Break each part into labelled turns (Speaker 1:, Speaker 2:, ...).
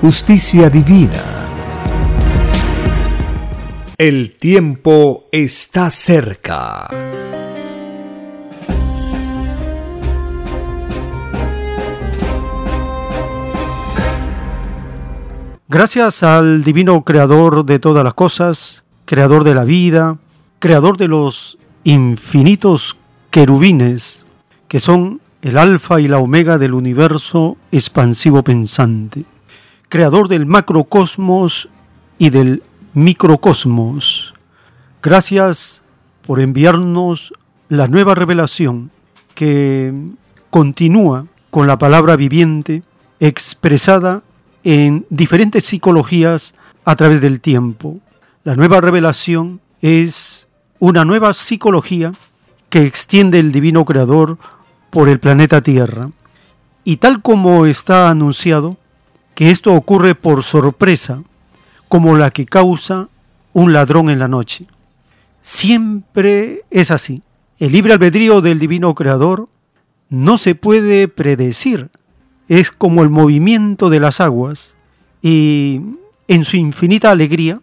Speaker 1: justicia divina. El tiempo está cerca.
Speaker 2: Gracias al divino creador de todas las cosas, creador de la vida, creador de los infinitos querubines, que son el alfa y la omega del universo expansivo pensante, creador del macrocosmos y del microcosmos. Gracias por enviarnos la nueva revelación que continúa con la palabra viviente expresada en diferentes psicologías a través del tiempo. La nueva revelación es una nueva psicología que extiende el divino creador por el planeta Tierra. Y tal como está anunciado, que esto ocurre por sorpresa, como la que causa un ladrón en la noche. Siempre es así. El libre albedrío del divino creador no se puede predecir. Es como el movimiento de las aguas y en su infinita alegría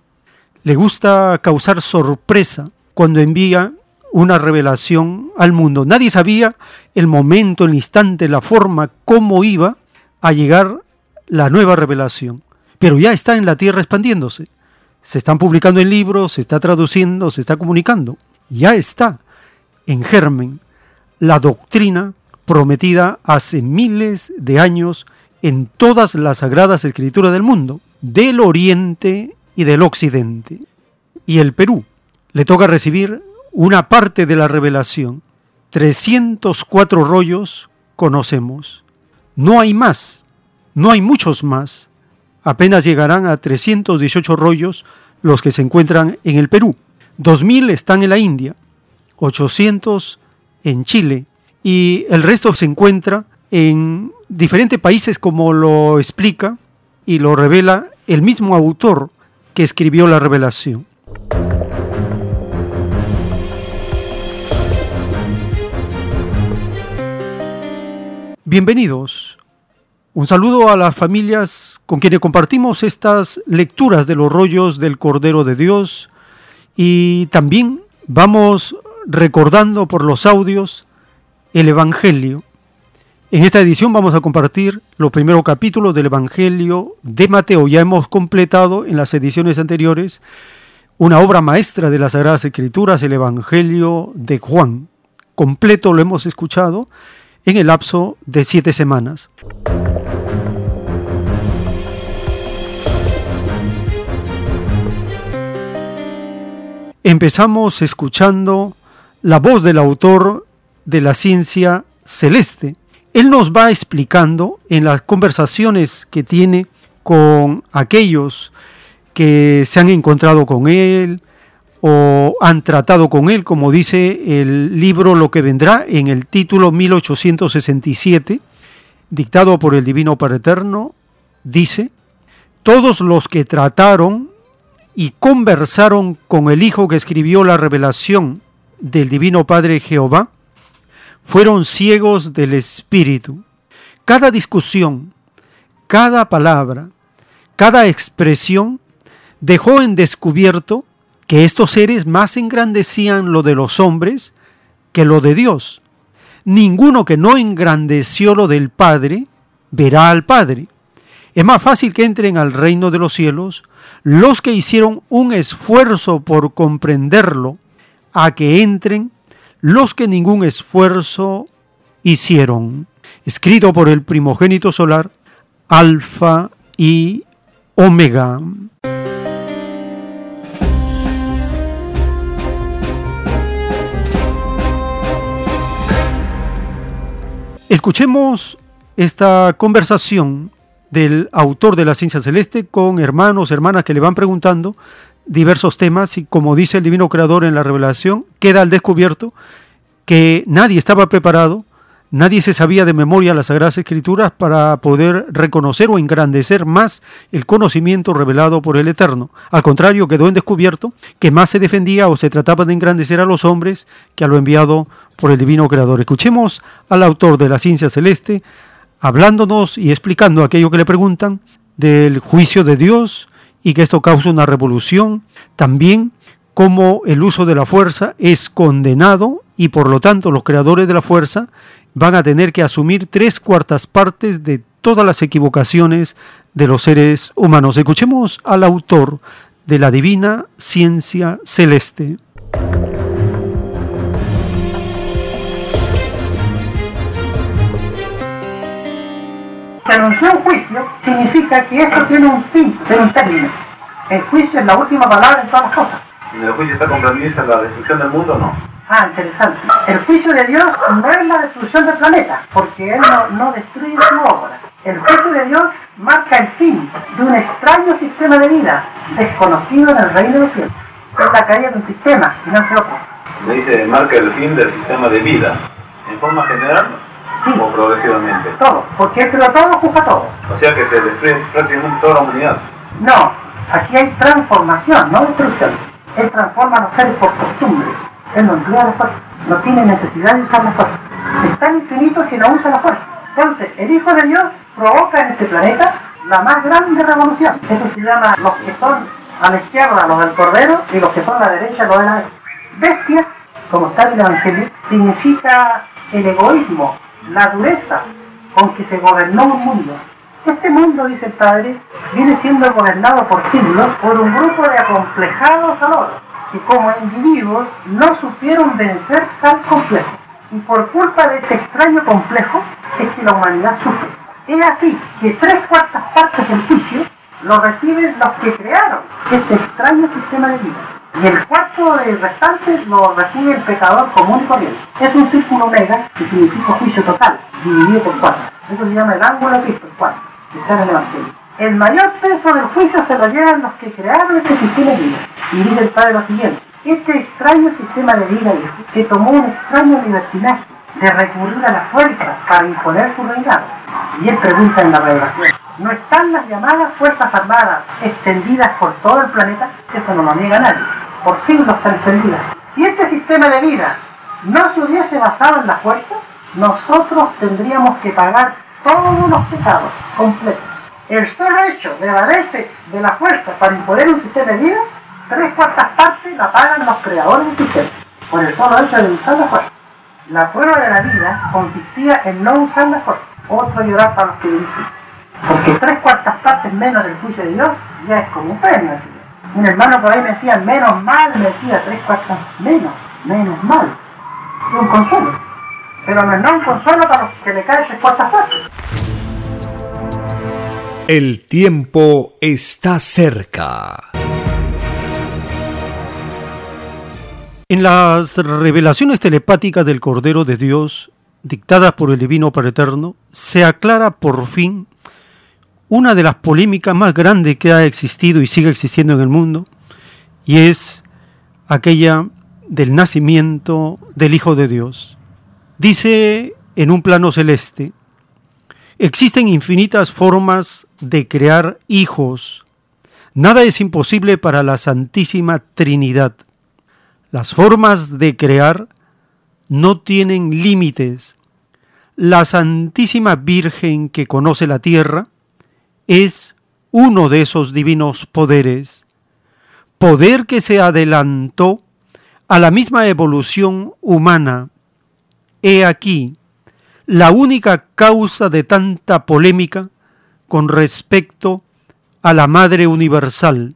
Speaker 2: le gusta causar sorpresa cuando envía una revelación al mundo. Nadie sabía el momento, el instante, la forma, cómo iba a llegar la nueva revelación. Pero ya está en la tierra expandiéndose. Se están publicando en libros, se está traduciendo, se está comunicando. Ya está en germen la doctrina prometida hace miles de años en todas las sagradas escrituras del mundo, del oriente y del occidente. Y el Perú le toca recibir una parte de la revelación. 304 rollos conocemos. No hay más, no hay muchos más. Apenas llegarán a 318 rollos los que se encuentran en el Perú. 2000 están en la India, 800 en Chile y el resto se encuentra en diferentes países como lo explica y lo revela el mismo autor que escribió la revelación. Bienvenidos. Un saludo a las familias con quienes compartimos estas lecturas de los rollos del Cordero de Dios y también vamos recordando por los audios el Evangelio. En esta edición vamos a compartir los primeros capítulos del Evangelio de Mateo. Ya hemos completado en las ediciones anteriores una obra maestra de las Sagradas Escrituras, el Evangelio de Juan. Completo lo hemos escuchado en el lapso de siete semanas. Empezamos escuchando la voz del autor de la ciencia celeste. Él nos va explicando en las conversaciones que tiene con aquellos que se han encontrado con él, o han tratado con él, como dice el libro Lo que vendrá en el título 1867, dictado por el Divino Padre Eterno, dice, todos los que trataron y conversaron con el Hijo que escribió la revelación del Divino Padre Jehová, fueron ciegos del Espíritu. Cada discusión, cada palabra, cada expresión dejó en descubierto que estos seres más engrandecían lo de los hombres que lo de Dios. Ninguno que no engrandeció lo del Padre verá al Padre. Es más fácil que entren al reino de los cielos los que hicieron un esfuerzo por comprenderlo a que entren los que ningún esfuerzo hicieron. Escrito por el primogénito solar, Alfa y Omega. Escuchemos esta conversación del autor de la ciencia celeste con hermanos, hermanas que le van preguntando diversos temas y como dice el divino creador en la revelación, queda al descubierto que nadie estaba preparado, nadie se sabía de memoria las Sagradas Escrituras para poder reconocer o engrandecer más el conocimiento revelado por el Eterno. Al contrario, quedó en descubierto que más se defendía o se trataba de engrandecer a los hombres que a lo enviado por el divino creador. Escuchemos al autor de la ciencia celeste, hablándonos y explicando aquello que le preguntan del juicio de Dios y que esto causa una revolución, también cómo el uso de la fuerza es condenado y por lo tanto los creadores de la fuerza van a tener que asumir tres cuartas partes de todas las equivocaciones de los seres humanos. Escuchemos al autor de la divina ciencia celeste.
Speaker 3: Se anunció un juicio, significa que esto tiene un fin, tiene un término. El juicio es la última palabra en todas las cosas.
Speaker 4: ¿En el juicio está comprendida la destrucción del mundo o no?
Speaker 3: Ah, interesante. El juicio de Dios no es la destrucción del planeta, porque Él no, no destruye su obra. El juicio de Dios marca el fin de un extraño sistema de vida, desconocido en el reino de los cielos. Es la caída de un sistema, y no es otro.
Speaker 4: Me dice, marca el fin del sistema de vida. ¿En forma general
Speaker 3: Sí.
Speaker 4: o progresivamente?
Speaker 3: Todo, porque Él creó todo, juzga todo.
Speaker 4: O sea que se destruye prácticamente toda la humanidad.
Speaker 3: No, aquí hay transformación, no destrucción. Él transforma a los seres por costumbre. Él no emplea la fuerza, no tiene necesidad de usar la fuerza. Es tan infinito que no usa la fuerza. Entonces, el Hijo de Dios provoca en este planeta la más grande revolución. Eso se llama los que son a la izquierda los del Cordero y los que son a la derecha los de la bestia, como está el Evangelio, significa el egoísmo, la dureza con que se gobernó un mundo. Este mundo, dice el Padre, viene siendo gobernado por siglos por un grupo de acomplejados valores que como individuos no supieron vencer tal complejo. Y por culpa de este extraño complejo es que la humanidad sufre. Es así que tres cuartas partes del juicio lo reciben los que crearon este extraño sistema de vida. Y el cuarto de restantes lo recibe el pecador común y corriente. Es un círculo omega que significa juicio total, dividido por cuatro. Eso se llama el ángulo de Cristo, el cuatro, que está en el Evangelio. El mayor peso del juicio se lo llevan los que crearon este sistema de vida. Y dice el Padre lo siguiente. Este extraño sistema de vida que tomó un extraño libertinaje de recurrir a la fuerza para imponer su reinado. Y él pregunta en la revelación, ¿no están las llamadas Fuerzas Armadas extendidas por todo el planeta? Eso no lo niega nadie. Por siglos están extendidas. Si este sistema de vida no se hubiese basado en la fuerza, nosotros tendríamos que pagar todos los pecados completos. El solo hecho de valerse de la fuerza para imponer un sistema de vida, tres cuartas partes la pagan los creadores del sistema, por el solo hecho de usar la fuerza. La prueba de la vida consistía en no usar la fuerza. Otro llorar para los que. Porque tres cuartas partes menos del juicio de Dios ya es como un premio. Un hermano por ahí me decía, menos mal, me decía, tres cuartas menos, menos mal. Es un consuelo. Pero no es un consuelo para los que le caen tres cuartas partes.
Speaker 1: El tiempo está cerca.
Speaker 2: En las revelaciones telepáticas del Cordero de Dios, dictadas por el Divino Padre Eterno, se aclara por fin una de las polémicas más grandes que ha existido y sigue existiendo en el mundo, y es aquella del nacimiento del Hijo de Dios. Dice en un plano celeste, existen infinitas formas de crear hijos. Nada es imposible para la Santísima Trinidad. Las formas de crear no tienen límites. La Santísima Virgen que conoce la tierra es uno de esos divinos poderes, poder que se adelantó a la misma evolución humana. He aquí la única causa de tanta polémica con respecto a la Madre Universal.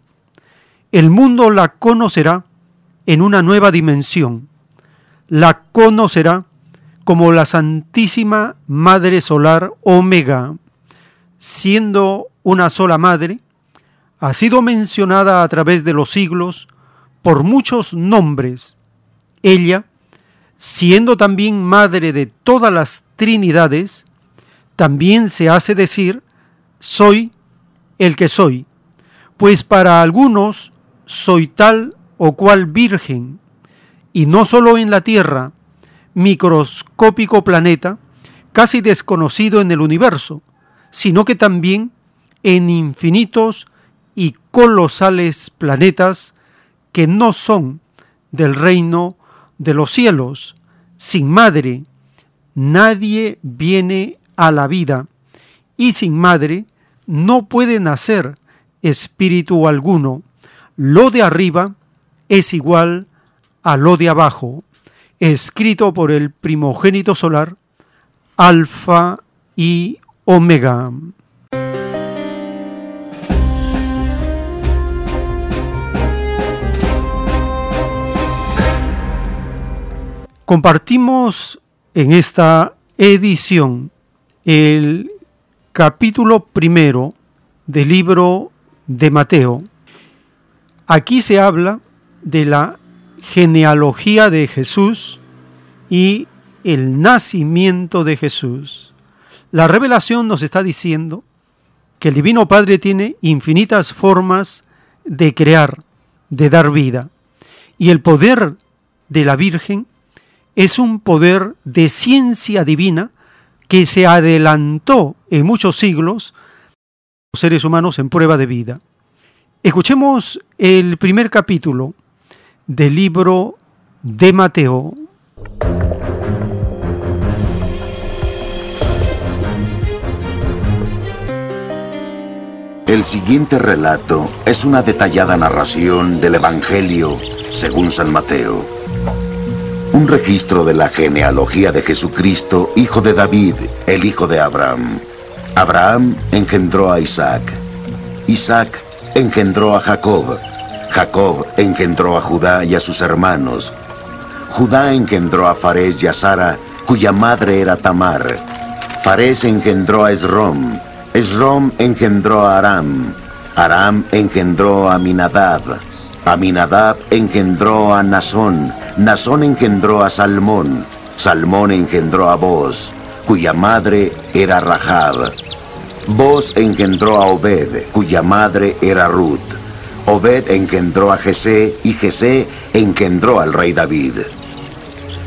Speaker 2: El mundo la conocerá en una nueva dimensión. La conocerá como la Santísima Madre Solar Omega, siendo una sola Madre, ha sido mencionada a través de los siglos por muchos nombres. Ella, siendo también Madre de todas las Trinidades, también se hace decir, soy el que soy, pues para algunos soy tal o cual virgen, y no solo en la Tierra, microscópico planeta, casi desconocido en el universo, sino que también en infinitos y colosales planetas que no son del reino de los cielos. Sin madre, nadie viene a la vida y sin madre no puede nacer espíritu alguno. Lo de arriba es igual a lo de abajo, escrito por el primogénito solar, Alfa y Omega. Compartimos en esta edición el capítulo primero del libro de Mateo. Aquí se habla de la genealogía de Jesús y el nacimiento de Jesús. La revelación nos está diciendo que el Divino Padre tiene infinitas formas de crear, de dar vida. Y el poder de la Virgen es un poder de ciencia divina que se adelantó en muchos siglos los seres humanos en prueba de vida. Escuchemos el primer capítulo del libro de Mateo.
Speaker 5: El siguiente relato es una detallada narración del Evangelio según San Mateo un registro de la genealogía de Jesucristo, hijo de David, el hijo de Abraham. Abraham engendró a Isaac. Isaac engendró a Jacob. Jacob engendró a Judá y a sus hermanos. Judá engendró a Fares y a Sara, cuya madre era Tamar. Fares engendró a Esrom. Esrom engendró a Aram. Aram engendró a Minadab. Aminadab engendró a Nasón. Nasón engendró a Salmón, Salmón engendró a Boz, cuya madre era Rahab. Boz engendró a Obed, cuya madre era Ruth. Obed engendró a Jesé y Jesé engendró al rey David.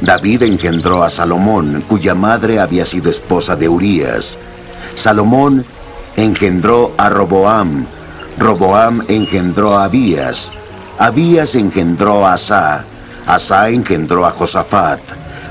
Speaker 5: David engendró a Salomón, cuya madre había sido esposa de Urías. Salomón engendró a Roboam. Roboam engendró a Abías. Abías engendró a Asa. Asa engendró a Josafat,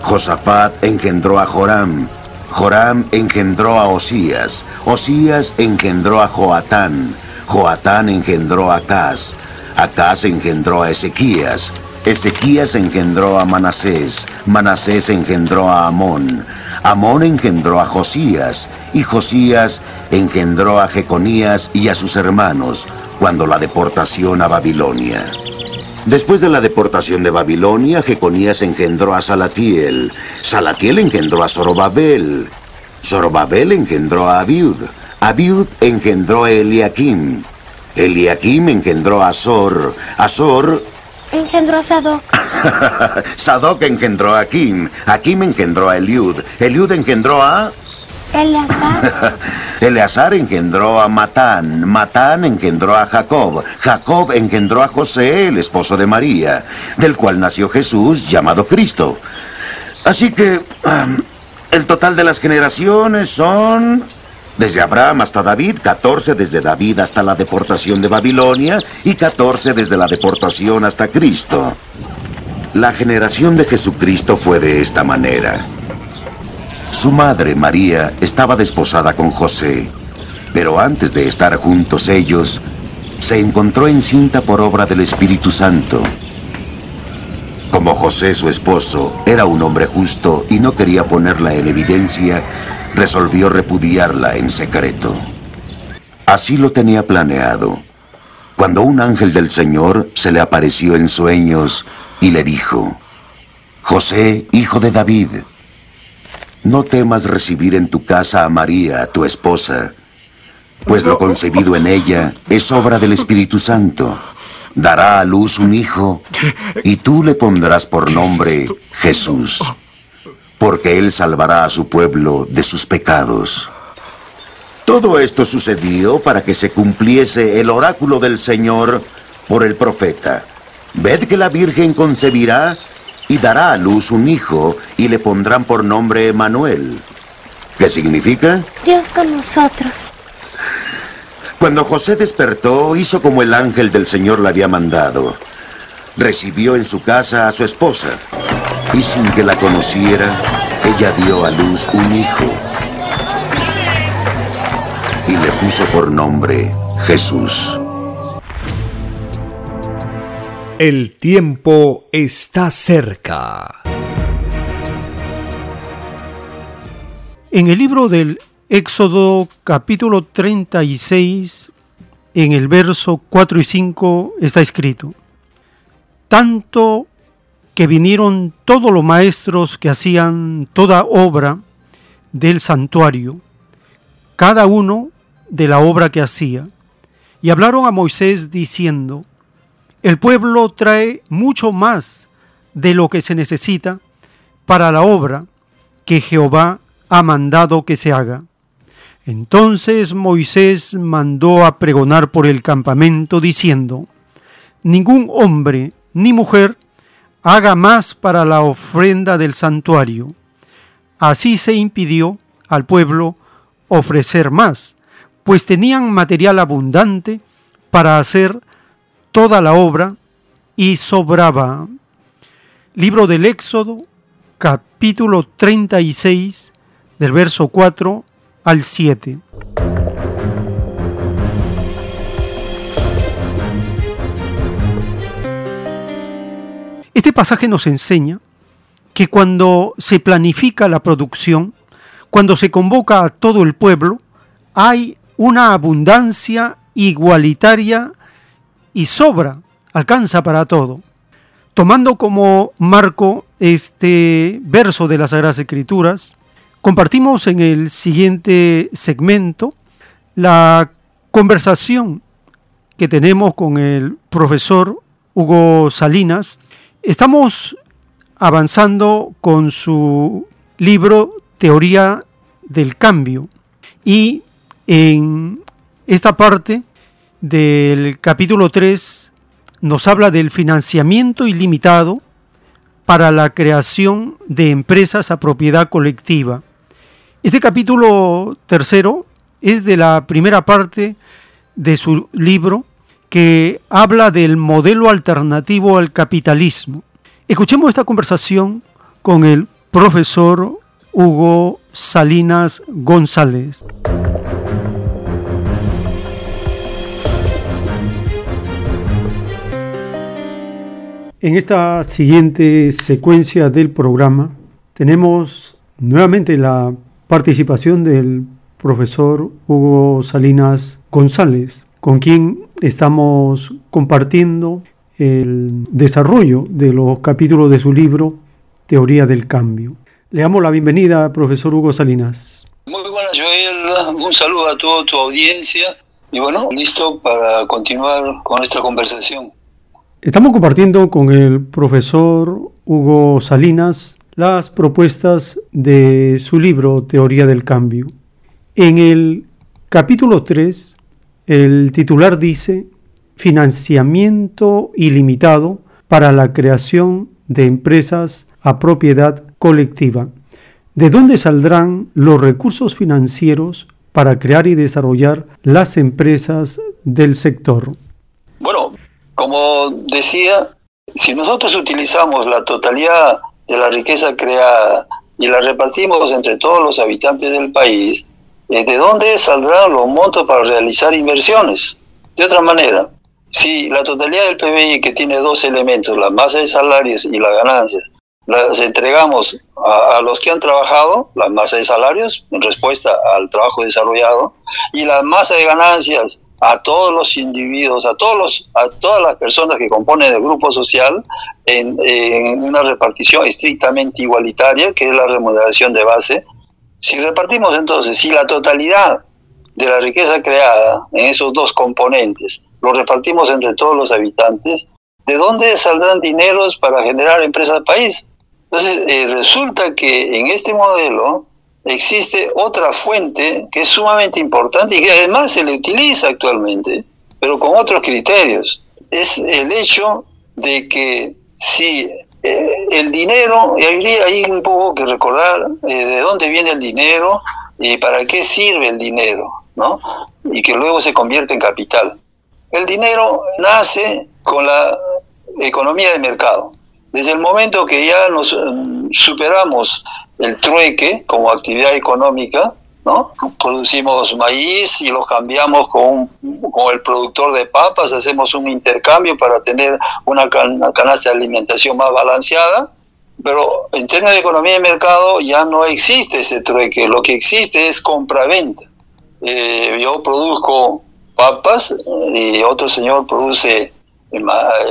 Speaker 5: Josafat engendró a Joram, Joram engendró a Osías, Osías engendró a Joatán, Joatán engendró a Acaz, Acaz engendró a Ezequías, Ezequías engendró a Manasés, Manasés engendró a Amón, Amón engendró a Josías, y Josías engendró a Jeconías y a sus hermanos, cuando la deportación a Babilonia. Después de la deportación de Babilonia, Jeconías engendró a Salatiel. Salatiel engendró a Zorobabel. Zorobabel engendró a Abiud. Abiud engendró a Eliakim. Eliakim engendró a Azor. Azor
Speaker 6: engendró a Sadoc.
Speaker 5: Sadoc engendró a Akim. Akim engendró a Eliud. Eliud engendró a...
Speaker 6: Eleazar.
Speaker 5: Eleazar engendró a Matán, Matán engendró a Jacob, Jacob engendró a José, el esposo de María, del cual nació Jesús llamado Cristo. Así que el total de las generaciones son, desde Abraham hasta David, 14 desde David hasta la deportación de Babilonia y 14 desde la deportación hasta Cristo. La generación de Jesucristo fue de esta manera. Su madre, María, estaba desposada con José, pero antes de estar juntos ellos, se encontró encinta por obra del Espíritu Santo. Como José, su esposo, era un hombre justo y no quería ponerla en evidencia, resolvió repudiarla en secreto. Así lo tenía planeado. Cuando un ángel del Señor se le apareció en sueños y le dijo, José, hijo de David, no temas recibir en tu casa a María, tu esposa, pues lo concebido en ella es obra del Espíritu Santo. Dará a luz un hijo y tú le pondrás por nombre Jesús, porque él salvará a su pueblo de sus pecados. Todo esto sucedió para que se cumpliese el oráculo del Señor por el profeta. Ved que la Virgen concebirá y dará a luz un hijo y le pondrán por nombre Emanuel. ¿Qué significa?
Speaker 6: Dios con nosotros.
Speaker 5: Cuando José despertó, hizo como el ángel del Señor le había mandado. Recibió en su casa a su esposa y sin que la conociera, ella dio a luz un hijo y le puso por nombre Jesús.
Speaker 1: El tiempo está cerca.
Speaker 2: En el libro del Éxodo capítulo 36, en el verso 4 y 5 está escrito, tanto que vinieron todos los maestros que hacían toda obra del santuario, cada uno de la obra que hacía, y hablaron a Moisés diciendo, el pueblo trae mucho más de lo que se necesita para la obra que Jehová ha mandado que se haga. Entonces Moisés mandó a pregonar por el campamento diciendo, ningún hombre ni mujer haga más para la ofrenda del santuario. Así se impidió al pueblo ofrecer más, pues tenían material abundante para hacer toda la obra y sobraba. Libro del Éxodo, capítulo 36, del verso 4 al 7. Este pasaje nos enseña que cuando se planifica la producción, cuando se convoca a todo el pueblo, hay una abundancia igualitaria y sobra, alcanza para todo. Tomando como marco este verso de las Sagradas Escrituras, Compartimos en el siguiente segmento la conversación que tenemos con el profesor Hugo Salinas. Estamos avanzando con su libro Teoría del Cambio y en esta parte del capítulo 3 nos habla del financiamiento ilimitado para la creación de empresas a propiedad colectiva. Este capítulo tercero es de la primera parte de su libro que habla del modelo alternativo al capitalismo. Escuchemos esta conversación con el profesor Hugo Salinas González. En esta siguiente secuencia del programa tenemos nuevamente la participación del profesor Hugo Salinas González, con quien estamos compartiendo el desarrollo de los capítulos de su libro Teoría del Cambio. Le damos la bienvenida, profesor Hugo Salinas.
Speaker 7: Muy buenas, Joel. Un saludo a toda tu audiencia y bueno, listo para continuar con esta conversación.
Speaker 2: Estamos compartiendo con el profesor Hugo Salinas las propuestas de su libro Teoría del Cambio. En el capítulo 3, el titular dice Financiamiento ilimitado para la creación de empresas a propiedad colectiva. ¿De dónde saldrán los recursos financieros para crear y desarrollar las empresas del sector?
Speaker 7: Bueno, como decía, si nosotros utilizamos la totalidad de la riqueza creada y la repartimos entre todos los habitantes del país, ¿de dónde saldrán los montos para realizar inversiones? De otra manera, si la totalidad del PBI que tiene dos elementos, la masa de salarios y las ganancias, las entregamos a, los que han trabajado, la masa de salarios en respuesta al trabajo desarrollado, y la masa de ganancias a todos los individuos, a todos los, a todas las personas que componen el grupo social en, en una repartición estrictamente igualitaria, que es la remuneración de base. Si repartimos entonces, si la totalidad de la riqueza creada en esos dos componentes lo repartimos entre todos los habitantes, ¿de dónde saldrán dineros para generar empresas país? Entonces, eh, resulta que en este modelo existe otra fuente que es sumamente importante y que además se le utiliza actualmente, pero con otros criterios. Es el hecho de que si eh, el dinero, y habría ahí un poco que recordar eh, de dónde viene el dinero y para qué sirve el dinero, ¿no? Y que luego se convierte en capital. El dinero nace con la economía de mercado. Desde el momento que ya nos mm, superamos el trueque como actividad económica, ¿no? Producimos maíz y lo cambiamos con, con, el productor de papas, hacemos un intercambio para tener una, canasta de alimentación más balanceada, pero en términos de economía de mercado ya no existe ese trueque, lo que existe es compra-venta. Eh, yo produzco papas y otro señor produce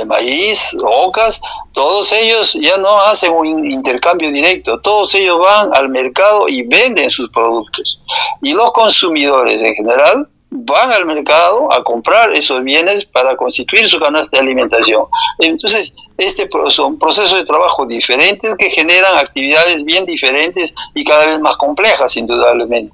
Speaker 7: maíz, ocas, todos ellos ya no hacen un intercambio directo, todos ellos van al mercado y venden sus productos. Y los consumidores en general van al mercado a comprar esos bienes para constituir su canasta de alimentación. Entonces, este son procesos de trabajo diferentes que generan actividades bien diferentes y cada vez más complejas, indudablemente.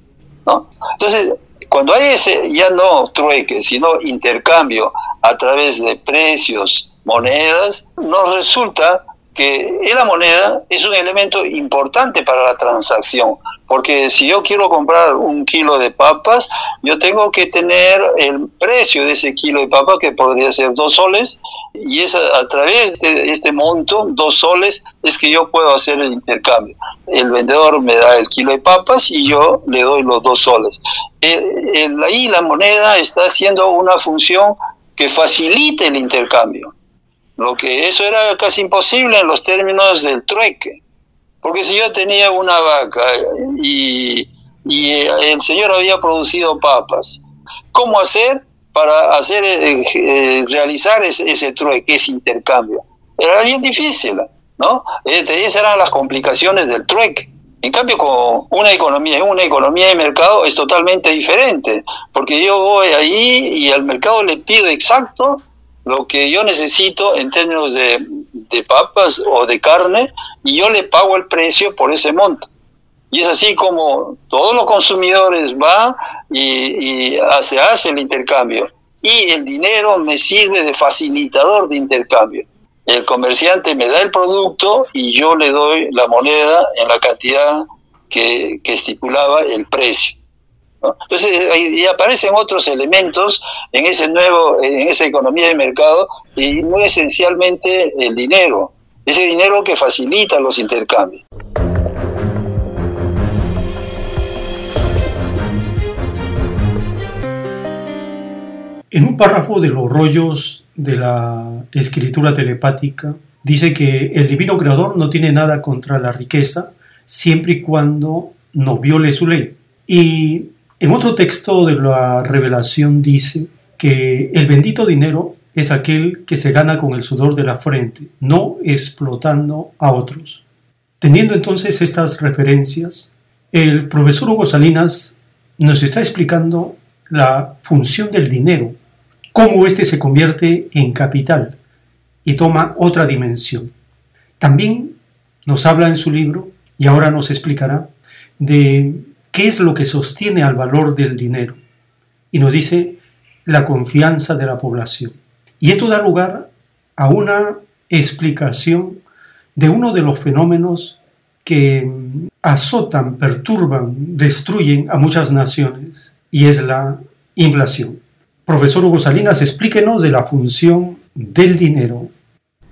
Speaker 7: Entonces, cuando hay ese ya no trueque, sino intercambio a través de precios, monedas, nos resulta que la moneda es un elemento importante para la transacción, porque si yo quiero comprar un kilo de papas, yo tengo que tener el precio de ese kilo de papas, que podría ser dos soles, y es a, través de este monto, dos soles, es que yo puedo hacer el intercambio. El vendedor me da el kilo de papas y yo le doy los dos soles. ahí la moneda está haciendo una función que facilite el intercambio. Lo que eso era casi imposible en los términos del trueque. Porque si yo tenía una vaca y, y el señor había producido papas, ¿cómo hacer para hacer eh, eh, realizar ese, ese, trueque, ese intercambio? Era bien difícil, ¿no? Este, esas eran las complicaciones del trueque. En cambio, con una economía, una economía de mercado es totalmente diferente, porque yo voy ahí y al mercado le pido exacto lo que yo necesito en términos de, papas o de carne y yo le pago el precio por ese monto. Y es así como todos los consumidores van y, y se hace el intercambio. Y el dinero me sirve de facilitador de intercambio. El comerciante me da el producto y yo le doy la moneda en la cantidad que, que estipulaba el precio. Entonces ahí aparecen otros elementos en ese nuevo, en esa economía de mercado y muy esencialmente el dinero, ese dinero que facilita los intercambios.
Speaker 2: En un párrafo de los rollos de la escritura telepática dice que el divino creador no tiene nada contra la riqueza siempre y cuando no viole su ley. Y en otro texto de la revelación dice que el bendito dinero es aquel que se gana con el sudor de la frente, no explotando a otros. Teniendo entonces estas referencias, el profesor Hugo Salinas nos está explicando la función del dinero, cómo éste se convierte en capital y toma otra dimensión. También nos habla en su libro, y ahora nos explicará, de qué es lo que sostiene al valor del dinero. Y nos dice la confianza de la población. Y esto da lugar a una explicación de uno de los fenómenos que azotan, perturban, destruyen a muchas naciones, y es la inflación. Profesor Hugo Salinas, explíquenos de la función del dinero.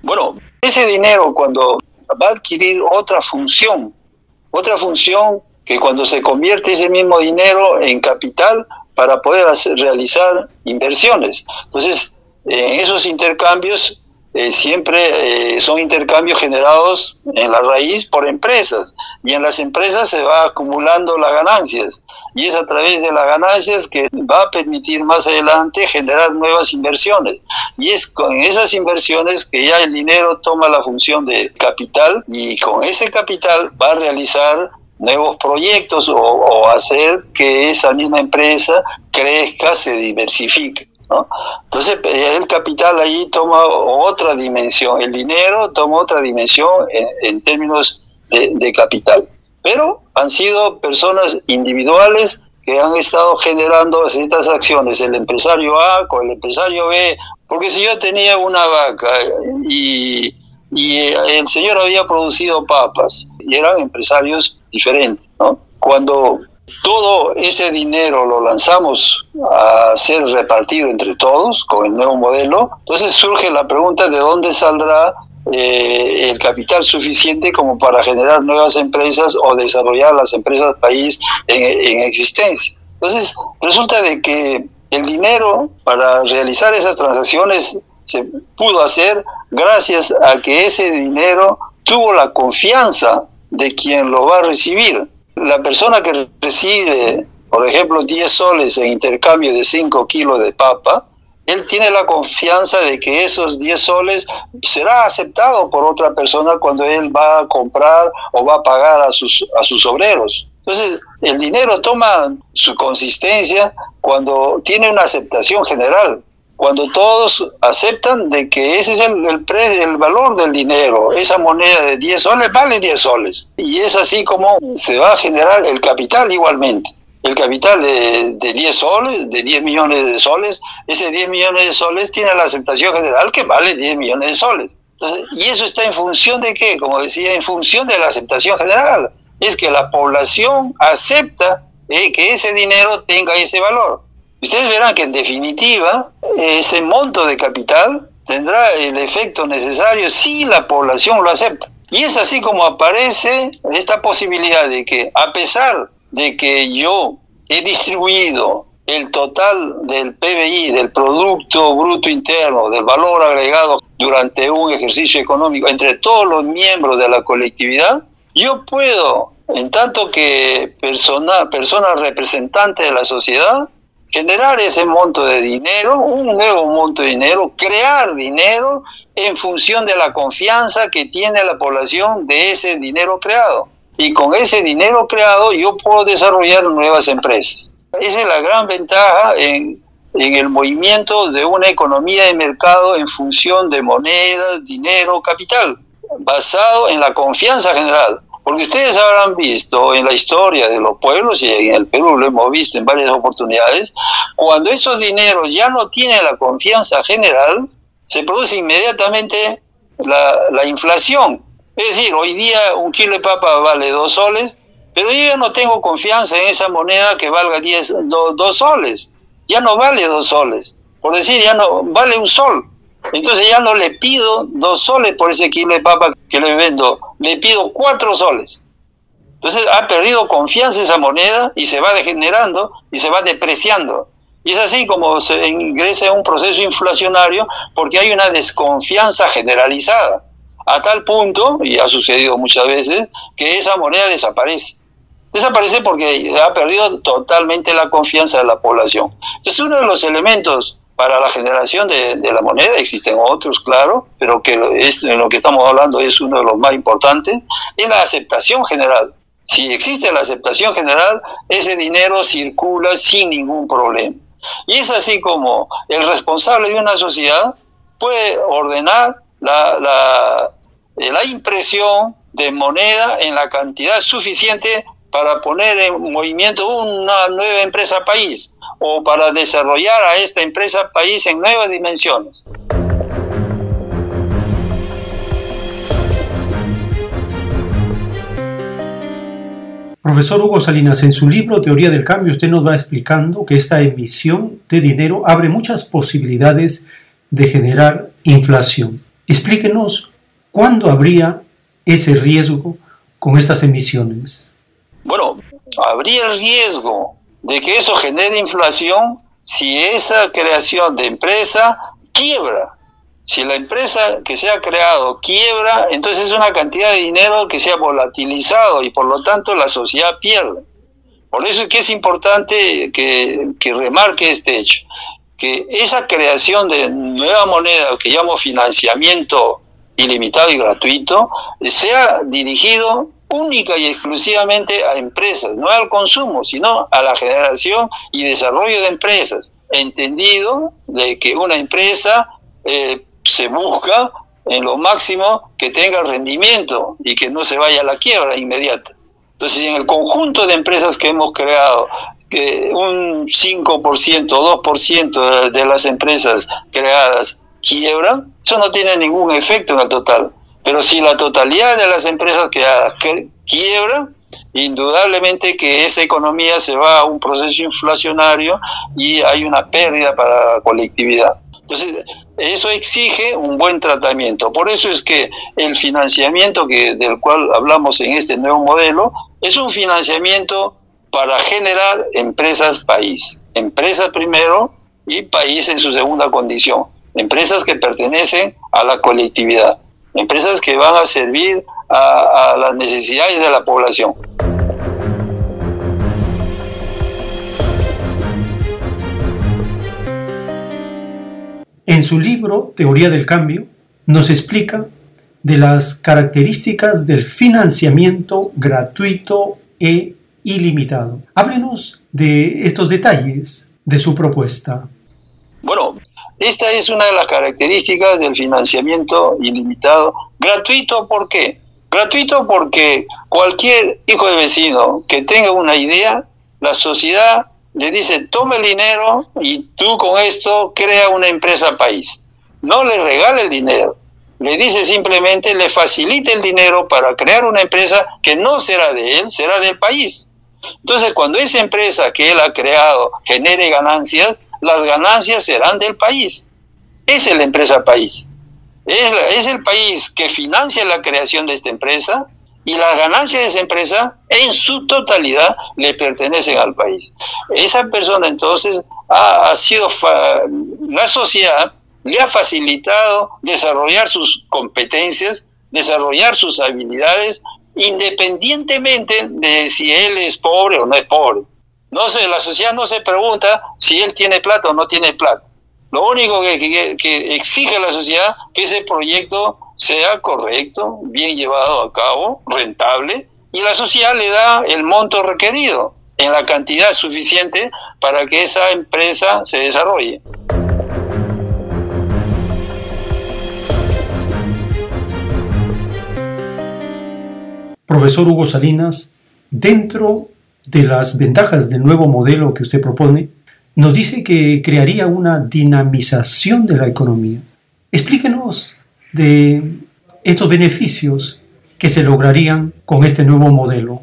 Speaker 7: Bueno, ese dinero cuando va a adquirir otra función, otra función que cuando se convierte ese mismo dinero en capital para poder realizar inversiones. Entonces, en esos intercambios eh, siempre eh, son intercambios generados en la raíz por empresas y en las empresas se va acumulando las ganancias y es a través de las ganancias que va a permitir más adelante generar nuevas inversiones y es con esas inversiones que ya el dinero toma la función de capital y con ese capital va a realizar nuevos proyectos o, hacer que esa misma empresa crezca, se diversifique. Entonces el capital ahí toma otra dimensión, el dinero toma otra dimensión en, términos de, capital. Pero han sido personas individuales que han estado generando estas acciones, el empresario A con el empresario B, porque si yo tenía una vaca y, y el señor había producido papas y eran empresarios diferentes, ¿no? Cuando todo ese dinero lo lanzamos a ser repartido entre todos con el nuevo modelo. Entonces surge la pregunta de dónde saldrá eh, el capital suficiente como para generar nuevas empresas o desarrollar las empresas país en, en existencia. Entonces resulta de que el dinero para realizar esas transacciones se pudo hacer gracias a que ese dinero tuvo la confianza de quien lo va a recibir la persona que recibe, por ejemplo, 10 soles en intercambio de 5 kilos de papa, él tiene la confianza de que esos 10 soles será aceptado por otra persona cuando él va a comprar o va a pagar a sus, a sus obreros. Entonces, el dinero toma su consistencia cuando tiene una aceptación general cuando todos aceptan de que ese es el, el, el valor del dinero, esa moneda de 10 soles vale 10 soles. Y es así como se va a generar el capital igualmente. El capital de, de 10 soles, de 10 millones de soles, ese 10 millones de soles tiene la aceptación general que vale 10 millones de soles. Entonces, y eso está en función de qué? Como decía, en función de la aceptación general. Es que la población acepta eh, que ese dinero tenga ese valor. Ustedes verán que en definitiva ese monto de capital tendrá el efecto necesario si la población lo acepta. Y es así como aparece esta posibilidad de que a pesar de que yo he distribuido el total del PBI, del Producto Bruto Interno, del valor agregado durante un ejercicio económico entre todos los miembros de la colectividad, yo puedo, en tanto que persona, persona representante de la sociedad, generar ese monto de dinero, un nuevo monto de dinero, crear dinero en función de la confianza que tiene la población de ese dinero creado. Y con ese dinero creado yo puedo desarrollar nuevas empresas. Esa es la gran ventaja en, el movimiento de una economía de mercado en función de moneda, dinero, capital, basado en la confianza general. Porque ustedes habrán visto en la historia de los pueblos, y en el Perú lo hemos visto en varias oportunidades, cuando esos dineros ya no tienen la confianza general, se produce inmediatamente la, inflación. Es decir, hoy día un kilo de papa vale dos soles, pero yo ya no tengo confianza en esa moneda que valga diez, dos soles. Ya no vale dos soles. Por decir, ya no vale un sol. Entonces ya no le pido dos soles por ese kilo de papa que le vendo, le pido cuatro soles. Entonces ha perdido confianza esa moneda y se va degenerando y se va depreciando. Y es así como se ingresa en un proceso inflacionario porque hay una desconfianza generalizada. A tal punto, y ha sucedido muchas veces, que esa moneda desaparece. Desaparece porque ha perdido totalmente la confianza de la población. Entonces uno de los elementos para la generación de, la moneda, existen otros, claro, pero que es, en lo que estamos hablando es uno de los más importantes, es la aceptación general. Si existe la aceptación general, ese dinero circula sin ningún problema. Y es así como el responsable de una sociedad puede ordenar la, la impresión de moneda en la cantidad suficiente para poner en movimiento una nueva empresa país o para desarrollar a esta empresa país en nuevas dimensiones.
Speaker 2: Profesor Hugo Salinas, en su libro Teoría del Cambio usted nos va explicando que esta emisión de dinero abre muchas posibilidades de generar inflación. Explíquenos cuándo habría ese riesgo con estas emisiones.
Speaker 7: Bueno, habría el riesgo de que eso genere inflación si esa creación de empresa quiebra. Si la empresa que se ha creado quiebra, entonces es una cantidad de dinero que se ha volatilizado y por lo tanto la sociedad pierde. Por eso es que es importante que, que remarque este hecho, que esa creación de nueva moneda que llamo financiamiento ilimitado y gratuito sea dirigido única y exclusivamente a empresas, no al consumo, sino a la generación y desarrollo de empresas. Entendido de que una empresa eh, se busca en lo máximo que tenga rendimiento y que no se vaya a la quiebra inmediata. Entonces, en el conjunto de empresas que hemos creado, que un 5% o 2% de las empresas creadas quiebran, eso no tiene ningún efecto en el total. Pero si la totalidad de las empresas que, quiebran, indudablemente que esta economía se va a un proceso inflacionario y hay una pérdida para la colectividad. Entonces, eso exige un buen tratamiento. Por eso es que el financiamiento que, del cual hablamos en este nuevo modelo es un financiamiento para generar empresas país. Empresa primero y país en su segunda condición. Empresas que pertenecen a la colectividad empresas que van a servir a, las necesidades de la población.
Speaker 2: En su libro Teoría del Cambio nos explica de las características del financiamiento gratuito e ilimitado. Háblenos de estos detalles de su propuesta.
Speaker 7: Bueno, esta es una de las características del financiamiento ilimitado. Gratuito, ¿por qué? Gratuito porque cualquier hijo de vecino que tenga una idea, la sociedad le dice, toma el dinero y tú con esto crea una empresa país. No le regale el dinero, le dice simplemente, le facilite el dinero para crear una empresa que no será de él, será del país. Entonces, cuando esa empresa que él ha creado genere ganancias, las ganancias serán del país. Es la empresa país. Es, el país que financia la creación de esta empresa y las ganancias de esa empresa en su totalidad le pertenecen al país. Esa persona entonces ha, ha sido, la sociedad le ha facilitado desarrollar sus competencias, desarrollar sus habilidades, independientemente de si él es pobre o no es pobre. No sé, la sociedad no se pregunta si él tiene plata o no tiene plata. Lo único que, exige la sociedad que ese proyecto sea correcto, bien llevado a cabo, rentable, y la sociedad le da el monto requerido en la cantidad suficiente para que esa empresa se desarrolle.
Speaker 2: Profesor Hugo Salinas, dentro de las ventajas del nuevo modelo que usted propone, nos dice que crearía una dinamización de la economía. Explíquenos de estos beneficios que se lograrían con este nuevo modelo.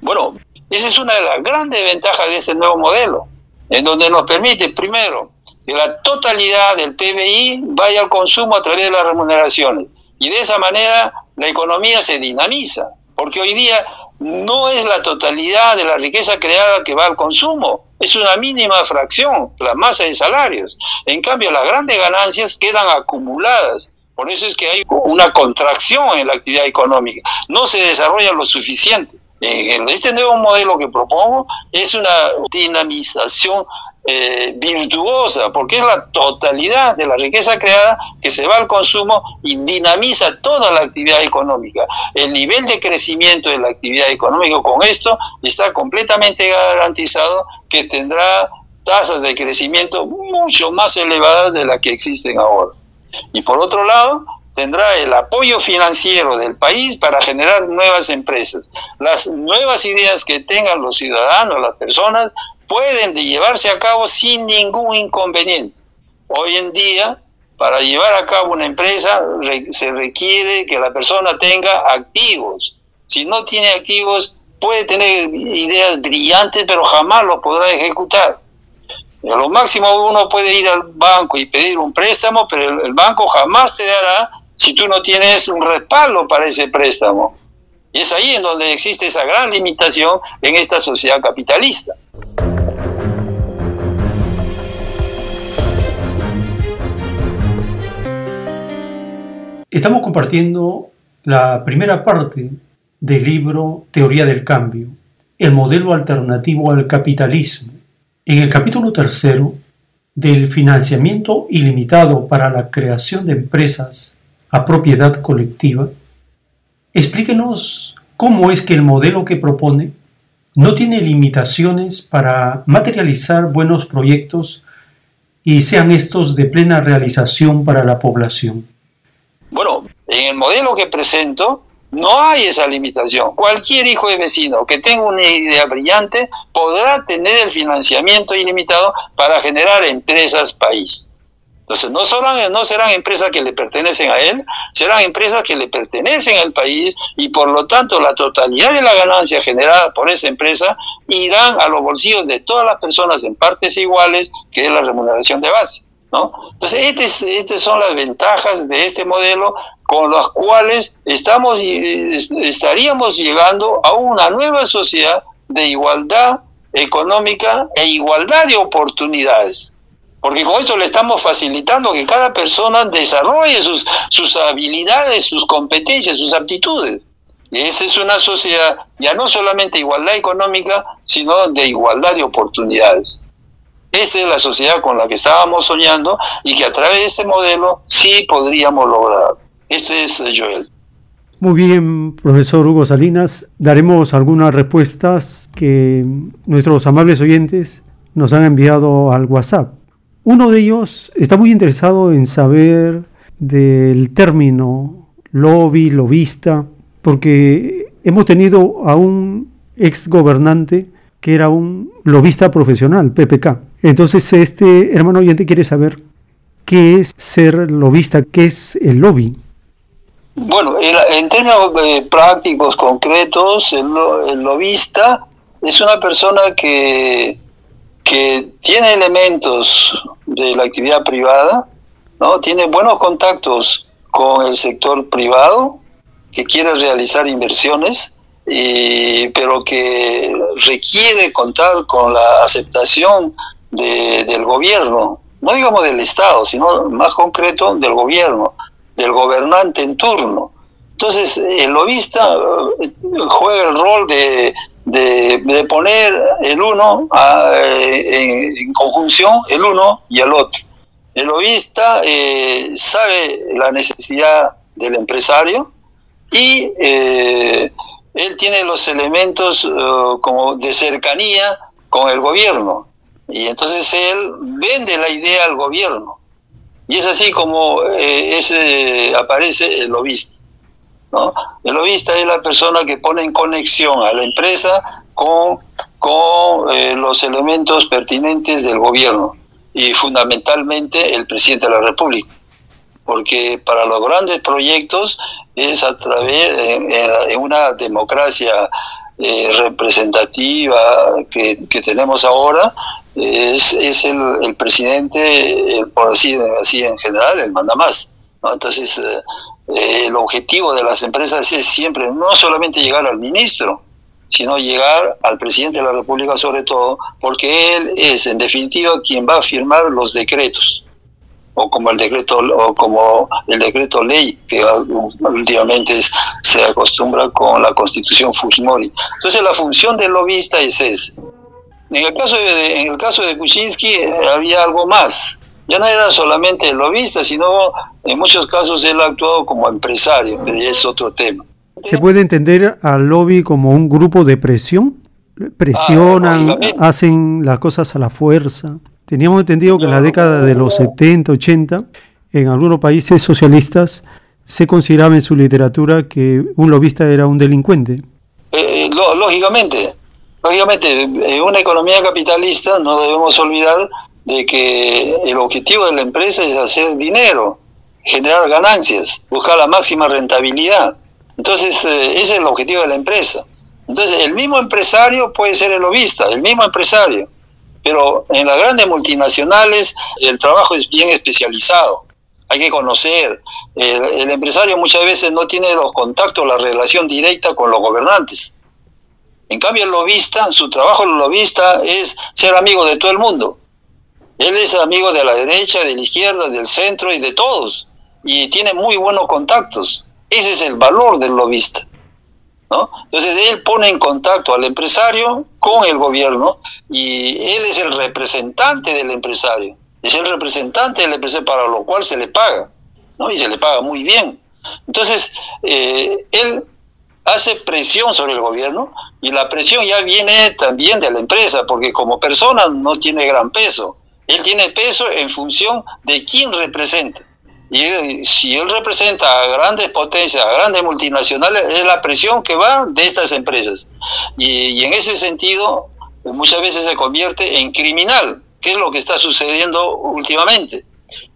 Speaker 7: Bueno, esa es una de las grandes ventajas de este nuevo modelo, en donde nos permite, primero, que la totalidad del PBI vaya al consumo a través de las remuneraciones. Y de esa manera la economía se dinamiza, porque hoy día no es la totalidad de la riqueza creada que va al consumo, es una mínima fracción, la masa de salarios. En cambio, las grandes ganancias quedan acumuladas. Por eso es que hay una contracción en la actividad económica. No se desarrolla lo suficiente. En este nuevo modelo que propongo es una dinamización eh, virtuosa, porque es la totalidad de la riqueza creada que se va al consumo y dinamiza toda la actividad económica. El nivel de crecimiento de la actividad económica con esto está completamente garantizado que tendrá tasas de crecimiento mucho más elevadas de las que existen ahora. Y por otro lado, tendrá el apoyo financiero del país para generar nuevas empresas. Las nuevas ideas que tengan los ciudadanos, las personas, pueden llevarse a cabo sin ningún inconveniente. Hoy en día, para llevar a cabo una empresa se requiere que la persona tenga activos. Si no tiene activos, puede tener ideas brillantes, pero jamás lo podrá ejecutar. A lo máximo uno puede ir al banco y pedir un préstamo, pero el banco jamás te dará si tú no tienes un respaldo para ese préstamo. Y es ahí en donde existe esa gran limitación en esta sociedad capitalista.
Speaker 2: Estamos compartiendo la primera parte del libro Teoría del Cambio, el modelo alternativo al capitalismo. En el capítulo tercero del financiamiento ilimitado para la creación de empresas a propiedad colectiva, explíquenos cómo es que el modelo que propone no tiene limitaciones para materializar buenos proyectos y sean estos de plena realización para la población.
Speaker 7: Bueno, en el modelo que presento no hay esa limitación. Cualquier hijo de vecino que tenga una idea brillante podrá tener el financiamiento ilimitado para generar empresas país. Entonces, no, serán, no serán empresas que le pertenecen a él, serán empresas que le pertenecen al país y por lo tanto la totalidad de la ganancia generada por esa empresa irán a los bolsillos de todas las personas en partes iguales, que es la remuneración de base. ¿No? Entonces, estas, estas son las ventajas de este modelo con las cuales estamos, estaríamos llegando a una nueva sociedad de igualdad económica e igualdad de oportunidades porque con esto le estamos facilitando que cada persona desarrolle sus, sus habilidades, sus competencias, sus aptitudes. Y esa es una sociedad ya no solamente igualdad económica, sino de igualdad de oportunidades. Esta es la sociedad con la que estábamos soñando y que a través de este modelo sí podríamos lograr. Esto es Joel.
Speaker 2: Muy bien, profesor Hugo Salinas. Daremos algunas respuestas que nuestros amables oyentes nos han enviado al WhatsApp. Uno de ellos está muy interesado en saber del término lobby, lobista, porque hemos tenido a un ex gobernante que era un lobista profesional, PPK. Entonces este hermano oyente quiere saber qué es ser lobista, qué es el lobby.
Speaker 7: Bueno, en, términos eh, prácticos, concretos, el, el lobista es una persona que que tiene elementos de la actividad privada, ¿no? tiene buenos contactos con el sector privado, que quiere realizar inversiones, pero que requiere contar con la aceptación del gobierno, no digamos del Estado, sino más concreto del gobierno, del gobernante en turno. Entonces, el lobista eh, juega el rol de de, poner el uno eh, en, conjunción, el uno y el otro. El lobista eh, sabe la necesidad del empresario y eh, él tiene los elementos como de cercanía con el gobierno y entonces él vende la idea al gobierno y es así como ese aparece el lobista. ¿no? El lobista es la persona que pone en conexión a la empresa con, con eh, los elementos pertinentes del gobierno y fundamentalmente el presidente de la República. Porque para los grandes proyectos es a través de, una democracia eh, representativa que, tenemos ahora, es, es el, presidente, por así, así en general, el manda más. Entonces, eh, el objetivo de las empresas es siempre no solamente llegar al ministro, sino llegar al presidente de la República sobre todo, porque él es en definitiva quien va a firmar los decretos o como el decreto o como el decreto ley que últimamente se acostumbra con la Constitución Fujimori. Entonces la función del lobista es esa. En el caso de, en el caso de Kuczynski eh, había algo más ya no era solamente el lobista, sino en muchos casos él ha actuado como empresario, y es otro tema.
Speaker 2: ¿Se puede entender al lobby como un grupo de presión? Presionan, ah, hacen las cosas a la fuerza. Teníamos entendido que en la década de los 70, 80, en algunos países socialistas se consideraba en su literatura que un lobista era un delincuente.
Speaker 7: Eh, lógicamente, lógicamente, en una economía capitalista no debemos olvidar de que el objetivo de la empresa es hacer dinero, generar ganancias, buscar la máxima rentabilidad. Entonces, eh, ese es el objetivo de la empresa. Entonces, el mismo empresario puede ser el lobista, el mismo empresario, pero en las grandes multinacionales el trabajo es bien especializado. Hay que conocer. El, empresario muchas veces no tiene los contactos, la relación directa con los gobernantes. En cambio, el lobista, su trabajo el lobista es ser amigo de todo el mundo él es amigo de la derecha, de la izquierda, del centro y de todos. y tiene muy buenos contactos. Ese es el valor del lobista. ¿No? Entonces él pone en contacto al empresario con el gobierno y él es el representante del empresario. Es el representante del empresario para lo cual se le paga, ¿no? Y se le paga muy bien. Entonces, eh, él hace presión sobre el gobierno y la presión ya viene también de la empresa, porque como persona no tiene gran peso. Él tiene peso en función de quién representa. Y si él representa a grandes potencias, a grandes multinacionales, es la presión que va de estas empresas. Y, en ese sentido, muchas veces se convierte en criminal, que es lo que está sucediendo últimamente.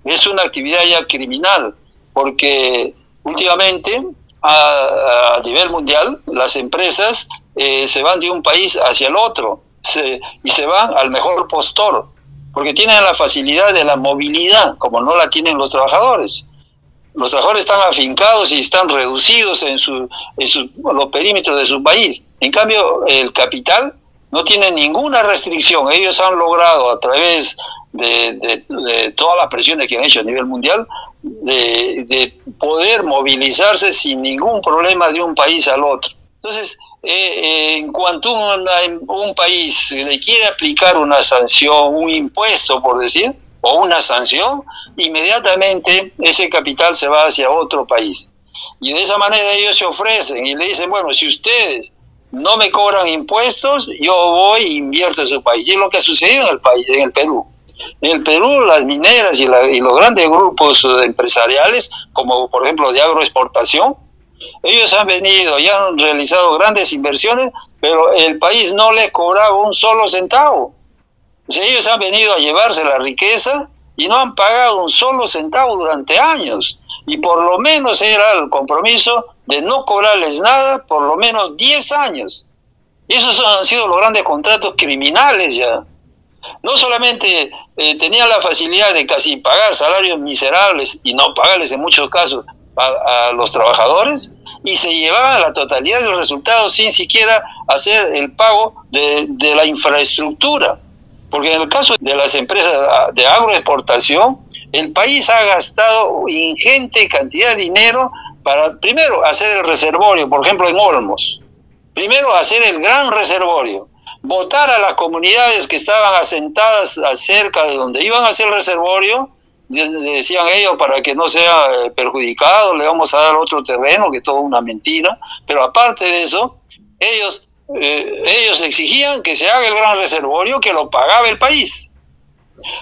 Speaker 7: Es una actividad ya criminal, porque últimamente a, nivel mundial las empresas eh, se van de un país hacia el otro y se van al mejor postor porque tienen la facilidad de la movilidad, como no la tienen los trabajadores. Los trabajadores están afincados y están reducidos en, su, los perímetros de su país. En cambio, el capital no tiene ninguna restricción. Ellos han logrado, a través de, todas las presiones que han hecho a nivel mundial, de poder movilizarse sin ningún problema de un país al otro. Entonces, eh, en cuanto un, país le quiere aplicar una sanción, un impuesto, por decir, o una sanción, inmediatamente ese capital se va hacia otro país. Y de esa manera ellos se ofrecen y le dicen, bueno, si ustedes no me cobran impuestos, yo voy e invierto en su país. Y es lo que ha sucedido en el país, en el Perú. En el Perú, las mineras y, y los grandes grupos empresariales, como por ejemplo de agroexportación, ellos han venido y han realizado grandes inversiones, pero el país no les cobraba un solo centavo. ellos han venido a llevarse la riqueza y no han pagado un solo centavo durante años. Y por lo menos era el compromiso de no cobrarles nada por lo menos 10 años. Esos han sido los grandes contratos criminales ya. No solamente eh, tenían la facilidad de casi pagar salarios miserables y no pagarles en muchos casos a, los trabajadores y se llevaba la totalidad de los resultados sin siquiera hacer el pago de, de la infraestructura. Porque en el caso de las empresas de agroexportación, el país ha gastado ingente cantidad de dinero para, primero, hacer el reservorio, por ejemplo, en Olmos. Primero, hacer el gran reservorio. Votar a las comunidades que estaban asentadas cerca de donde iban a hacer el reservorio decían ellos, para que no sea eh, perjudicado, le vamos a dar otro terreno, que todo una mentira, pero aparte de eso, ellos, eh, ellos exigían que se haga el gran reservorio que lo pagaba el país.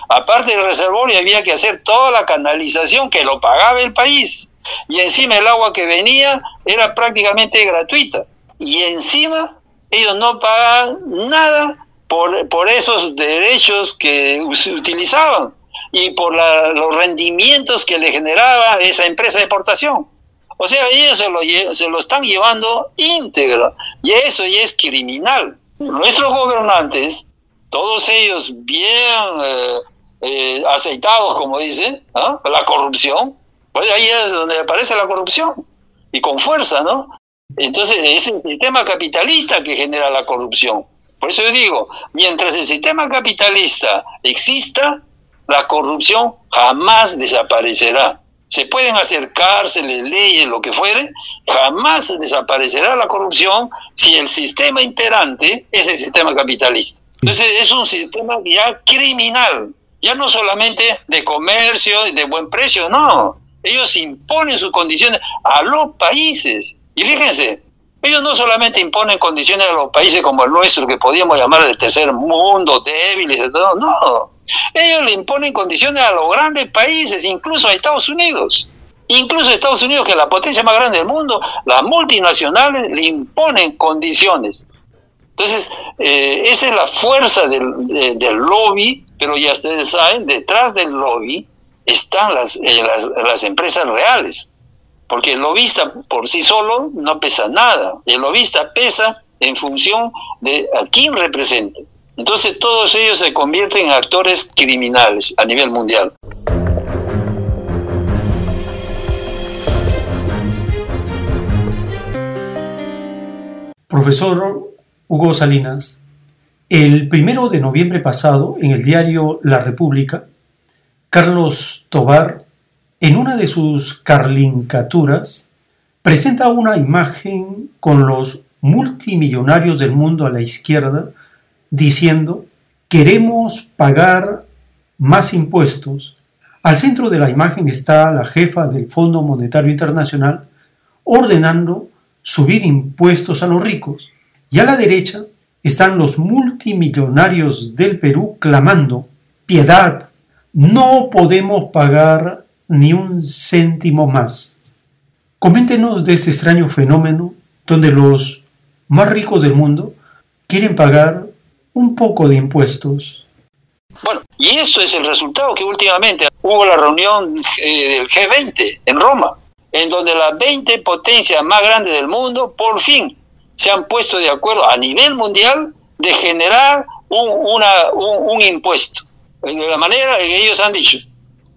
Speaker 7: Aparte del reservorio había que hacer toda la canalización que lo pagaba el país. Y encima el agua que venía era prácticamente gratuita. Y encima ellos no pagaban nada por, por esos derechos que utilizaban y por los rendimientos que le generaba esa empresa de exportación. O sea, ellos se lo, se lo están llevando íntegro y eso ya es criminal. Nuestros gobernantes, todos ellos bien eh, eh, aceitados, como dicen, la corrupción, pues ahí es donde aparece la corrupción y con fuerza, ¿no? Entonces es el sistema capitalista que genera la corrupción. Por eso yo digo, mientras el sistema capitalista exista, la corrupción jamás desaparecerá. Se pueden hacer cárceles, leyes, lo que fuere, jamás desaparecerá la corrupción si el sistema imperante es el sistema capitalista. Entonces es un sistema ya criminal, ya no solamente de comercio, y de buen precio, no. Ellos imponen sus condiciones a los países. Y fíjense, ellos no solamente imponen condiciones a los países como el nuestro, que podíamos llamar de tercer mundo, débiles, todo, no. Ellos le imponen condiciones a los grandes países, incluso a Estados Unidos. Incluso Estados Unidos, que es la potencia más grande del mundo, las multinacionales le imponen condiciones. Entonces, eh, esa es la fuerza del, lobby, pero ya ustedes saben, detrás del lobby están las, eh, las empresas reales. Porque el lobista por sí solo no pesa nada. El lobista pesa en función de a quién representa. Entonces todos ellos se convierten en actores criminales a nivel mundial.
Speaker 2: Profesor Hugo Salinas, el primero de noviembre pasado, en el diario La República, Carlos Tobar en una de sus carlincaturas, presenta una imagen con los multimillonarios del mundo a la izquierda diciendo, queremos pagar más impuestos. Al centro de la imagen está la jefa del Fondo Monetario Internacional ordenando subir impuestos a los ricos. Y a la derecha están los multimillonarios del Perú clamando, piedad, no podemos pagar ni un céntimo más. Coméntenos de este extraño fenómeno donde los más ricos del mundo quieren pagar un poco de impuestos.
Speaker 7: Bueno, y esto es el resultado que últimamente hubo la reunión eh, del G20 en Roma, en donde las 20 potencias más grandes del mundo por fin se han puesto de acuerdo a nivel mundial de generar un, impuesto. De la manera que ellos han dicho,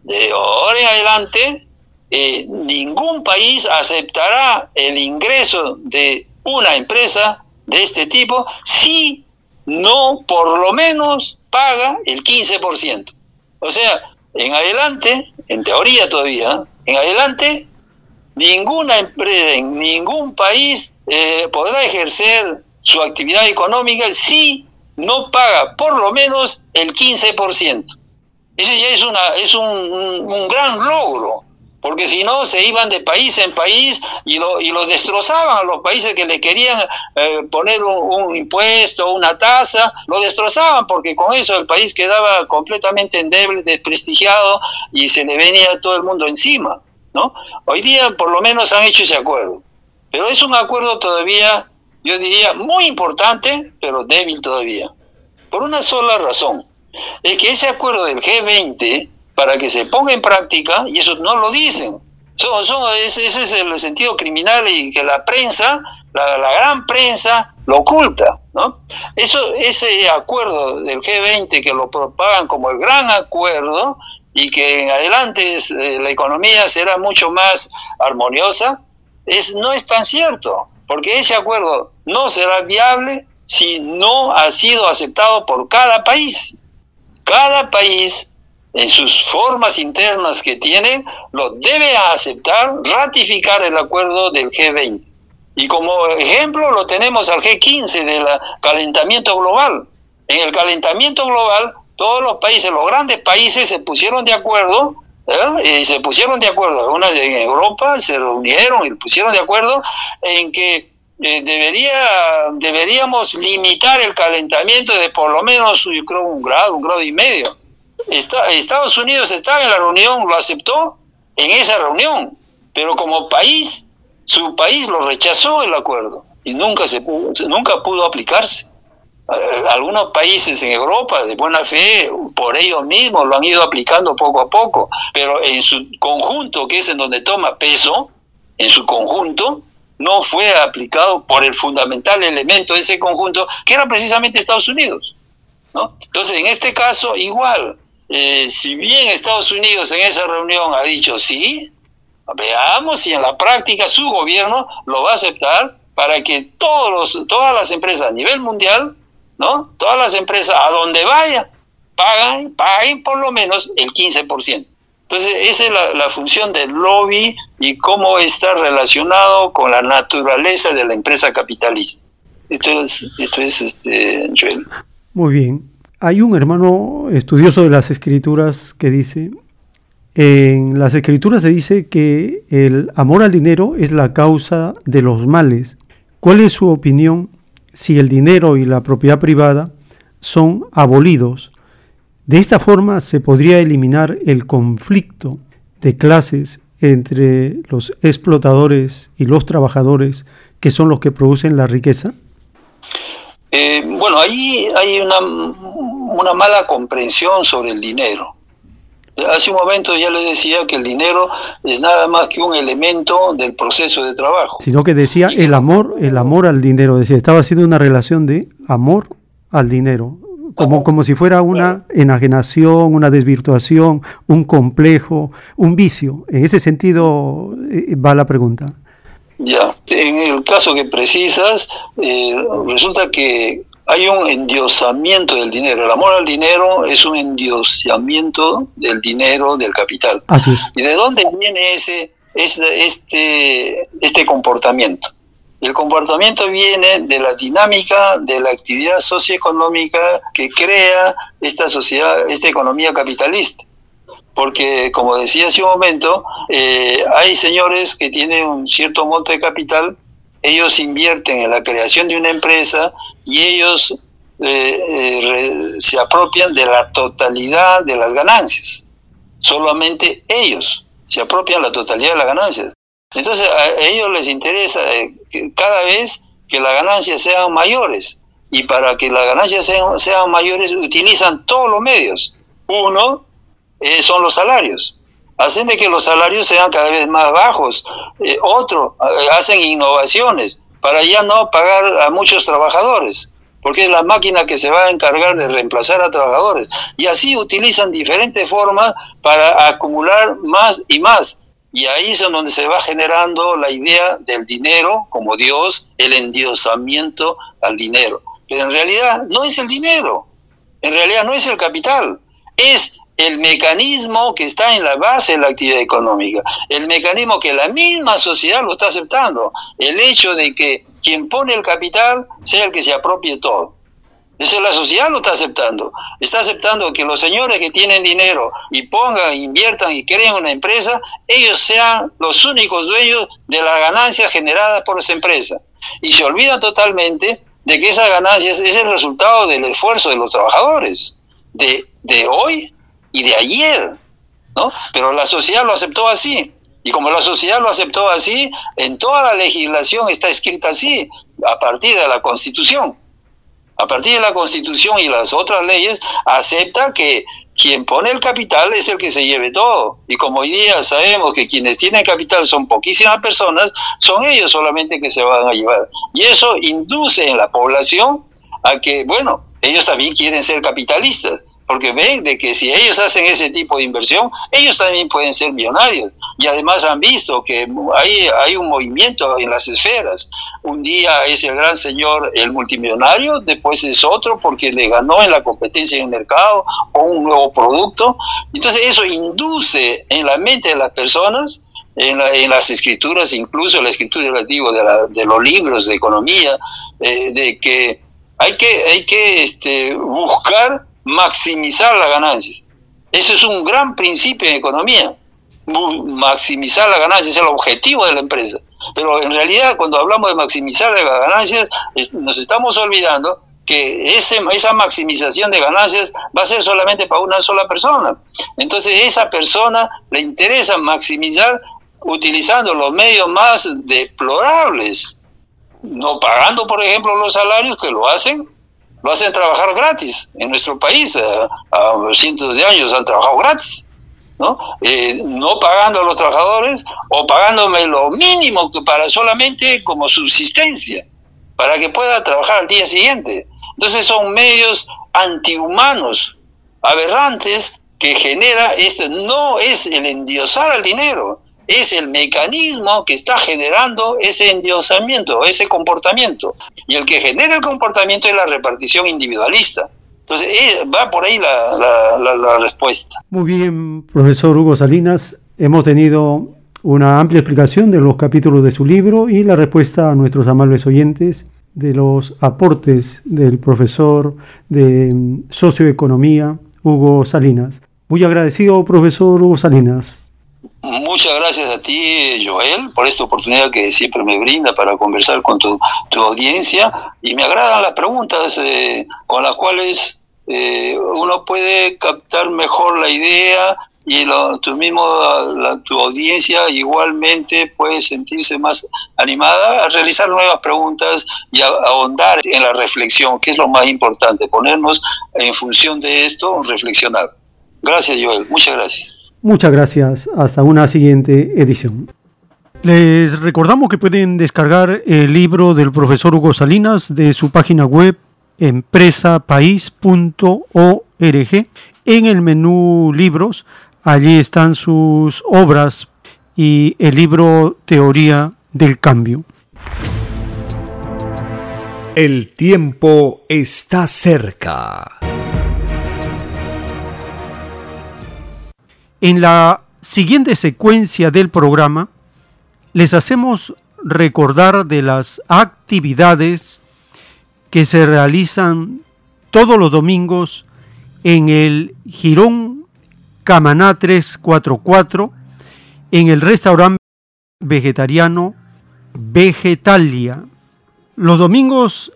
Speaker 7: de ahora en adelante, eh, ningún país aceptará el ingreso de una empresa de este tipo si no por lo menos paga el 15%. O sea, en adelante, en teoría todavía, en adelante, ninguna empresa en ningún país eh, podrá ejercer su actividad económica si no paga por lo menos el 15%. Ese ya es, una, es un, gran logro, porque si no se iban de país en país y lo, y lo destrozaban a los países que le querían eh, poner un, impuesto, una tasa, lo destrozaban porque con eso el país quedaba completamente endeble, desprestigiado y se le venía todo el mundo encima. ¿no? Hoy día por lo menos han hecho ese acuerdo, pero es un acuerdo todavía, yo diría, muy importante, pero débil todavía, por una sola razón es que ese acuerdo del G20, para que se ponga en práctica, y eso no lo dicen, ese, es el sentido criminal y que la prensa, la, gran prensa, lo oculta. ¿no? Eso, ese acuerdo del G20 que lo propagan como el gran acuerdo y que en adelante eh, la economía será mucho más armoniosa, es, no es tan cierto, porque ese acuerdo no será viable si no ha sido aceptado por cada país. Cada país, en sus formas internas que tiene, lo debe aceptar, ratificar el acuerdo del G20. Y como ejemplo lo tenemos al G15 del calentamiento global. En el calentamiento global, todos los países, los grandes países se pusieron de acuerdo ¿eh? se pusieron de acuerdo. Una en Europa se reunieron y pusieron de acuerdo en que eh, debería, deberíamos limitar el calentamiento de por lo menos, yo creo, un grado, un grado y medio. Estados Unidos estaba en la reunión, lo aceptó en esa reunión, pero como país, su país lo rechazó el acuerdo y nunca, se pudo, nunca pudo aplicarse. Eh, algunos países en Europa de buena fe, por ellos mismos lo han ido aplicando poco a poco, pero en su conjunto, que es en donde toma peso, en su conjunto, no fue aplicado por el fundamental elemento de ese conjunto, que era precisamente Estados Unidos. Entonces, en este caso, igual, eh, si bien Estados Unidos en esa reunión ha dicho sí, veamos si en la práctica su gobierno lo va a aceptar para que todos los, todas las empresas a nivel mundial, ¿no? Todas las empresas a donde vayan, pagan, paguen por lo menos el 15%. Entonces, esa es la, función del lobby y cómo está relacionado con la naturaleza de la empresa capitalista. Esto es, esto es este,
Speaker 2: Muy bien. Hay un hermano estudioso de las escrituras que dice, en las escrituras se dice que el amor al dinero es la causa de los males. ¿Cuál es su opinión si el dinero y la propiedad privada son abolidos de esta forma se podría eliminar el conflicto de clases entre los explotadores y los trabajadores que son los que producen la riqueza?
Speaker 7: Eh, bueno, ahí hay una, una mala comprensión sobre el dinero. Hace un momento ya le decía que el dinero es nada más que un elemento del proceso de trabajo.
Speaker 2: Sino que decía el amor, el amor al dinero. Decía, estaba haciendo una relación de amor al dinero como, como si fuera una enajenación, una desvirtuación, un complejo, un vicio. En ese sentido eh, va la pregunta.
Speaker 7: Ya, en el caso que precisas, eh, resulta que hay un endiosamiento del dinero. El amor al dinero es un endiosamiento del dinero, del capital.
Speaker 2: Así es.
Speaker 7: ¿Y de dónde viene ese, este, este, este comportamiento? El comportamiento viene de la dinámica de la actividad socioeconómica que crea esta sociedad, esta economía capitalista. Porque, como decía hace un momento, eh, hay señores que tienen un cierto monto de capital, ellos invierten en la creación de una empresa y ellos eh, eh, se apropian de la totalidad de las ganancias. Solamente ellos se apropian la totalidad de las ganancias. Entonces a ellos les interesa eh, cada vez que las ganancias sean mayores y para que las ganancias sean, mayores utilizan todos los medios. Uno son los salarios. Hacen de que los salarios sean cada vez más bajos. Eh, otro, hacen innovaciones para ya no pagar a muchos trabajadores, porque es la máquina que se va a encargar de reemplazar a trabajadores. Y así utilizan diferentes formas para acumular más y más y ahí es donde se va generando la idea del dinero como Dios, el endiosamiento al dinero. Pero en realidad no es el dinero, en realidad no es el capital, es el mecanismo que está en la base de la actividad económica, el mecanismo que la misma sociedad lo está aceptando, el hecho de que quien pone el capital sea el que se apropie todo. Eso la sociedad lo está aceptando. Está aceptando que los señores que tienen dinero y pongan, inviertan y creen una empresa, ellos sean los únicos dueños de las ganancias generadas por esa empresa. Y se olvidan totalmente de que esas ganancias es el resultado del esfuerzo de los trabajadores, de, de hoy y de ayer. ¿no? Pero la sociedad lo aceptó así. Y como la sociedad lo aceptó así, en toda la legislación está escrita así, a partir de la Constitución a partir de la Constitución y las otras leyes, acepta que quien pone el capital es el que se lleve todo. Y como hoy día sabemos que quienes tienen capital son poquísimas personas, son ellos solamente que se van a llevar. Y eso induce en la población a que, bueno, ellos también quieren ser capitalistas porque ven de que si ellos hacen ese tipo de inversión, ellos también pueden ser millonarios. Y además han visto que hay, hay un movimiento en las esferas. Un día es el gran señor el multimillonario, después es otro porque le ganó en la competencia en el mercado o un nuevo producto. Entonces eso induce en la mente de las personas en, en, las escrituras, incluso la escritura, digo, de, de los libros de economía, eh, de que hay que, hay que este, buscar maximizar las ganancias. Eso es un gran principio en economía. Maximizar las ganancias es el objetivo de la empresa. Pero en realidad cuando hablamos de maximizar las ganancias, nos estamos olvidando que ese, esa maximización de ganancias va a ser solamente para una sola persona. Entonces esa persona le interesa maximizar utilizando los medios más deplorables, no pagando, por ejemplo, los salarios que lo hacen lo hacen trabajar gratis. En nuestro país, a, cientos de años han trabajado gratis. ¿no? Eh, no pagando a los trabajadores o pagándome lo mínimo para solamente como subsistencia, para que pueda trabajar al día siguiente. Entonces son medios antihumanos, aberrantes, que genera, este, no es el endiosar al dinero, es el mecanismo que está generando ese endiosamiento, ese comportamiento. Y el que genera el comportamiento es la repartición individualista. Entonces, eh, va por ahí la, respuesta.
Speaker 2: Muy bien, profesor Hugo Salinas. Hemos tenido una amplia explicación de los capítulos de su libro y la respuesta a nuestros amables oyentes de los aportes del profesor de mm, socioeconomía, Hugo Salinas. Muy agradecido, profesor Hugo Salinas.
Speaker 7: Muchas gracias a ti, Joel, por esta oportunidad que siempre me brinda para conversar con tu, audiencia. Y me agradan las preguntas eh, con las cuales eh, uno puede captar mejor la idea y lo, tu mismo tu audiencia igualmente puede sentirse más animada a realizar nuevas preguntas y a, ahondar en la reflexión, que es lo más importante, ponernos en función de esto, reflexionar. Gracias, Joel. Muchas gracias.
Speaker 2: Muchas gracias. Hasta una siguiente edición. Les recordamos que pueden descargar el libro del profesor Hugo Salinas de su página web empresapaís.org. En el menú libros, allí están sus obras y el libro Teoría del Cambio.
Speaker 1: El tiempo está cerca.
Speaker 2: En la siguiente secuencia del programa, les hacemos recordar de las actividades que se realizan todos los domingos en el Girón Camaná 344, en el restaurante vegetariano Vegetalia. Los domingos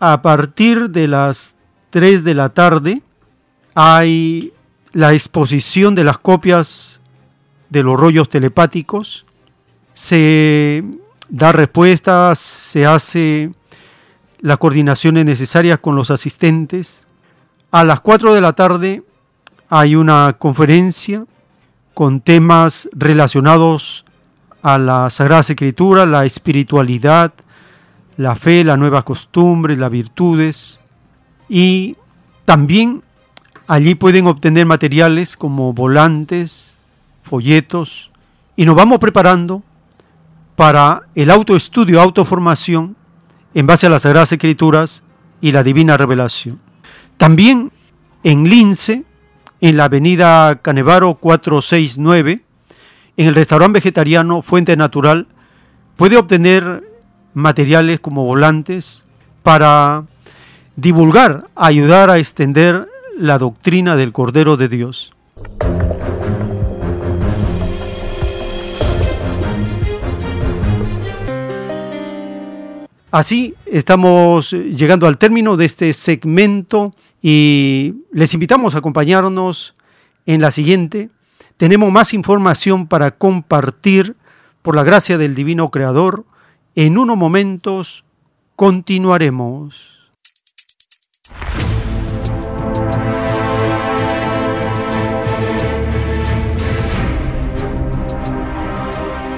Speaker 2: a partir de las 3 de la tarde hay la exposición de las copias de los rollos telepáticos, se da respuestas, se hace las coordinaciones necesarias con los asistentes. A las 4 de la tarde hay una conferencia con temas relacionados a la Sagrada Escritura, la espiritualidad, la fe, la nueva costumbre, las virtudes y también allí pueden obtener materiales como volantes, folletos y nos vamos preparando para el autoestudio, autoformación en base a las Sagradas Escrituras y la Divina Revelación. También en Lince, en la avenida Canevaro 469, en el restaurante vegetariano Fuente Natural, puede obtener materiales como volantes para divulgar, ayudar a extender la doctrina del Cordero de Dios. Así estamos llegando al término de este segmento y les invitamos a acompañarnos en la siguiente. Tenemos más información para compartir por la gracia del Divino Creador en unos momentos continuaremos.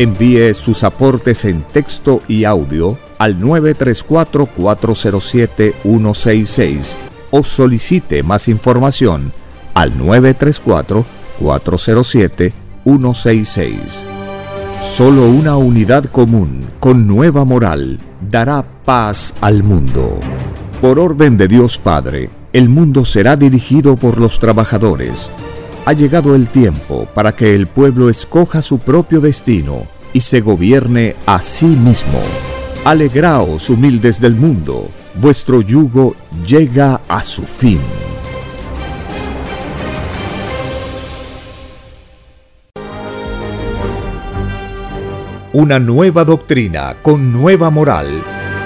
Speaker 1: Envíe sus aportes en texto y audio al 934-407-166 o solicite más información al 934-407-166. Solo una unidad común con nueva moral dará paz al mundo. Por orden de Dios Padre, el mundo será dirigido por los trabajadores. Ha llegado el tiempo para que el pueblo escoja su propio destino y se gobierne a sí mismo. Alegraos, humildes del mundo, vuestro yugo llega a su fin. Una nueva doctrina con nueva moral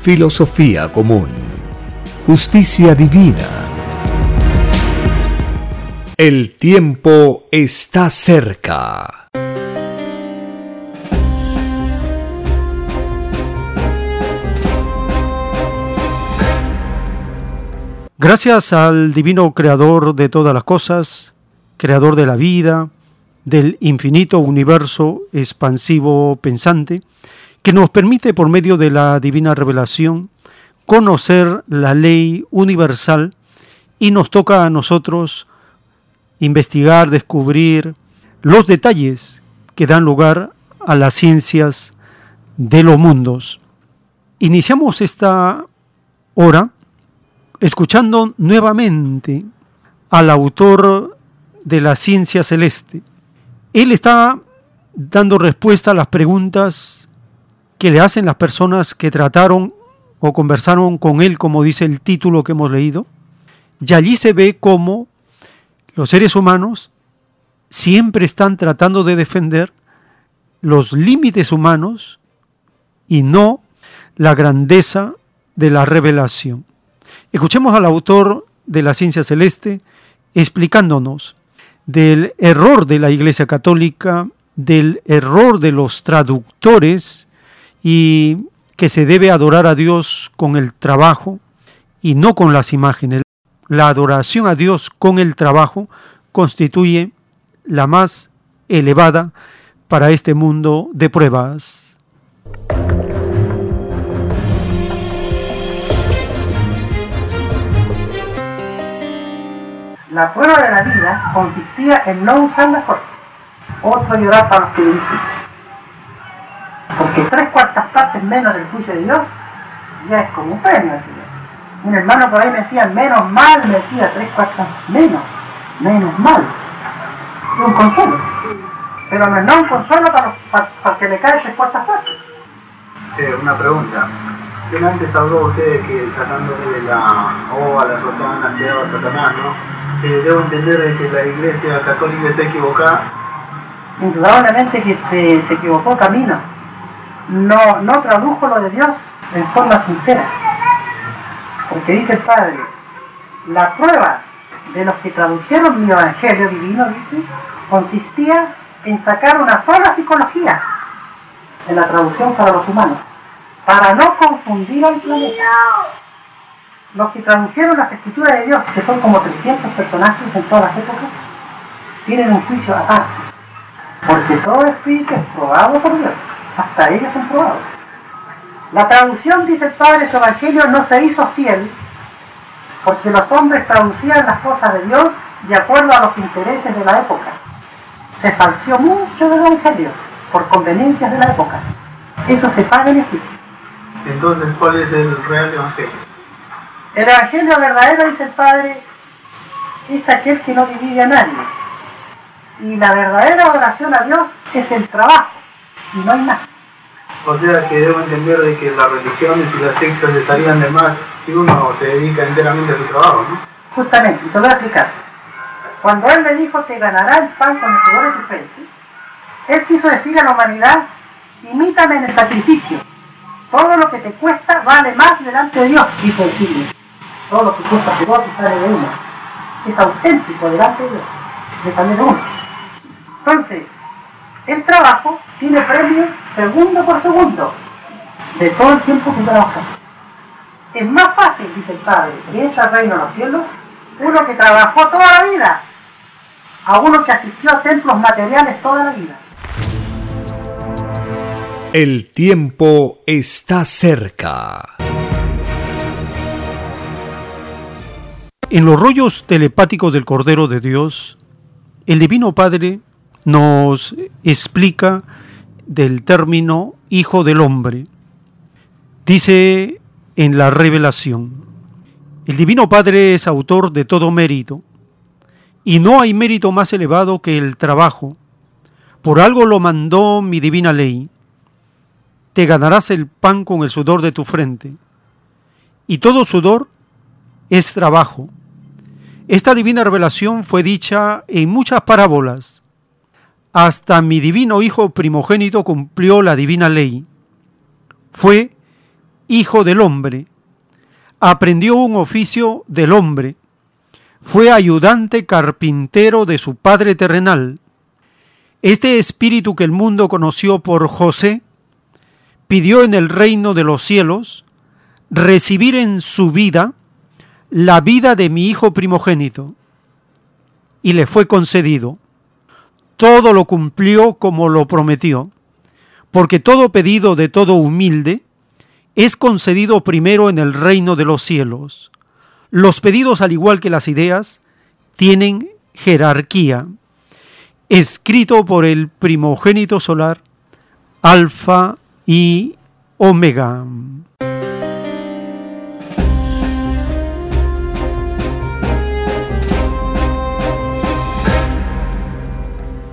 Speaker 1: filosofía común, justicia divina. El tiempo está cerca.
Speaker 2: Gracias al divino creador de todas las cosas, creador de la vida, del infinito universo expansivo pensante, que nos permite por medio de la divina revelación conocer la ley universal y nos toca a nosotros investigar, descubrir los detalles que dan lugar a las ciencias de los mundos. Iniciamos esta hora escuchando nuevamente al autor de la ciencia celeste. Él está dando respuesta a las preguntas que le hacen las personas que trataron o conversaron con él, como dice el título que hemos leído, y allí se ve cómo los seres humanos siempre están tratando de defender los límites humanos y no la grandeza de la revelación. Escuchemos al autor de la ciencia celeste explicándonos del error de la Iglesia Católica, del error de los traductores y que se debe adorar a Dios con el trabajo y no con las imágenes. La adoración a Dios con el trabajo constituye la más elevada para este mundo de pruebas.
Speaker 3: La prueba de la vida consistía en no usar la fuerza. Otro llorar para los que porque tres cuartas partes menos del juicio de Dios ya es como un premio. Un hermano por ahí me decía, menos mal, me decía, tres cuartas menos, menos mal. Es un consuelo. Pero no es un consuelo para, para, que le cae tres cuartas partes.
Speaker 4: una pregunta. Antes habló usted que tratándose de la o a la Sotana, sea a Satanás, ¿no? Eh, debo entender que la iglesia católica está equivocada.
Speaker 3: Indudablemente que se, se equivocó camino no, no tradujo lo de Dios en forma sincera. Porque dice el Padre, la prueba de los que tradujeron mi evangelio divino, dice, consistía en sacar una sola psicología en la traducción para los humanos. para no confundir al planeta. Los que traducieron las escrituras de Dios, que son como 300 personajes en todas las épocas, tienen un juicio aparte. Porque todo espíritu es probado por Dios. Hasta ellos son probados. La traducción, dice el Padre, su Evangelio no se hizo fiel porque los hombres traducían las cosas de Dios de acuerdo a los intereses de la época. Se falció mucho del Evangelio por conveniencias de la época. Eso se paga en Egipto.
Speaker 4: Entonces, ¿cuál es el real Evangelio?
Speaker 3: El Evangelio verdadero, dice el Padre, es aquel que no divide a nadie. Y la verdadera oración a Dios es el trabajo, y no hay más.
Speaker 4: O sea que debo entender de que las religiones y las sectas estarían de más si uno se dedica enteramente a su trabajo, ¿no?
Speaker 3: Justamente, te voy a explicar. Cuando Él le dijo que ganará el pan con el sudor de tu frente, Él quiso decir a la humanidad, imítame en el sacrificio. Todo lo que te cuesta vale más delante de Dios, dijo el siglo. Todo lo que cuesta de vos sale de uno. Es auténtico delante de Dios, de también de uno. Entonces, el trabajo tiene premio segundo por segundo de todo el tiempo que trabaja. Es más fácil, dice el Padre, que entra al reino de los cielos, uno que trabajó toda la vida, a uno que asistió a templos materiales toda la vida.
Speaker 1: El tiempo está cerca.
Speaker 2: En los rollos telepáticos del Cordero de Dios, el Divino Padre nos explica del término Hijo del Hombre. Dice en la revelación, el Divino Padre es autor de todo mérito, y no hay mérito más elevado que el trabajo. Por algo lo mandó mi divina ley. Te ganarás el pan con el sudor de tu frente. Y todo sudor es trabajo. Esta divina revelación fue dicha en muchas parábolas. Hasta mi divino Hijo primogénito cumplió la divina ley. Fue hijo del hombre. Aprendió un oficio del hombre. Fue ayudante carpintero de su Padre terrenal. Este espíritu que el mundo conoció por José, pidió en el reino de los cielos recibir en su vida la vida de mi hijo primogénito, y le fue concedido. Todo lo cumplió como lo prometió, porque todo pedido de todo humilde es concedido primero en el reino de los cielos. Los pedidos, al igual que las ideas, tienen jerarquía. Escrito por el primogénito solar, Alfa y Omega.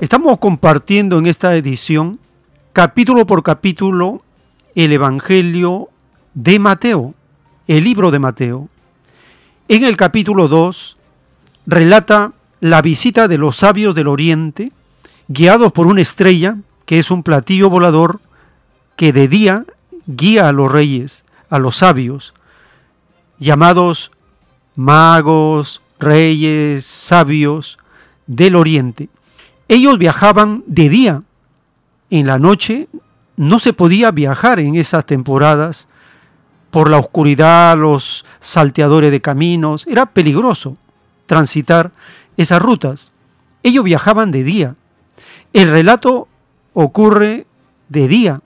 Speaker 2: Estamos compartiendo en esta edición, capítulo por capítulo, el Evangelio de Mateo, el libro de Mateo. En el capítulo 2 relata la visita de los sabios del Oriente, guiados por una estrella, que es un platillo volador que de día guía a los reyes, a los sabios, llamados magos, reyes, sabios del Oriente. Ellos viajaban de día. En la noche no se podía viajar en esas temporadas por la oscuridad, los salteadores de caminos. Era peligroso transitar esas rutas. Ellos viajaban de día. El relato ocurre de día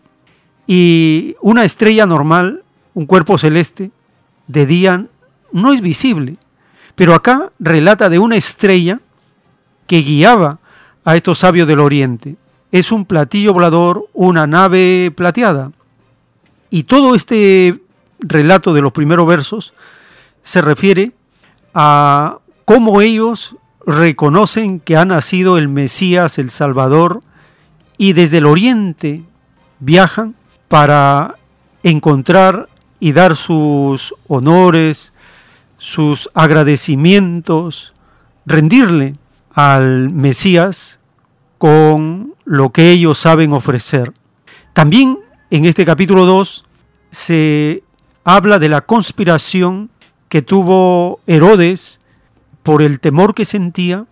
Speaker 2: y una estrella normal, un cuerpo celeste, de día no es visible. Pero acá relata de una estrella que guiaba a estos sabios del oriente. Es un platillo volador, una nave plateada. Y todo este relato de los primeros versos se refiere a cómo ellos reconocen que ha nacido el Mesías, el Salvador, y desde el oriente viajan para encontrar y dar sus honores, sus agradecimientos, rendirle al Mesías con lo que ellos saben ofrecer. También en este capítulo 2 se habla de la conspiración que tuvo Herodes por el temor que sentía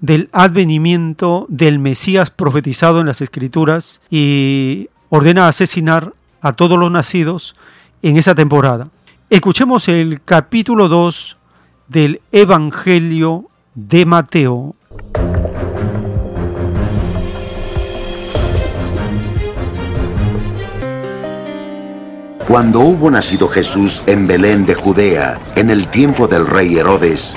Speaker 2: del advenimiento del Mesías profetizado en las Escrituras y ordena asesinar a todos los nacidos en esa temporada. Escuchemos el capítulo 2 del Evangelio de Mateo.
Speaker 5: Cuando hubo nacido Jesús en Belén de Judea, en el tiempo del rey Herodes,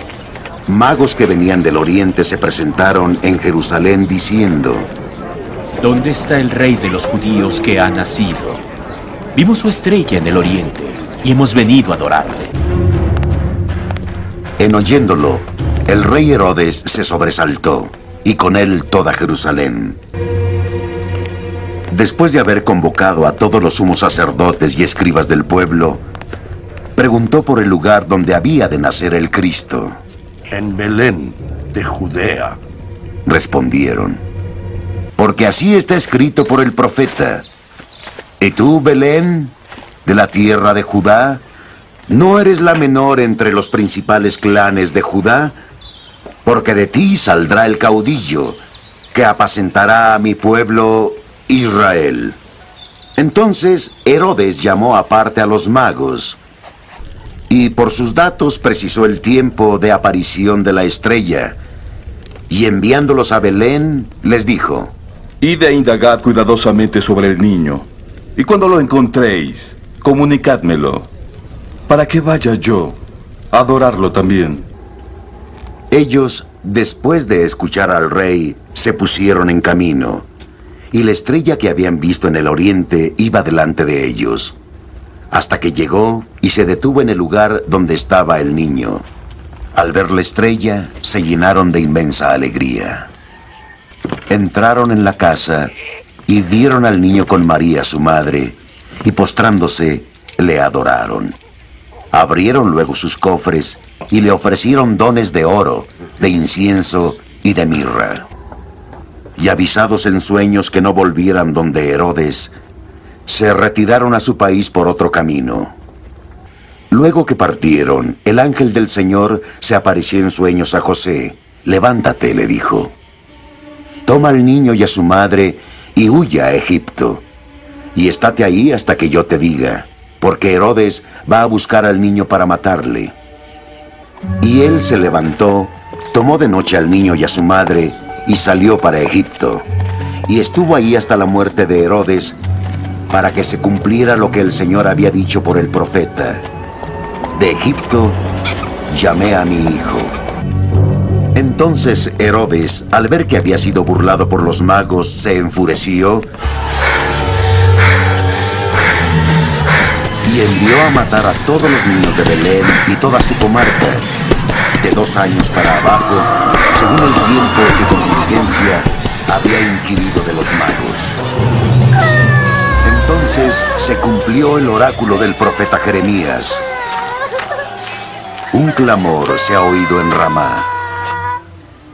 Speaker 5: magos que venían del oriente se presentaron en Jerusalén diciendo,
Speaker 8: ¿Dónde está el rey de los judíos que ha nacido? Vimos su estrella en el oriente y hemos venido a adorarle.
Speaker 5: En oyéndolo, el rey Herodes se sobresaltó, y con él toda Jerusalén. Después de haber convocado a todos los sumos sacerdotes y escribas del pueblo, preguntó por el lugar donde había de nacer el Cristo.
Speaker 9: En Belén, de Judea.
Speaker 5: Respondieron, porque así está escrito por el profeta. ¿Y tú, Belén, de la tierra de Judá, no eres la menor entre los principales clanes de Judá? Porque de ti saldrá el caudillo que apacentará a mi pueblo Israel. Entonces Herodes llamó aparte a los magos y por sus datos precisó el tiempo de aparición de la estrella y enviándolos a Belén les dijo,
Speaker 10: Id a indagad cuidadosamente sobre el niño y cuando lo encontréis, comunicádmelo para que vaya yo a adorarlo también.
Speaker 5: Ellos, después de escuchar al rey, se pusieron en camino y la estrella que habían visto en el oriente iba delante de ellos, hasta que llegó y se detuvo en el lugar donde estaba el niño. Al ver la estrella, se llenaron de inmensa alegría. Entraron en la casa y vieron al niño con María, su madre, y postrándose, le adoraron. Abrieron luego sus cofres y le ofrecieron dones de oro, de incienso y de mirra y avisados en sueños que no volvieran donde Herodes, se retiraron a su país por otro camino. Luego que partieron, el ángel del Señor se apareció en sueños a José. Levántate, le dijo. Toma al niño y a su madre y huya a Egipto. Y estate ahí hasta que yo te diga, porque Herodes va a buscar al niño para matarle. Y él se levantó, tomó de noche al niño y a su madre, y salió para Egipto. Y estuvo ahí hasta la muerte de Herodes, para que se cumpliera lo que el Señor había dicho por el profeta. De Egipto llamé a mi hijo. Entonces Herodes, al ver que había sido burlado por los magos, se enfureció y envió a matar a todos los niños de Belén y toda su comarca, de dos años para abajo, según el tiempo que diligencia había inquirido de los magos. Entonces se cumplió el oráculo del profeta Jeremías. Un clamor se ha oído en Ramá,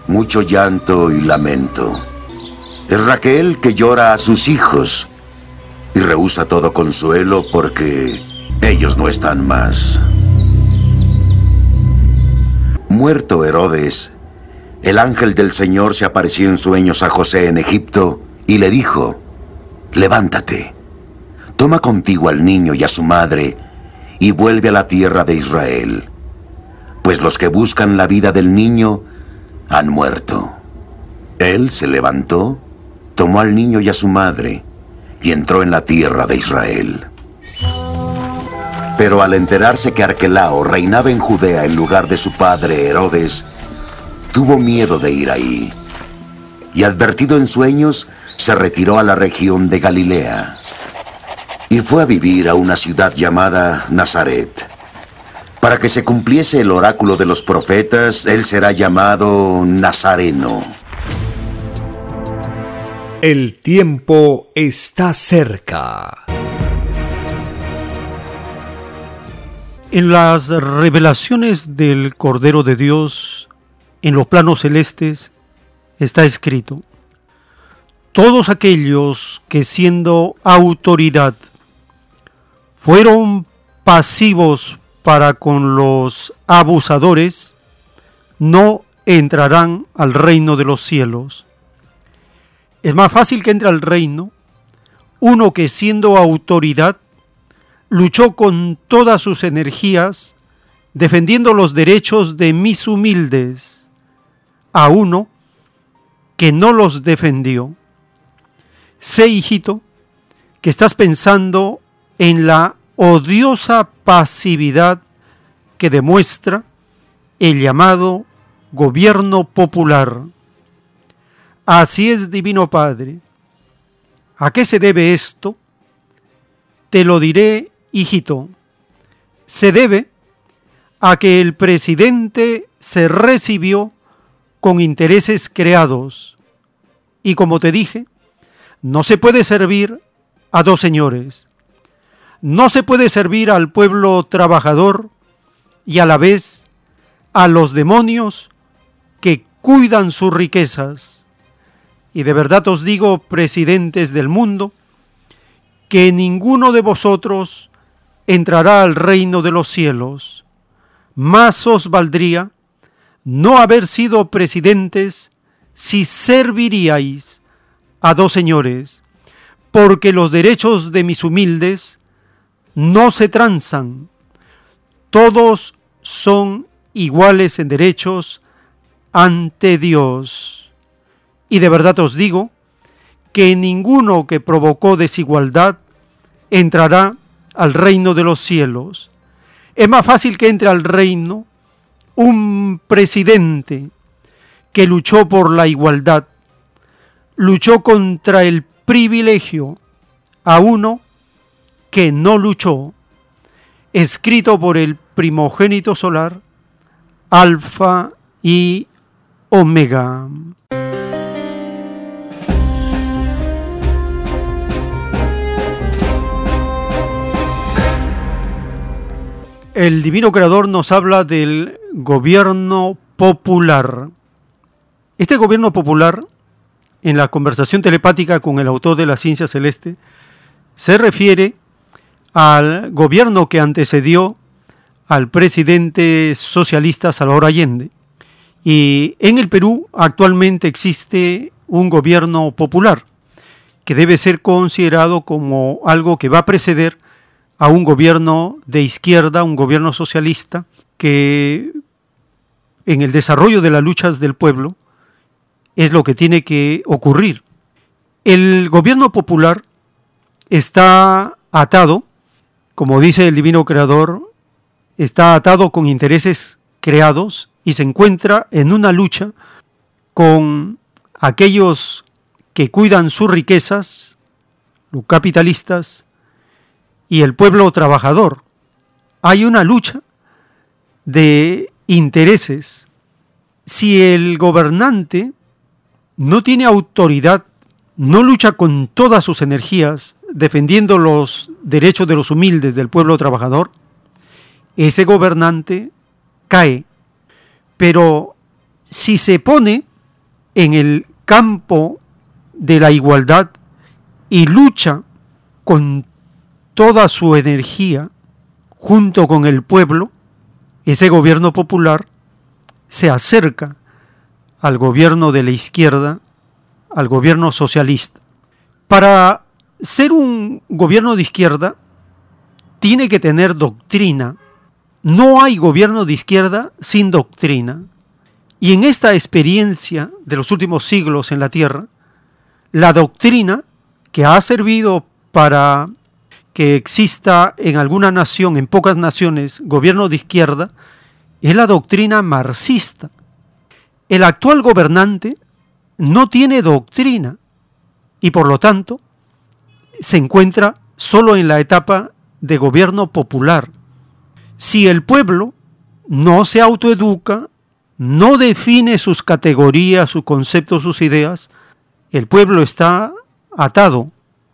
Speaker 5: mucho llanto y lamento. Es Raquel que llora a sus hijos y rehúsa todo consuelo porque ellos no están más. Muerto Herodes, el ángel del Señor se apareció en sueños a José en Egipto y le dijo, levántate, toma contigo al niño y a su madre y vuelve a la tierra de Israel, pues los que buscan la vida del niño han muerto. Él se levantó, tomó al niño y a su madre y entró en la tierra de Israel. Pero al enterarse que Arquelao reinaba en Judea en lugar de su padre Herodes, tuvo miedo de ir ahí y advertido en sueños, se retiró a la región de Galilea y fue a vivir a una ciudad llamada Nazaret. Para que se cumpliese el oráculo de los profetas, él será llamado Nazareno.
Speaker 1: El tiempo está cerca.
Speaker 2: En las revelaciones del Cordero de Dios, en los planos celestes está escrito, todos aquellos que siendo autoridad fueron pasivos para con los abusadores, no entrarán al reino de los cielos. Es más fácil que entre al reino uno que siendo autoridad luchó con todas sus energías defendiendo los derechos de mis humildes a uno que no los defendió. Sé, hijito, que estás pensando en la odiosa pasividad que demuestra el llamado gobierno popular. Así es, Divino Padre. ¿A qué se debe esto? Te lo diré, hijito. Se debe a que el presidente se recibió con intereses creados. Y como te dije, no se puede servir a dos señores. No se puede servir al pueblo trabajador y a la vez a los demonios que cuidan sus riquezas. Y de verdad os digo, presidentes del mundo, que ninguno de vosotros entrará al reino de los cielos. Más os valdría no haber sido presidentes si serviríais a dos señores, porque los derechos de mis humildes no se transan. Todos son iguales en derechos ante Dios. Y de verdad os digo que ninguno que provocó desigualdad entrará al reino de los cielos. Es más fácil que entre al reino un presidente que luchó por la igualdad, luchó contra el privilegio a uno que no luchó, escrito por el primogénito solar, Alfa y Omega. El Divino Creador nos habla del gobierno popular. Este gobierno popular, en la conversación telepática con el autor de la ciencia celeste, se refiere al gobierno que antecedió al presidente socialista Salvador Allende. Y en el Perú actualmente existe un gobierno popular que debe ser considerado como algo que va a preceder a un gobierno de izquierda, un gobierno socialista, que en el desarrollo de las luchas del pueblo es lo que tiene que ocurrir. El gobierno popular está atado, como dice el Divino Creador, está atado con intereses creados y se encuentra en una lucha con aquellos que cuidan sus riquezas, los capitalistas, y el pueblo trabajador. Hay una lucha de intereses. Si el gobernante no tiene autoridad, no lucha con todas sus energías defendiendo los derechos de los humildes del pueblo trabajador, ese gobernante cae. Pero si se pone en el campo de la igualdad y lucha con toda su energía junto con el pueblo, ese gobierno popular se acerca al gobierno de la izquierda, al gobierno socialista. Para ser un gobierno de izquierda, tiene que tener doctrina. No hay gobierno de izquierda sin doctrina. Y en esta experiencia de los últimos siglos en la Tierra, la doctrina que ha servido para que exista en alguna nación, en pocas naciones, gobierno de izquierda, es la doctrina marxista. El actual gobernante no tiene doctrina y por lo tanto se encuentra solo en la etapa de gobierno popular. Si el pueblo no se autoeduca, no define sus categorías, sus conceptos, sus ideas, el pueblo está atado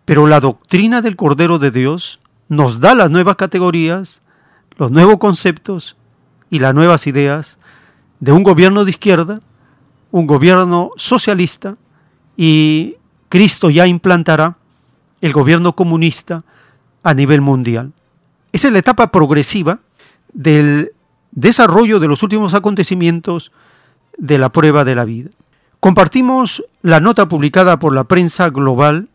Speaker 2: pero la doctrina del Cordero de Dios nos da las nuevas categorías, los nuevos conceptos y las nuevas ideas de un gobierno de izquierda, un gobierno socialista y Cristo ya implantará el gobierno comunista a nivel mundial. Esa es la etapa progresiva del desarrollo de los últimos acontecimientos de la prueba de la vida. Compartimos la nota publicada por la prensa global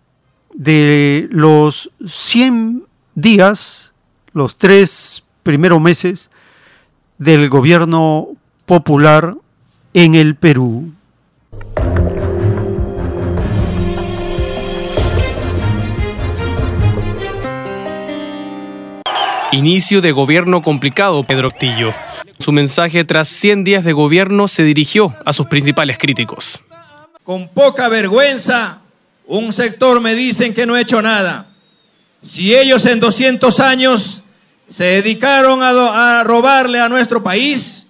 Speaker 2: de los 100 días los tres primeros meses del gobierno popular en el Perú.
Speaker 11: Inicio de gobierno complicado, Pedro Octillo. Su mensaje tras 100 días de gobierno se dirigió a sus principales críticos.
Speaker 12: Con poca vergüenza, un sector me dicen que no he hecho nada. Si ellos en 200 años se dedicaron a, a robarle a nuestro país,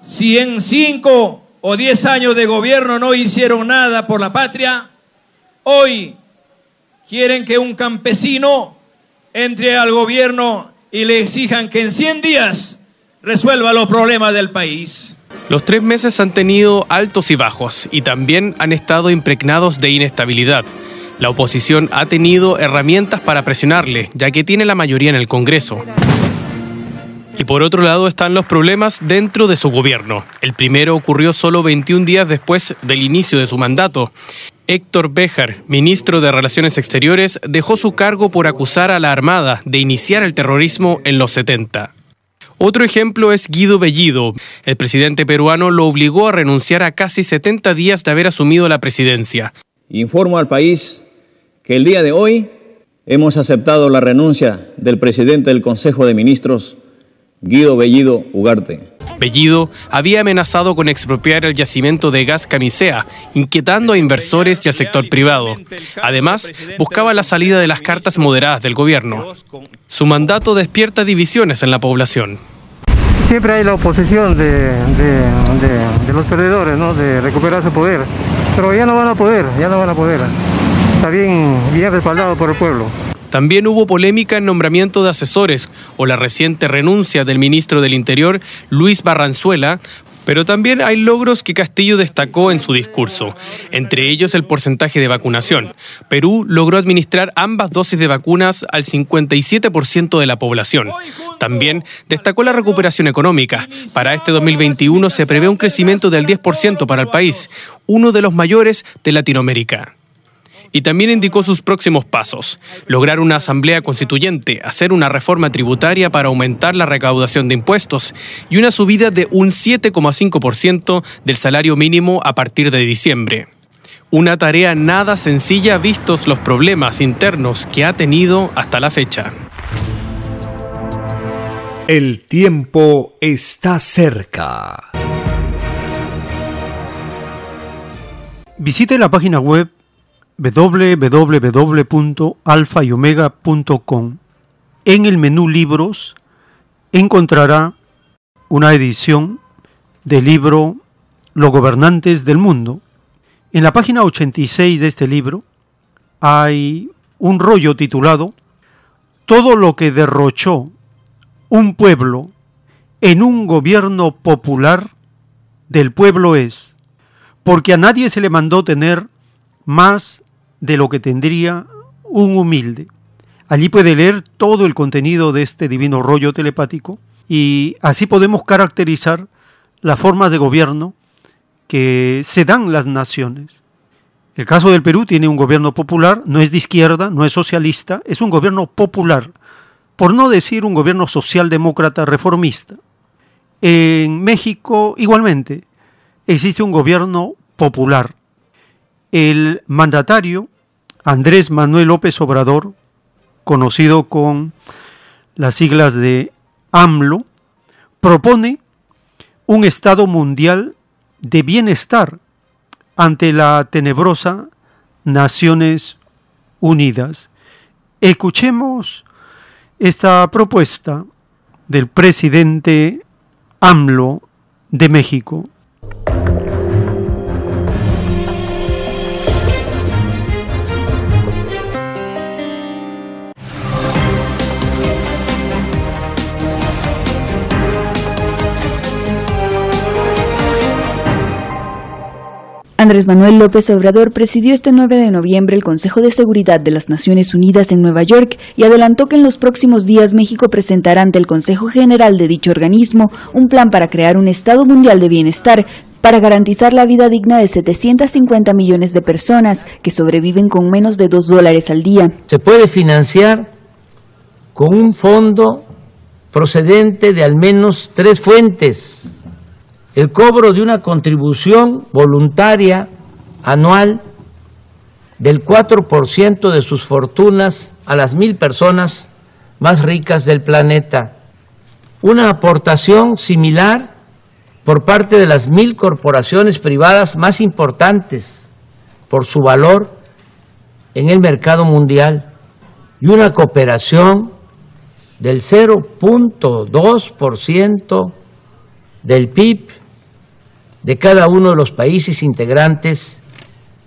Speaker 12: si en 5 o 10 años de gobierno no hicieron nada por la patria, hoy quieren que un campesino entre al gobierno y le exijan que en 100 días resuelva los problemas del país.
Speaker 11: Los tres meses han tenido altos y bajos y también han estado impregnados de inestabilidad. La oposición ha tenido herramientas para presionarle, ya que tiene la mayoría en el Congreso. Y por otro lado están los problemas dentro de su gobierno. El primero ocurrió solo 21 días después del inicio de su mandato. Héctor Béjar, ministro de Relaciones Exteriores, dejó su cargo por acusar a la Armada de iniciar el terrorismo en los 70. Otro ejemplo es Guido Bellido. El presidente peruano lo obligó a renunciar a casi 70 días de haber asumido la presidencia.
Speaker 13: Informo al país que el día de hoy hemos aceptado la renuncia del presidente del Consejo de Ministros, Guido Bellido Ugarte.
Speaker 11: Bellido había amenazado con expropiar el yacimiento de gas Camisea, inquietando a inversores y al sector privado. Además, buscaba la salida de las cartas moderadas del gobierno. Su mandato despierta divisiones en la población.
Speaker 14: Siempre hay la oposición de, de, los perdedores, ¿no? de recuperar su poder, pero ya no van a poder, ya no van a poder. Está bien, bien respaldado por el pueblo.
Speaker 11: También hubo polémica en nombramiento de asesores o la reciente renuncia del ministro del Interior, Luis Barranzuela, pero también hay logros que Castillo destacó en su discurso, entre ellos el porcentaje de vacunación. Perú logró administrar ambas dosis de vacunas al 57% de la población. También destacó la recuperación económica. Para este 2021 se prevé un crecimiento del 10% para el país, uno de los mayores de Latinoamérica y también indicó sus próximos pasos. Lograr una asamblea constituyente, hacer una reforma tributaria para aumentar la recaudación de impuestos y una subida de un 7,5% del salario mínimo a partir de diciembre. Una tarea nada sencilla vistos los problemas internos que ha tenido hasta la fecha.
Speaker 1: El tiempo está cerca.
Speaker 2: Visite la página web www.alfayomega.com. En el menú Libros encontrará una edición del libro Los gobernantes del mundo. En la página 86 de este libro hay un rollo titulado Todo lo que derrochó un pueblo en un gobierno popular del pueblo es, porque a nadie se le mandó tener más de lo que tendría un humilde. Allí puede leer todo el contenido de este divino rollo telepático y así podemos caracterizar las formas de gobierno que se dan las naciones. El caso del Perú tiene un gobierno popular, no es de izquierda, no es socialista, es un gobierno popular, por no decir un gobierno socialdemócrata reformista. En México igualmente existe un gobierno popular. El mandatario Andrés Manuel López Obrador, conocido con las siglas de AMLO, propone un estado mundial de bienestar ante la tenebrosa Naciones Unidas. Escuchemos esta propuesta del presidente AMLO de México.
Speaker 15: Andrés Manuel López Obrador presidió este 9 de noviembre el Consejo de Seguridad de las Naciones Unidas en Nueva York y adelantó que en los próximos días México presentará ante el Consejo General de dicho organismo un plan para crear un Estado Mundial de Bienestar para garantizar la vida digna de 750 millones de personas que sobreviven con menos de 2 dólares al día.
Speaker 16: Se puede financiar con un fondo procedente de al menos tres fuentes. El cobro de una contribución voluntaria anual del 4% de sus fortunas a las mil personas más ricas del planeta. Una aportación similar por parte de las mil corporaciones privadas más importantes por su valor en el mercado mundial y una cooperación del 0.2% del PIB de cada uno de los países integrantes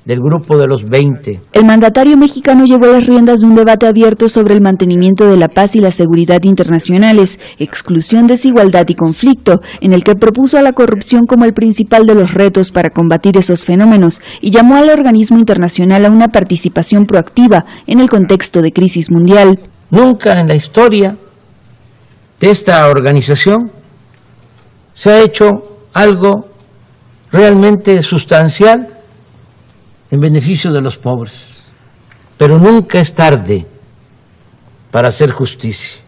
Speaker 16: del grupo de los 20.
Speaker 15: El mandatario mexicano llevó las riendas de un debate abierto sobre el mantenimiento de la paz y la seguridad internacionales, exclusión, desigualdad y conflicto, en el que propuso a la corrupción como el principal de los retos para combatir esos fenómenos y llamó al organismo internacional a una participación proactiva en el contexto de crisis mundial.
Speaker 16: Nunca en la historia de esta organización se ha hecho algo realmente sustancial en beneficio de los pobres. Pero nunca es tarde para hacer justicia.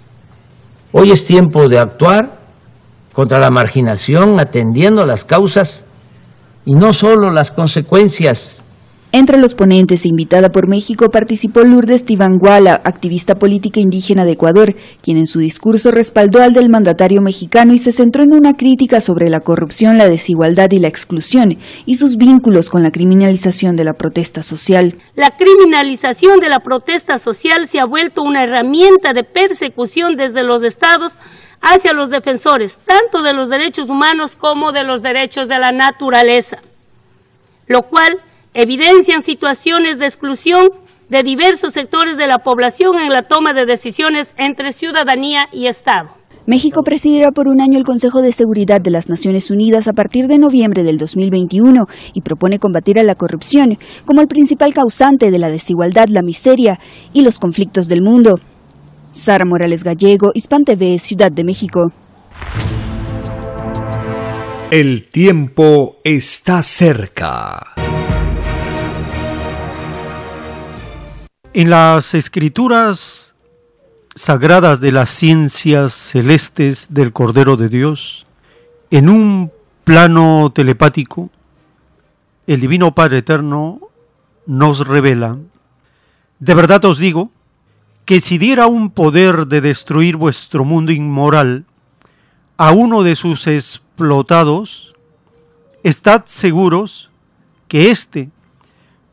Speaker 16: Hoy es tiempo de actuar contra la marginación, atendiendo las causas y no solo las consecuencias
Speaker 15: entre los ponentes, invitada por México, participó Lourdes Tibanguala, activista política indígena de Ecuador, quien en su discurso respaldó al del mandatario mexicano y se centró en una crítica sobre la corrupción, la desigualdad y la exclusión y sus vínculos con la criminalización de la protesta social.
Speaker 17: La criminalización de la protesta social se ha vuelto una herramienta de persecución desde los estados hacia los defensores, tanto de los derechos humanos como de los derechos de la naturaleza, lo cual evidencian situaciones de exclusión de diversos sectores de la población en la toma de decisiones entre ciudadanía y Estado.
Speaker 15: México presidirá por un año el Consejo de Seguridad de las Naciones Unidas a partir de noviembre del 2021 y propone combatir a la corrupción como el principal causante de la desigualdad, la miseria y los conflictos del mundo. Sara Morales Gallego, Hispan TV, Ciudad de México.
Speaker 1: El tiempo está cerca.
Speaker 2: En las escrituras sagradas de las ciencias celestes del Cordero de Dios, en un plano telepático, el Divino Padre Eterno nos revela, de verdad os digo, que si diera un poder de destruir vuestro mundo inmoral a uno de sus explotados, estad seguros que éste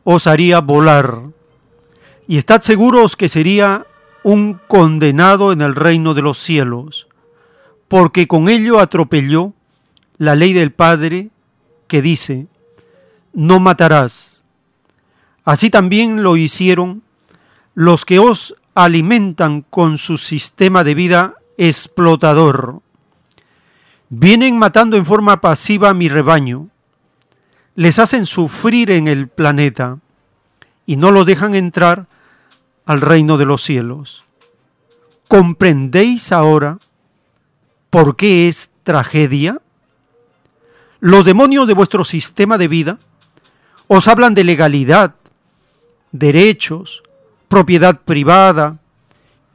Speaker 2: os haría volar y estad seguros que sería un condenado en el reino de los cielos, porque con ello atropelló la ley del Padre que dice, no matarás. Así también lo hicieron los que os alimentan con su sistema de vida explotador. Vienen matando en forma pasiva a mi rebaño, les hacen sufrir en el planeta y no lo dejan entrar al reino de los cielos. ¿Comprendéis ahora por qué es tragedia? Los demonios de vuestro sistema de vida os hablan de legalidad, derechos, propiedad privada,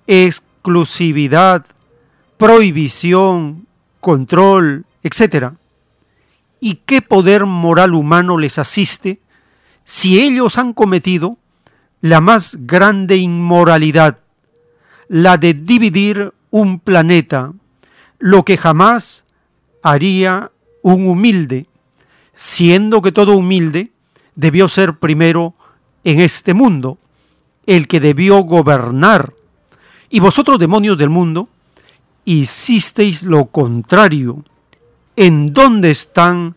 Speaker 2: exclusividad, prohibición, control, etc. ¿Y qué poder moral humano les asiste si ellos han cometido la más grande inmoralidad, la de dividir un planeta, lo que jamás haría un humilde, siendo que todo humilde debió ser primero en este mundo, el que debió gobernar. Y vosotros, demonios del mundo, hicisteis lo contrario. ¿En dónde están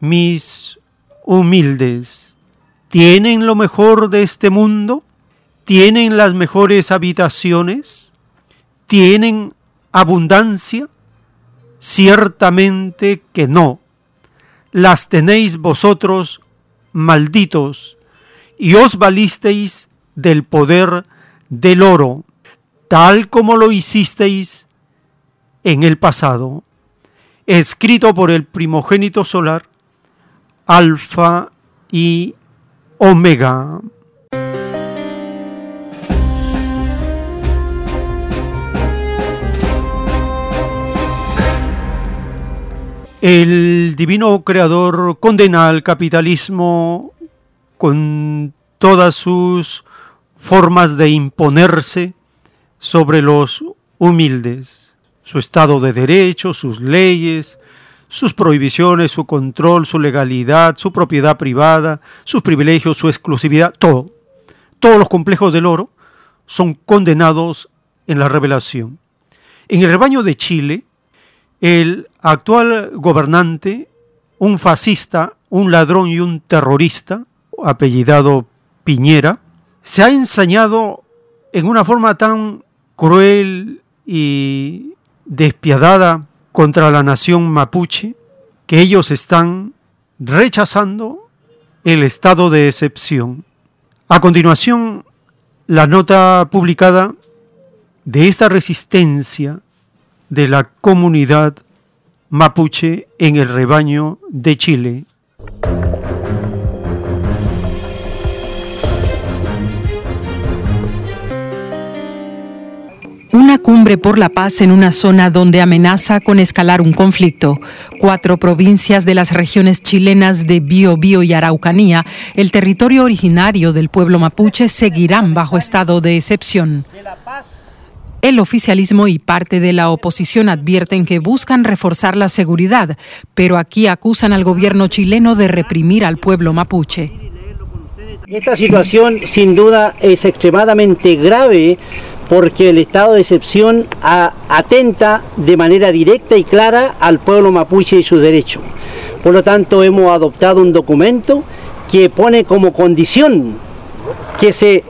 Speaker 2: mis humildes? ¿Tienen lo mejor de este mundo? ¿Tienen las mejores habitaciones? ¿Tienen abundancia? Ciertamente que no. Las tenéis vosotros, malditos, y os valisteis del poder del oro, tal como lo hicisteis en el pasado. Escrito por el primogénito solar, Alfa y Omega. El divino creador condena al capitalismo con todas sus formas de imponerse sobre los humildes, su estado de derecho, sus leyes, sus prohibiciones, su control, su legalidad, su propiedad privada, sus privilegios, su exclusividad, todo. Todos los complejos del oro son condenados en la revelación. En el rebaño de Chile, el actual gobernante, un fascista, un ladrón y un terrorista, apellidado Piñera, se ha ensañado en una forma tan cruel y despiadada contra la nación mapuche que ellos están rechazando el estado de excepción. A continuación, la nota publicada de esta resistencia de la comunidad mapuche en el rebaño de Chile.
Speaker 18: Una cumbre por la paz en una zona donde amenaza con escalar un conflicto. Cuatro provincias de las regiones chilenas de Biobío y Araucanía, el territorio originario del pueblo mapuche, seguirán bajo estado de excepción. El oficialismo y parte de la oposición advierten que buscan reforzar la seguridad, pero aquí acusan al gobierno chileno de reprimir al pueblo mapuche.
Speaker 19: Esta situación sin duda es extremadamente grave porque el estado de excepción atenta de manera directa y clara al pueblo mapuche y sus derechos. Por lo tanto, hemos adoptado un documento que pone como condición que se,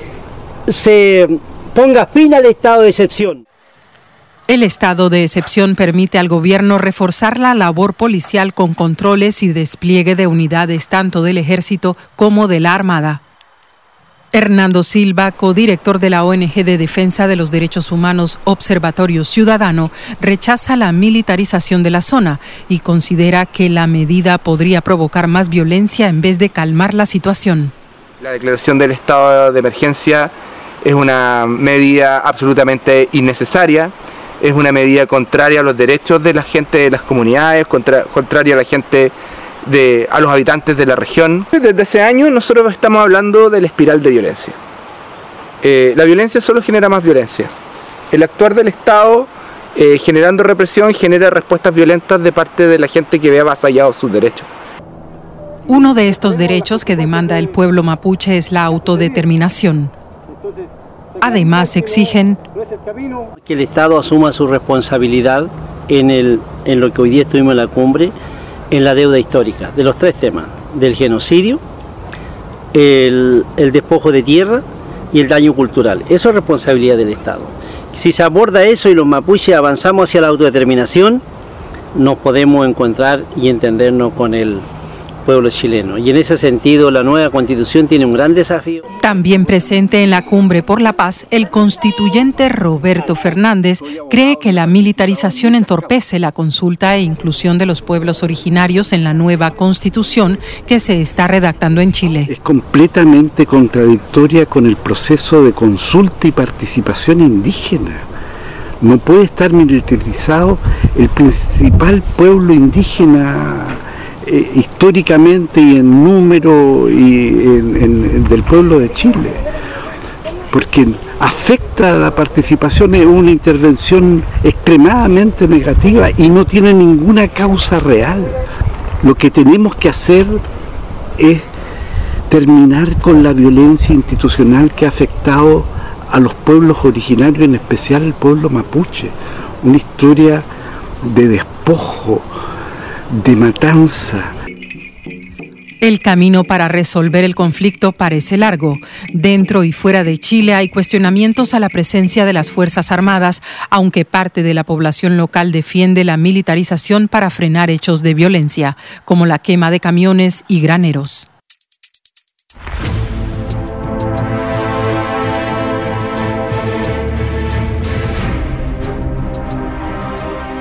Speaker 19: se ponga fin al estado de excepción.
Speaker 18: El estado de excepción permite al gobierno reforzar la labor policial con controles y despliegue de unidades tanto del ejército como de la Armada. Hernando Silva, codirector de la ONG de Defensa de los Derechos Humanos Observatorio Ciudadano, rechaza la militarización de la zona y considera que la medida podría provocar más violencia en vez de calmar la situación.
Speaker 20: La declaración del estado de emergencia es una medida absolutamente innecesaria, es una medida contraria a los derechos de la gente de las comunidades, contraria a la gente a los habitantes de la región. Desde ese año nosotros estamos hablando de la espiral de violencia. Eh, la violencia solo genera más violencia. El actuar del Estado eh, generando represión genera respuestas violentas de parte de la gente que ve avasallados sus derechos.
Speaker 18: Uno de estos derechos que demanda el pueblo mapuche es la autodeterminación. Además exigen
Speaker 19: que el Estado asuma su responsabilidad en, el, en lo que hoy día estuvimos en la cumbre, en la deuda histórica, de los tres temas, del genocidio, el, despojo de tierra y el daño cultural. Eso es responsabilidad del Estado. Si se aborda eso y los mapuches avanzamos hacia la autodeterminación, nos podemos encontrar y entendernos con el pueblo chileno. Y en ese sentido, la nueva constitución tiene un gran desafío.
Speaker 18: También presente en la cumbre por la paz, el constituyente Roberto Fernández cree que la militarización entorpece la consulta e inclusión de los pueblos originarios en la nueva constitución que se está redactando en Chile.
Speaker 21: Es completamente contradictoria con el proceso de consulta y participación indígena. No puede estar militarizado el principal pueblo indígena eh, históricamente y en número y del pueblo de Chile, porque afecta a la participación, es una intervención extremadamente negativa y no tiene ninguna causa real. Lo que tenemos que hacer es terminar con la violencia institucional que ha afectado a los pueblos originarios, en especial el pueblo mapuche. Una historia de despojo, de matanza.
Speaker 18: El camino para resolver el conflicto parece largo. Dentro y fuera de Chile hay cuestionamientos a la presencia de las Fuerzas Armadas, aunque parte de la población local defiende la militarización para frenar hechos de violencia, como la quema de camiones y graneros.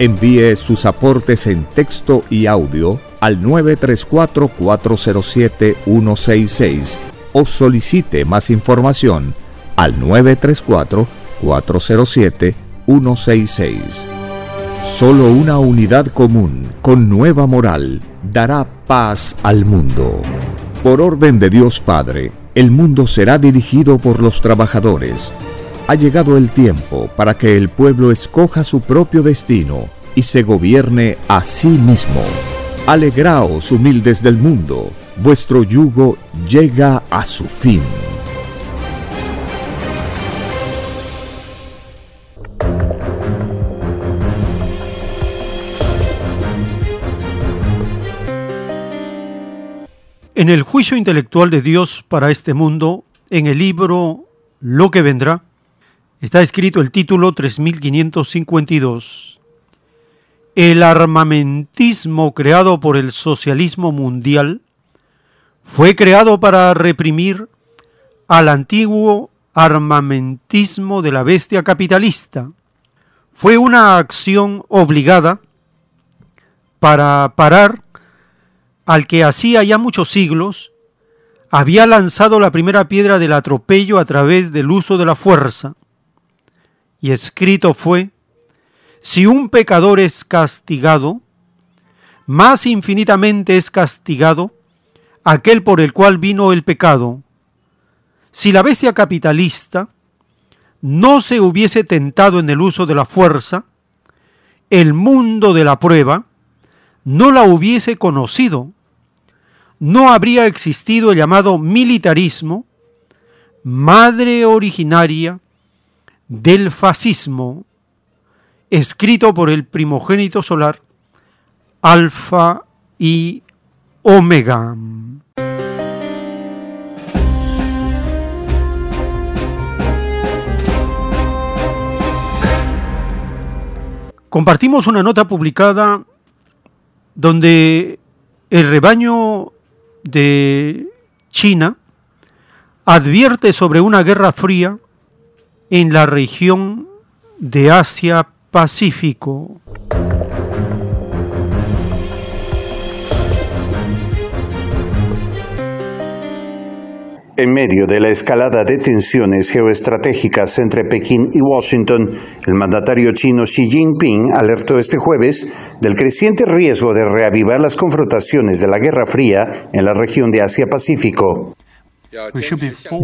Speaker 1: Envíe sus aportes en texto y audio al 934-407-166 o solicite más información al 934-407-166. Solo una unidad común con nueva moral dará paz al mundo. Por orden de Dios Padre, el mundo será dirigido por los trabajadores. Ha llegado el tiempo para que el pueblo escoja su propio destino y se gobierne a sí mismo. Alegraos, humildes del mundo, vuestro yugo llega a su fin.
Speaker 2: En el juicio intelectual de Dios para este mundo, en el libro Lo que vendrá, está escrito el título 3552. El armamentismo creado por el socialismo mundial fue creado para reprimir al antiguo armamentismo de la bestia capitalista. Fue una acción obligada para parar al que hacía ya muchos siglos había lanzado la primera piedra del atropello a través del uso de la fuerza. Y escrito fue, si un pecador es castigado, más infinitamente es castigado aquel por el cual vino el pecado. Si la bestia capitalista no se hubiese tentado en el uso de la fuerza, el mundo de la prueba no la hubiese conocido, no habría existido el llamado militarismo, madre originaria del fascismo, escrito por el primogénito solar, Alfa y Omega. Compartimos una nota publicada donde el rebaño de China advierte sobre una guerra fría en la región de Asia-Pacífico.
Speaker 22: En medio de la escalada de tensiones geoestratégicas entre Pekín y Washington, el mandatario chino Xi Jinping alertó este jueves del creciente riesgo de reavivar las confrontaciones de la Guerra Fría en la región de Asia-Pacífico.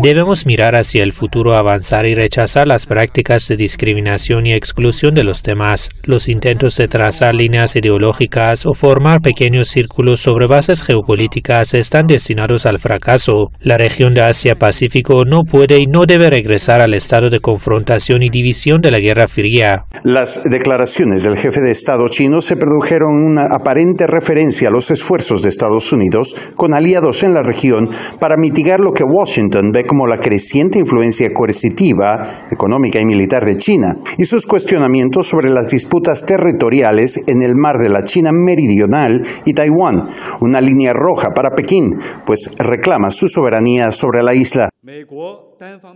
Speaker 23: Debemos mirar hacia el futuro, avanzar y rechazar las prácticas de discriminación y exclusión de los demás, los intentos de trazar líneas ideológicas o formar pequeños círculos sobre bases geopolíticas están destinados al fracaso. La región de Asia-Pacífico no puede y no debe regresar al estado de confrontación y división de la Guerra Fría.
Speaker 22: Las declaraciones del jefe de Estado chino se produjeron una aparente referencia a los esfuerzos de Estados Unidos con aliados en la región para mitigar lo que Washington ve como la creciente influencia coercitiva, económica y militar de China, y sus cuestionamientos sobre las disputas territoriales en el mar de la China Meridional y Taiwán, una línea roja para Pekín, pues reclama su soberanía sobre la isla.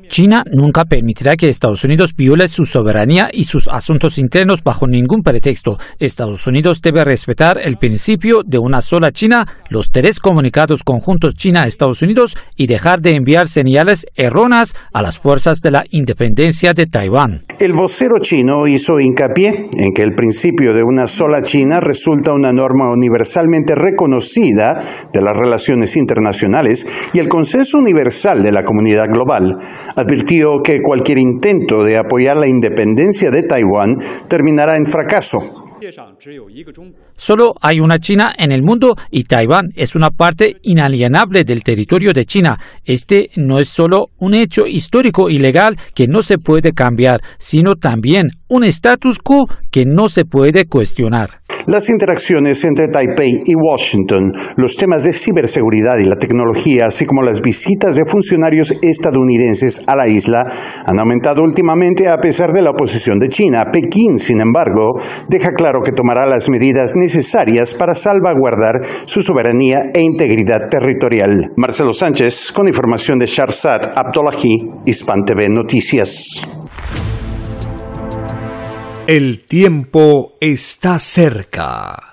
Speaker 24: China nunca permitirá que Estados Unidos viole su soberanía y sus asuntos internos bajo ningún pretexto. Estados Unidos debe respetar el principio de una sola China, los tres comunicados conjuntos China-Estados Unidos y dejar de enviar señales erróneas a las fuerzas de la independencia de Taiwán.
Speaker 22: El vocero chino hizo hincapié en que el principio de una sola China resulta una norma universalmente reconocida de las relaciones internacionales y el consenso universal de la comunidad global advirtió que cualquier intento de apoyar la independencia de Taiwán terminará en fracaso.
Speaker 24: Solo hay una China en el mundo y Taiwán es una parte inalienable del territorio de China. Este no es solo un hecho histórico y legal que no se puede cambiar, sino también un status quo que no se puede cuestionar.
Speaker 22: Las interacciones entre Taipei y Washington, los temas de ciberseguridad y la tecnología, así como las visitas de funcionarios estadounidenses a la isla, han aumentado últimamente a pesar de la oposición de China. Pekín, sin embargo, deja claro que tomará las medidas necesarias para salvaguardar su soberanía e integridad territorial. Marcelo Sánchez, con información de Sharzad Abdullahi, Hispan TV Noticias.
Speaker 1: El tiempo está cerca.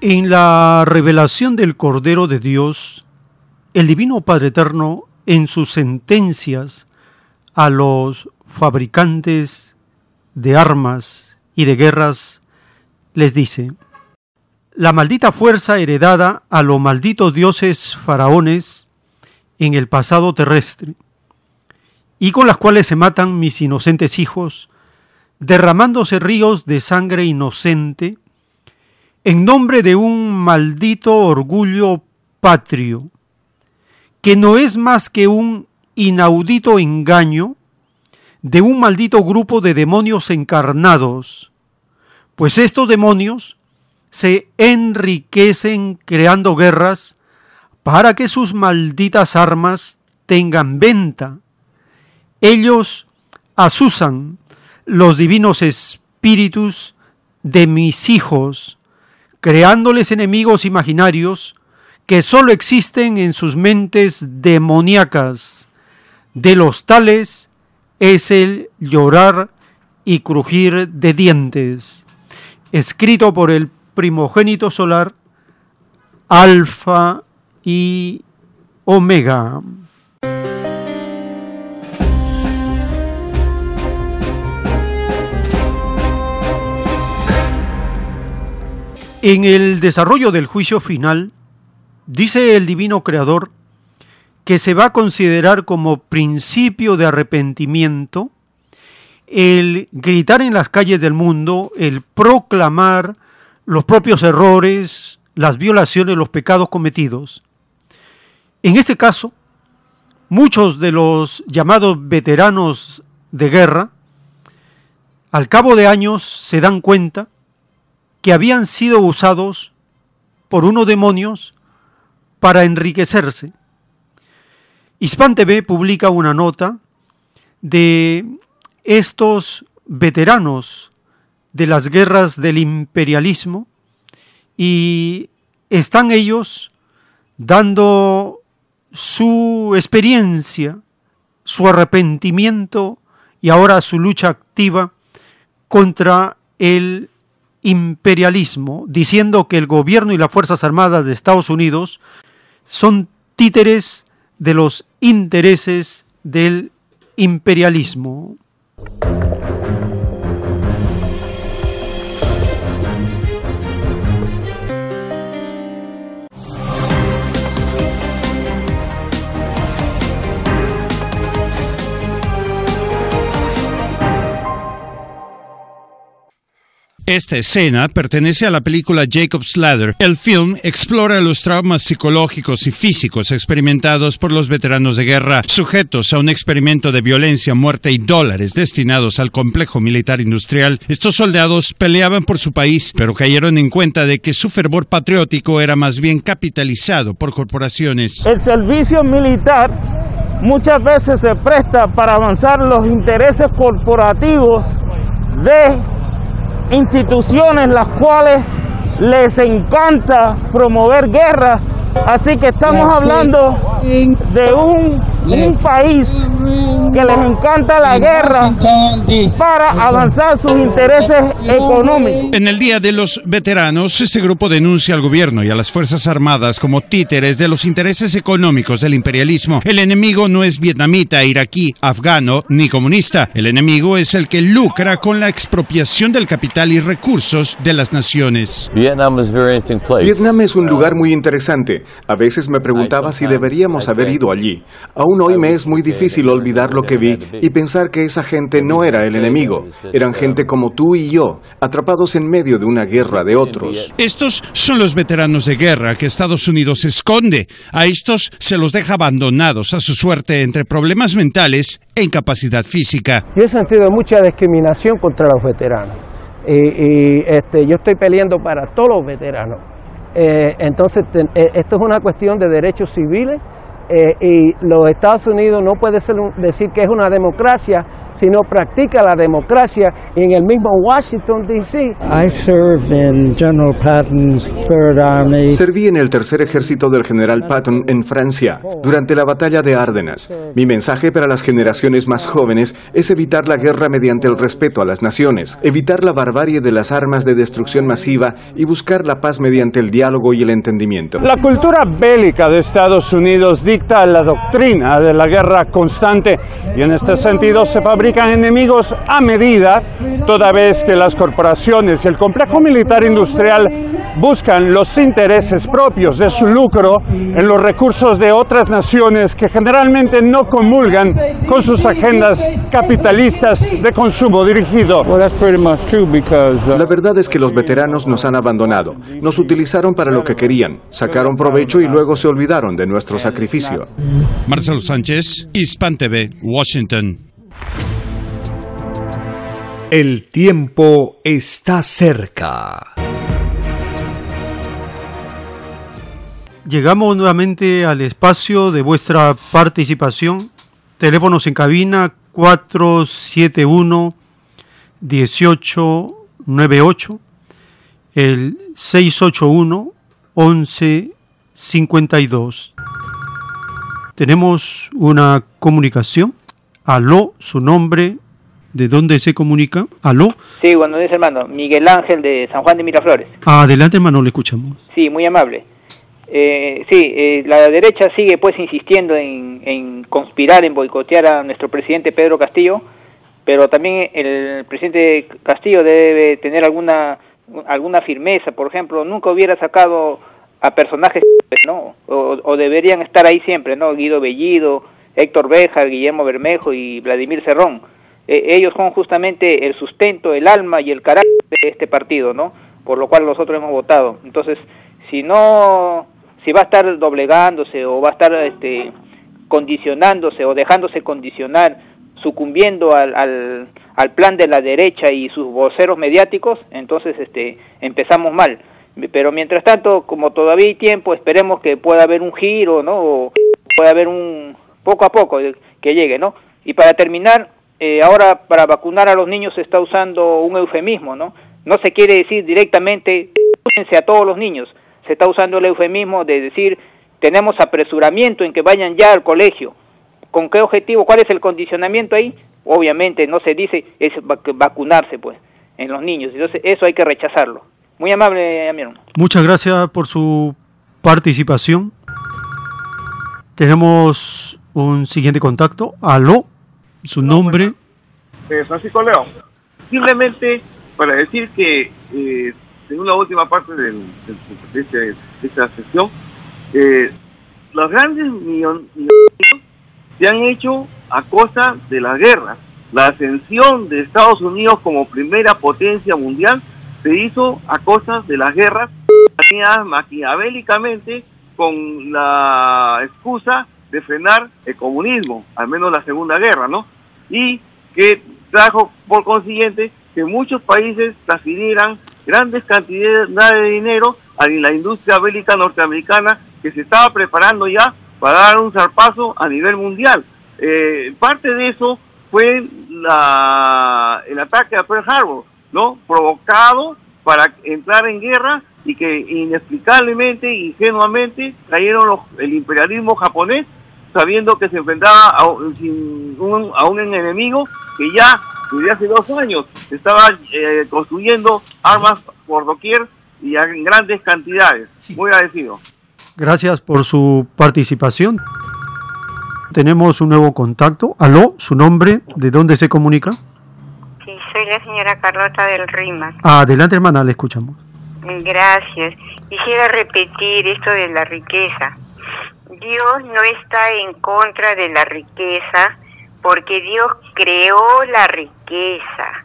Speaker 2: En la revelación del Cordero de Dios, el Divino Padre Eterno, en sus sentencias a los fabricantes de armas y de guerras, les dice, la maldita fuerza heredada a los malditos dioses faraones en el pasado terrestre, y con las cuales se matan mis inocentes hijos, derramándose ríos de sangre inocente, en nombre de un maldito orgullo patrio, que no es más que un inaudito engaño de un maldito grupo de demonios encarnados, pues estos demonios se enriquecen creando guerras para que sus malditas armas tengan venta ellos asusan los divinos espíritus de mis hijos, creándoles enemigos imaginarios que sólo existen en sus mentes demoníacas. De los tales es el llorar y crujir de dientes. Escrito por el primogénito solar, Alfa y Omega. En el desarrollo del juicio final, dice el divino creador que se va a considerar como principio de arrepentimiento el gritar en las calles del mundo, el proclamar los propios errores, las violaciones, los pecados cometidos. En este caso, muchos de los llamados veteranos de guerra, al cabo de años se dan cuenta que habían sido usados por unos demonios para enriquecerse. Hispan TV publica una nota de estos veteranos de las guerras del imperialismo y están ellos dando su experiencia, su arrepentimiento y ahora su lucha activa contra el imperialismo, diciendo que el gobierno y las Fuerzas Armadas de Estados Unidos son títeres de los intereses del imperialismo.
Speaker 25: Esta escena pertenece a la película Jacob's Ladder. El film explora los traumas psicológicos y físicos experimentados por los veteranos de guerra, sujetos a un experimento de violencia, muerte y dólares destinados al complejo militar industrial. Estos soldados peleaban por su país, pero cayeron en cuenta de que su fervor patriótico era más bien capitalizado por corporaciones.
Speaker 26: El servicio militar muchas veces se presta para avanzar los intereses corporativos de instituciones las cuales les encanta promover guerras. Así que estamos hablando de un, un, país que les encanta la guerra para avanzar sus intereses económicos.
Speaker 25: En el Día de los Veteranos, este grupo denuncia al gobierno y a las Fuerzas Armadas como títeres de los intereses económicos del imperialismo. El enemigo no es vietnamita, iraquí, afgano ni comunista. El enemigo es el que lucra con la expropiación del capital y recursos de las naciones.
Speaker 27: Vietnam es un lugar muy interesante. A veces me preguntaba si deberíamos haber ido allí. Aún hoy me es muy difícil olvidar lo que vi y pensar que esa gente no era el enemigo. Eran gente como tú y yo, atrapados en medio de una guerra de otros.
Speaker 28: Estos son los veteranos de guerra que Estados Unidos esconde. A estos se los deja abandonados a su suerte entre problemas mentales e incapacidad física.
Speaker 29: Yo he sentido mucha discriminación contra los veteranos. Y, este, yo estoy peleando para todos los veteranos. Eh, entonces, eh, esto es una cuestión de derechos civiles eh, y los Estados Unidos no puede ser decir que es una democracia si no practica la democracia en el mismo Washington D.C.
Speaker 27: Serví en el tercer ejército del general Patton en Francia durante la batalla de Ardenas. Mi mensaje para las generaciones más jóvenes es evitar la guerra mediante el respeto a las naciones, evitar la barbarie de las armas de destrucción masiva y buscar la paz mediante el diálogo y el entendimiento.
Speaker 25: La cultura bélica de Estados Unidos dicta la doctrina de la guerra constante y en este sentido se fabrican enemigos a medida, toda vez que las corporaciones y el complejo militar industrial buscan los intereses propios de su lucro en los recursos de otras naciones que generalmente no comulgan con sus agendas capitalistas de consumo dirigido.
Speaker 27: La verdad es que los veteranos nos han abandonado, nos utilizaron para lo que querían, sacaron provecho y luego se olvidaron de nuestro sacrificio.
Speaker 28: Marcelo Sánchez, Hispan TV, Washington.
Speaker 1: El tiempo está cerca.
Speaker 2: Llegamos nuevamente al espacio de vuestra participación. Teléfonos en cabina 471 1898, el 681 1152. Tenemos una comunicación. Aló, su nombre, ¿de dónde se comunica? Aló.
Speaker 30: Sí, buenos días, hermano. Miguel Ángel de San Juan de Miraflores.
Speaker 2: Adelante, hermano, le escuchamos.
Speaker 30: Sí, muy amable. Eh, sí, eh, la derecha sigue pues insistiendo en, en, conspirar, en boicotear a nuestro presidente Pedro Castillo, pero también el presidente Castillo debe tener alguna alguna firmeza. Por ejemplo, nunca hubiera sacado a personajes, ¿no? O, deberían estar ahí siempre, ¿no? Guido Bellido, Héctor Béjar, Guillermo Bermejo y Vladimir Cerrón. E, ellos son justamente el sustento, el alma y el carácter de este partido, ¿no? Por lo cual nosotros hemos votado. Entonces, si no, si va a estar doblegándose o va a estar este, condicionándose o dejándose condicionar, sucumbiendo al, al, al plan de la derecha y sus voceros mediáticos, entonces este, empezamos mal pero mientras tanto, como todavía hay tiempo, esperemos que pueda haber un giro, ¿no? O pueda haber un poco a poco que llegue, ¿no? Y para terminar, eh, ahora para vacunar a los niños se está usando un eufemismo, ¿no? No se quiere decir directamente, a todos los niños, se está usando el eufemismo de decir, tenemos apresuramiento en que vayan ya al colegio. ¿Con qué objetivo? ¿Cuál es el condicionamiento ahí? Obviamente no se dice es vacunarse, pues, en los niños. Entonces eso hay que rechazarlo. Muy amable, amigo.
Speaker 2: Muchas gracias por su participación. Tenemos un siguiente contacto. Aló, su nombre.
Speaker 31: Eh, Francisco León. Simplemente para decir que eh, en una última parte de, este, esta sesión, eh, los grandes millones se han hecho a costa de la guerra. La ascensión de Estados Unidos como primera potencia mundial se hizo a cosas de las guerras maquiavélicamente con la excusa de frenar el comunismo, al menos la Segunda Guerra, ¿no? Y que trajo por consiguiente que muchos países transfirieran grandes cantidades de dinero a la industria bélica norteamericana que se estaba preparando ya para dar un zarpazo a nivel mundial. Eh, parte de eso fue la, el ataque a Pearl Harbor, ¿no? Provocado para entrar en guerra y que inexplicablemente, ingenuamente, cayeron el imperialismo japonés sabiendo que se enfrentaba a un, a un enemigo que ya desde hace dos años estaba eh, construyendo armas por doquier y en grandes cantidades. Muy agradecido.
Speaker 2: Gracias por su participación. Tenemos un nuevo contacto. Aló, su nombre, ¿de dónde se comunica?
Speaker 32: Soy la señora Carlota del Rima.
Speaker 2: Adelante, hermana, le escuchamos.
Speaker 32: Gracias. Quisiera repetir esto de la riqueza. Dios no está en contra de la riqueza porque Dios creó la riqueza,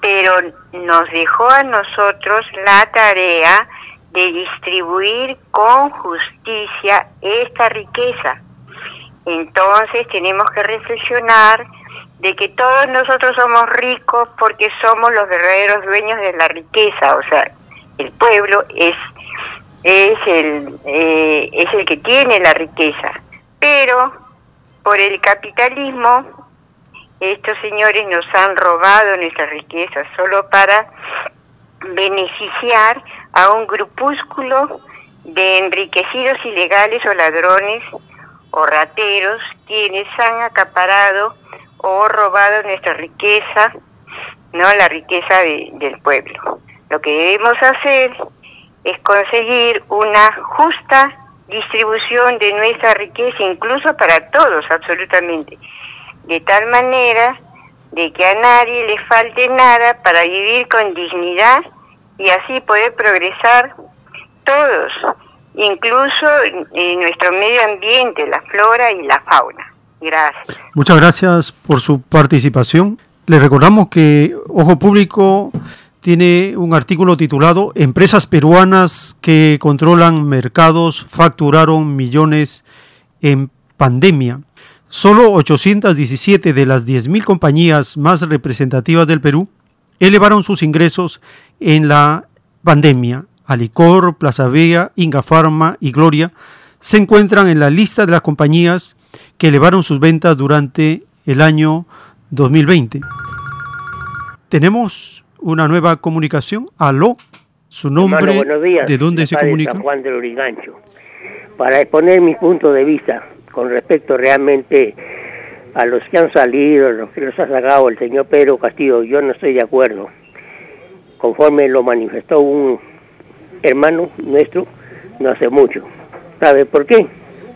Speaker 32: pero nos dejó a nosotros la tarea de distribuir con justicia esta riqueza. Entonces tenemos que reflexionar de que todos nosotros somos ricos porque somos los verdaderos dueños de la riqueza, o sea, el pueblo es es el eh, es el que tiene la riqueza, pero por el capitalismo estos señores nos han robado nuestra riqueza solo para beneficiar a un grupúsculo de enriquecidos ilegales o ladrones o rateros quienes han acaparado o robado nuestra riqueza, no la riqueza del pueblo. Lo que debemos hacer es conseguir una justa distribución de nuestra riqueza, incluso para todos, absolutamente, de tal manera de que a nadie le falte nada para vivir con dignidad y así poder progresar todos, incluso en nuestro medio ambiente, la flora y la fauna. Gracias.
Speaker 2: Muchas gracias por su participación. Le recordamos que Ojo Público tiene un artículo titulado Empresas peruanas que controlan mercados facturaron millones en pandemia. Solo 817 de las 10.000 compañías más representativas del Perú elevaron sus ingresos en la pandemia. Alicor, Plaza Vea, Inga Pharma y Gloria se encuentran en la lista de las compañías que elevaron sus ventas durante el año 2020. Tenemos una nueva comunicación. Aló, su nombre, ¿de dónde se comunica?
Speaker 33: San Juan del Origancho. Para exponer mi punto de vista con respecto realmente a los que han salido, los que los ha sacado el señor Pedro Castillo, yo no estoy de acuerdo. Conforme lo manifestó un hermano nuestro no hace mucho. ¿Sabe por qué?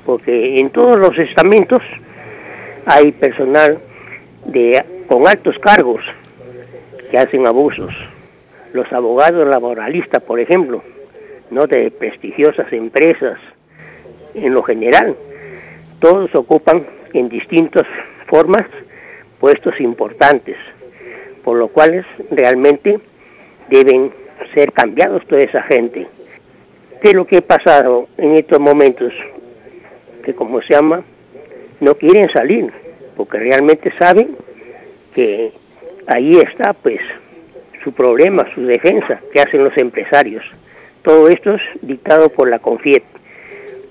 Speaker 33: Porque en todos los estamentos hay personal de con altos cargos que hacen abusos. Los abogados laboralistas, por ejemplo, no de prestigiosas empresas en lo general, todos ocupan en distintas formas puestos importantes, por lo cual realmente deben ser cambiados toda esa gente. ¿Qué es lo que ha pasado en estos momentos? Que como se llama, no quieren salir, porque realmente saben que ahí está pues su problema, su defensa que hacen los empresarios. Todo esto es dictado por la CONFIEP.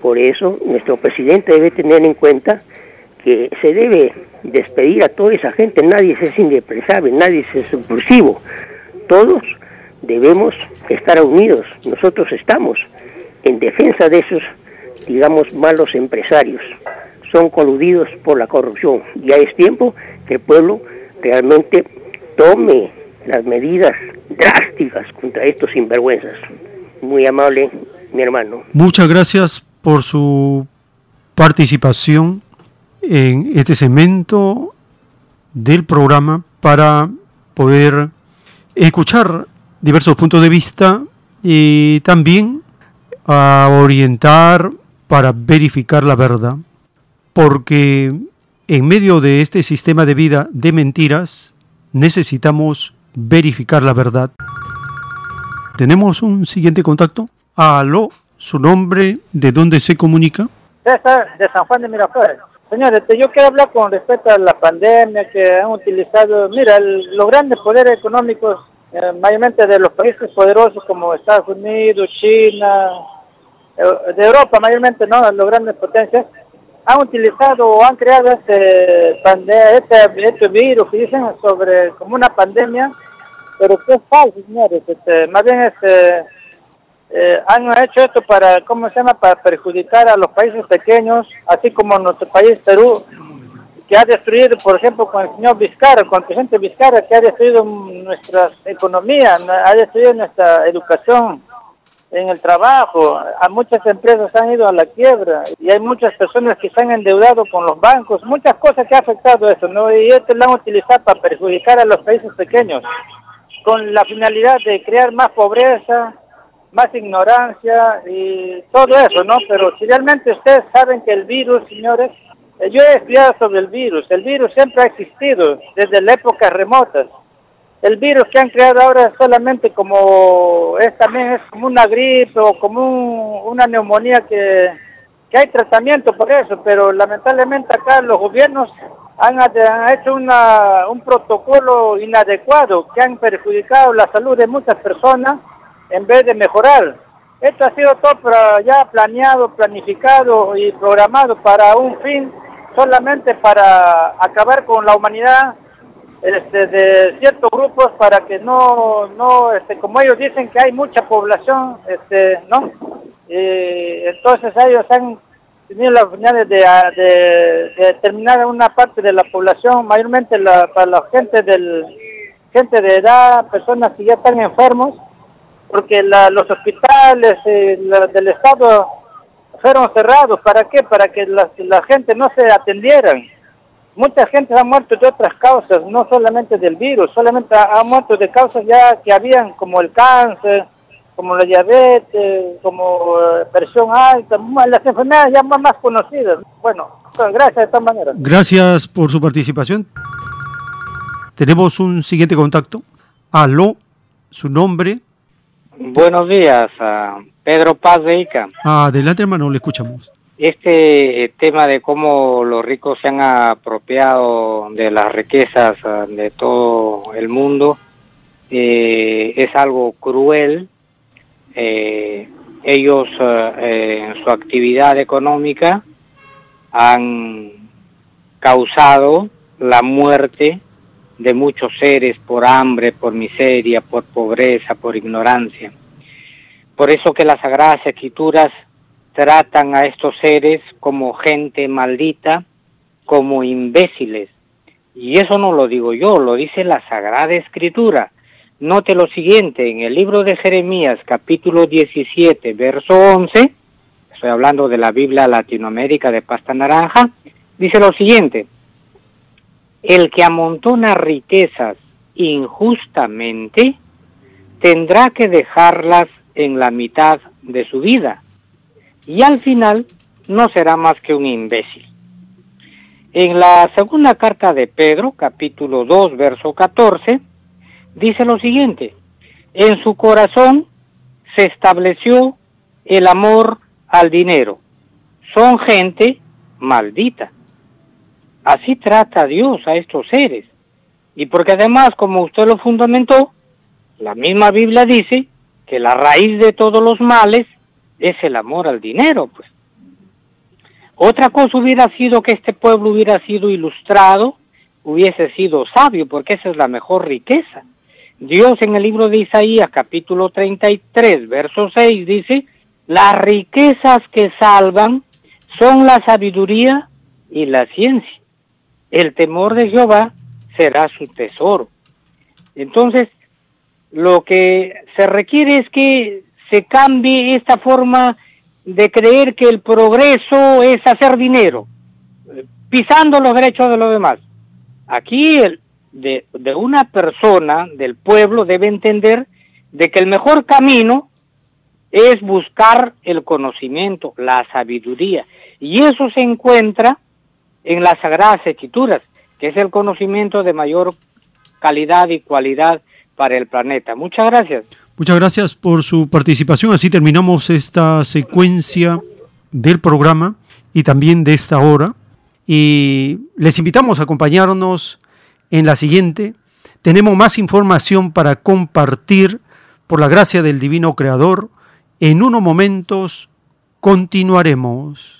Speaker 33: Por eso nuestro presidente debe tener en cuenta que se debe despedir a toda esa gente, nadie es indespreciable, nadie es subversivo. Todos debemos estar unidos, nosotros estamos en defensa de esos, digamos, malos empresarios. Son coludidos por la corrupción. Ya es tiempo que el pueblo realmente tome las medidas drásticas contra estos sinvergüenzas. Muy amable, mi hermano.
Speaker 2: Muchas gracias por su participación en este segmento del programa para poder escuchar diversos puntos de vista y también a orientar para verificar la verdad, porque en medio de este sistema de vida de mentiras necesitamos verificar la verdad. Tenemos un siguiente contacto. Aló, su nombre, ¿de dónde se comunica?
Speaker 31: César, de San Juan de Miraflores. Señores, este, yo quiero hablar con respecto a la pandemia que han utilizado, mira, los grandes poderes económicos, eh, mayormente de los países poderosos como Estados Unidos, China, de Europa mayormente, ¿no? Los grandes potencias, han utilizado o han creado este, este, este virus que dicen sobre como una pandemia, pero que es falso, señores. Este, más bien este, eh, han hecho esto para, ¿cómo se llama?, para perjudicar a los países pequeños, así como nuestro país Perú, que ha destruido, por ejemplo, con el señor Vizcarra, con el presidente Vizcarra, que ha destruido nuestra economía, ha destruido nuestra educación, en el trabajo, a muchas empresas han ido a la quiebra y hay muchas personas que se han endeudado con los bancos, muchas cosas que ha afectado eso, ¿no? Y esto lo han utilizado para perjudicar a los países pequeños, con la finalidad de crear más pobreza, más ignorancia y todo eso, ¿no? Pero si realmente ustedes saben que el virus, señores, eh, yo he estudiado sobre el virus, el virus siempre ha existido desde la épocas remotas. El virus que han creado ahora es solamente como, es también es como una gripe o como una neumonía que, que hay tratamiento por eso, pero lamentablemente acá los gobiernos han, hecho una, un protocolo inadecuado que han perjudicado la salud de muchas personas en vez de mejorar. Esto ha sido todo ya planeado, planificado y programado para un fin, solamente para acabar con la humanidad este, de ciertos grupos para que no, no este, como ellos dicen que hay mucha población, este, ¿no? Y entonces ellos han tenido la oportunidad de, de, determinar una parte de la población, mayormente la, para la gente del gente de edad, personas que ya están enfermos, porque los hospitales eh, del Estado fueron cerrados. ¿Para qué? Para que la, gente no se atendieran. Mucha gente ha muerto de otras causas, no solamente del virus, solamente ha, muerto de causas ya que habían, como el cáncer, como la diabetes, como eh, presión alta, las enfermedades ya más, más conocidas. Bueno, gracias de todas maneras.
Speaker 2: Gracias por su participación. Tenemos un siguiente contacto. Aló, su nombre.
Speaker 34: Buenos días, a Pedro Paz de Ica.
Speaker 2: Adelante, hermano, le escuchamos.
Speaker 34: Este eh, tema de cómo los ricos se han apropiado de las riquezas ah, de todo el mundo eh, es algo cruel. Eh, ellos en su actividad económica han causado la muerte de muchos seres por hambre, por miseria, por pobreza, por ignorancia. Por eso que las Sagradas Escrituras tratan a estos seres como gente maldita, como imbéciles. Y eso no lo digo yo, lo dice la Sagrada Escritura. Note lo siguiente, en el libro de Jeremías capítulo 17, verso 11, estoy hablando de la Biblia Latinoamérica de pasta naranja, dice lo siguiente, el que amontona riquezas injustamente tendrá que dejarlas en la mitad de su vida y al final no será más que un imbécil. En la segunda carta de Pedro, capítulo 2, verso 14, dice lo siguiente, en su corazón se estableció el amor al dinero. Son gente maldita. Así trata Dios a estos seres. Y porque además, como usted lo fundamentó, la misma Biblia dice que la raíz de todos los males es el amor al dinero, pues. Otra cosa hubiera sido que este pueblo hubiera sido ilustrado, hubiese sido sabio, porque esa es la mejor riqueza. Dios en el libro de Isaías capítulo 33, verso 6 dice, las riquezas que salvan son la sabiduría y la ciencia el temor de Jehová será su tesoro. Entonces, lo que se requiere es que se cambie esta forma de creer que el progreso es hacer dinero, pisando los derechos de los demás. Aquí el, de, de una persona, del pueblo, debe entender de que el mejor camino es buscar el conocimiento, la sabiduría. Y eso se encuentra en las Sagradas Escrituras, que es el conocimiento de mayor calidad y cualidad para el planeta. Muchas gracias.
Speaker 2: Muchas gracias por su participación. Así terminamos esta secuencia del programa y también de esta hora. Y les invitamos a acompañarnos en la siguiente. Tenemos más información para compartir por la gracia del Divino Creador. En unos momentos continuaremos.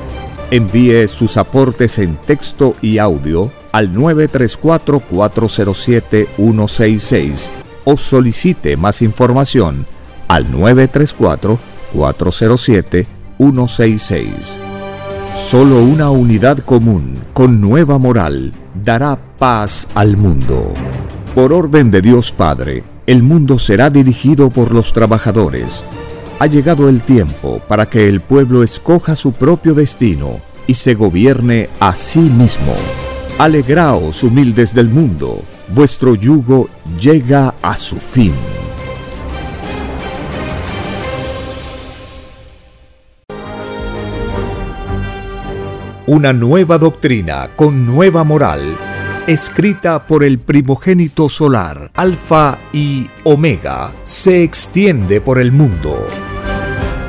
Speaker 1: Envíe sus aportes en texto y audio al 934-407-166 o solicite más información al 934-407-166. Solo una unidad común con nueva moral dará paz al mundo. Por orden de Dios Padre, el mundo será dirigido por los trabajadores. Ha llegado el tiempo para que el pueblo escoja su propio destino y se gobierne a sí mismo. Alegraos, humildes del mundo, vuestro yugo llega a su fin. Una nueva doctrina con nueva moral, escrita por el primogénito solar, Alfa y Omega, se extiende por el mundo.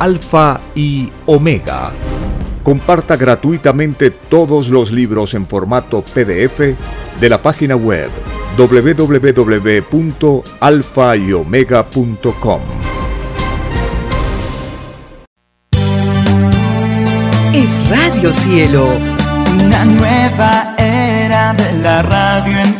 Speaker 1: Alfa y Omega comparta gratuitamente todos los libros en formato PDF de la página web www.alfayomega.com.
Speaker 35: Es Radio Cielo, una nueva era de la radio en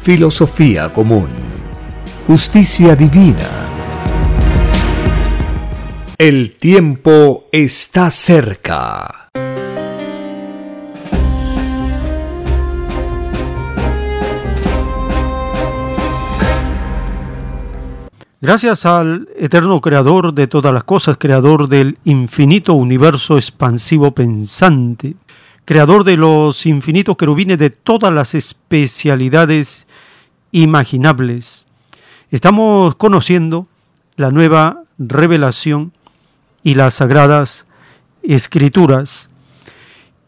Speaker 1: filosofía común, justicia divina. El tiempo está cerca.
Speaker 2: Gracias al eterno creador de todas las cosas, creador del infinito universo expansivo pensante, creador de los infinitos querubines de todas las especialidades imaginables. Estamos conociendo la nueva revelación y las sagradas escrituras.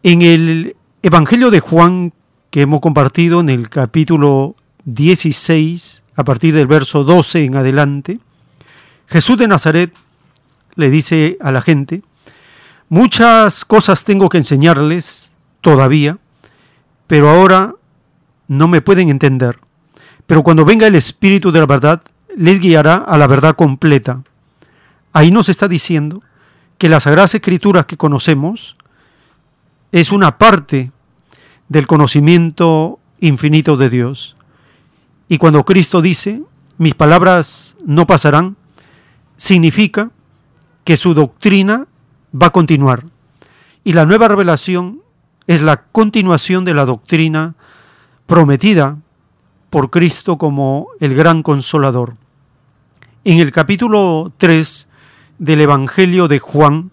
Speaker 2: En el Evangelio de Juan que hemos compartido en el capítulo 16, a partir del verso 12 en adelante, Jesús de Nazaret le dice a la gente, muchas cosas tengo que enseñarles todavía, pero ahora no me pueden entender. Pero cuando venga el Espíritu de la verdad, les guiará a la verdad completa. Ahí nos está diciendo que las Sagradas Escrituras que conocemos es una parte del conocimiento infinito de Dios. Y cuando Cristo dice, mis palabras no pasarán, significa que su doctrina va a continuar. Y la nueva revelación es la continuación de la doctrina prometida por Cristo como el gran consolador. En el capítulo 3 del Evangelio de Juan,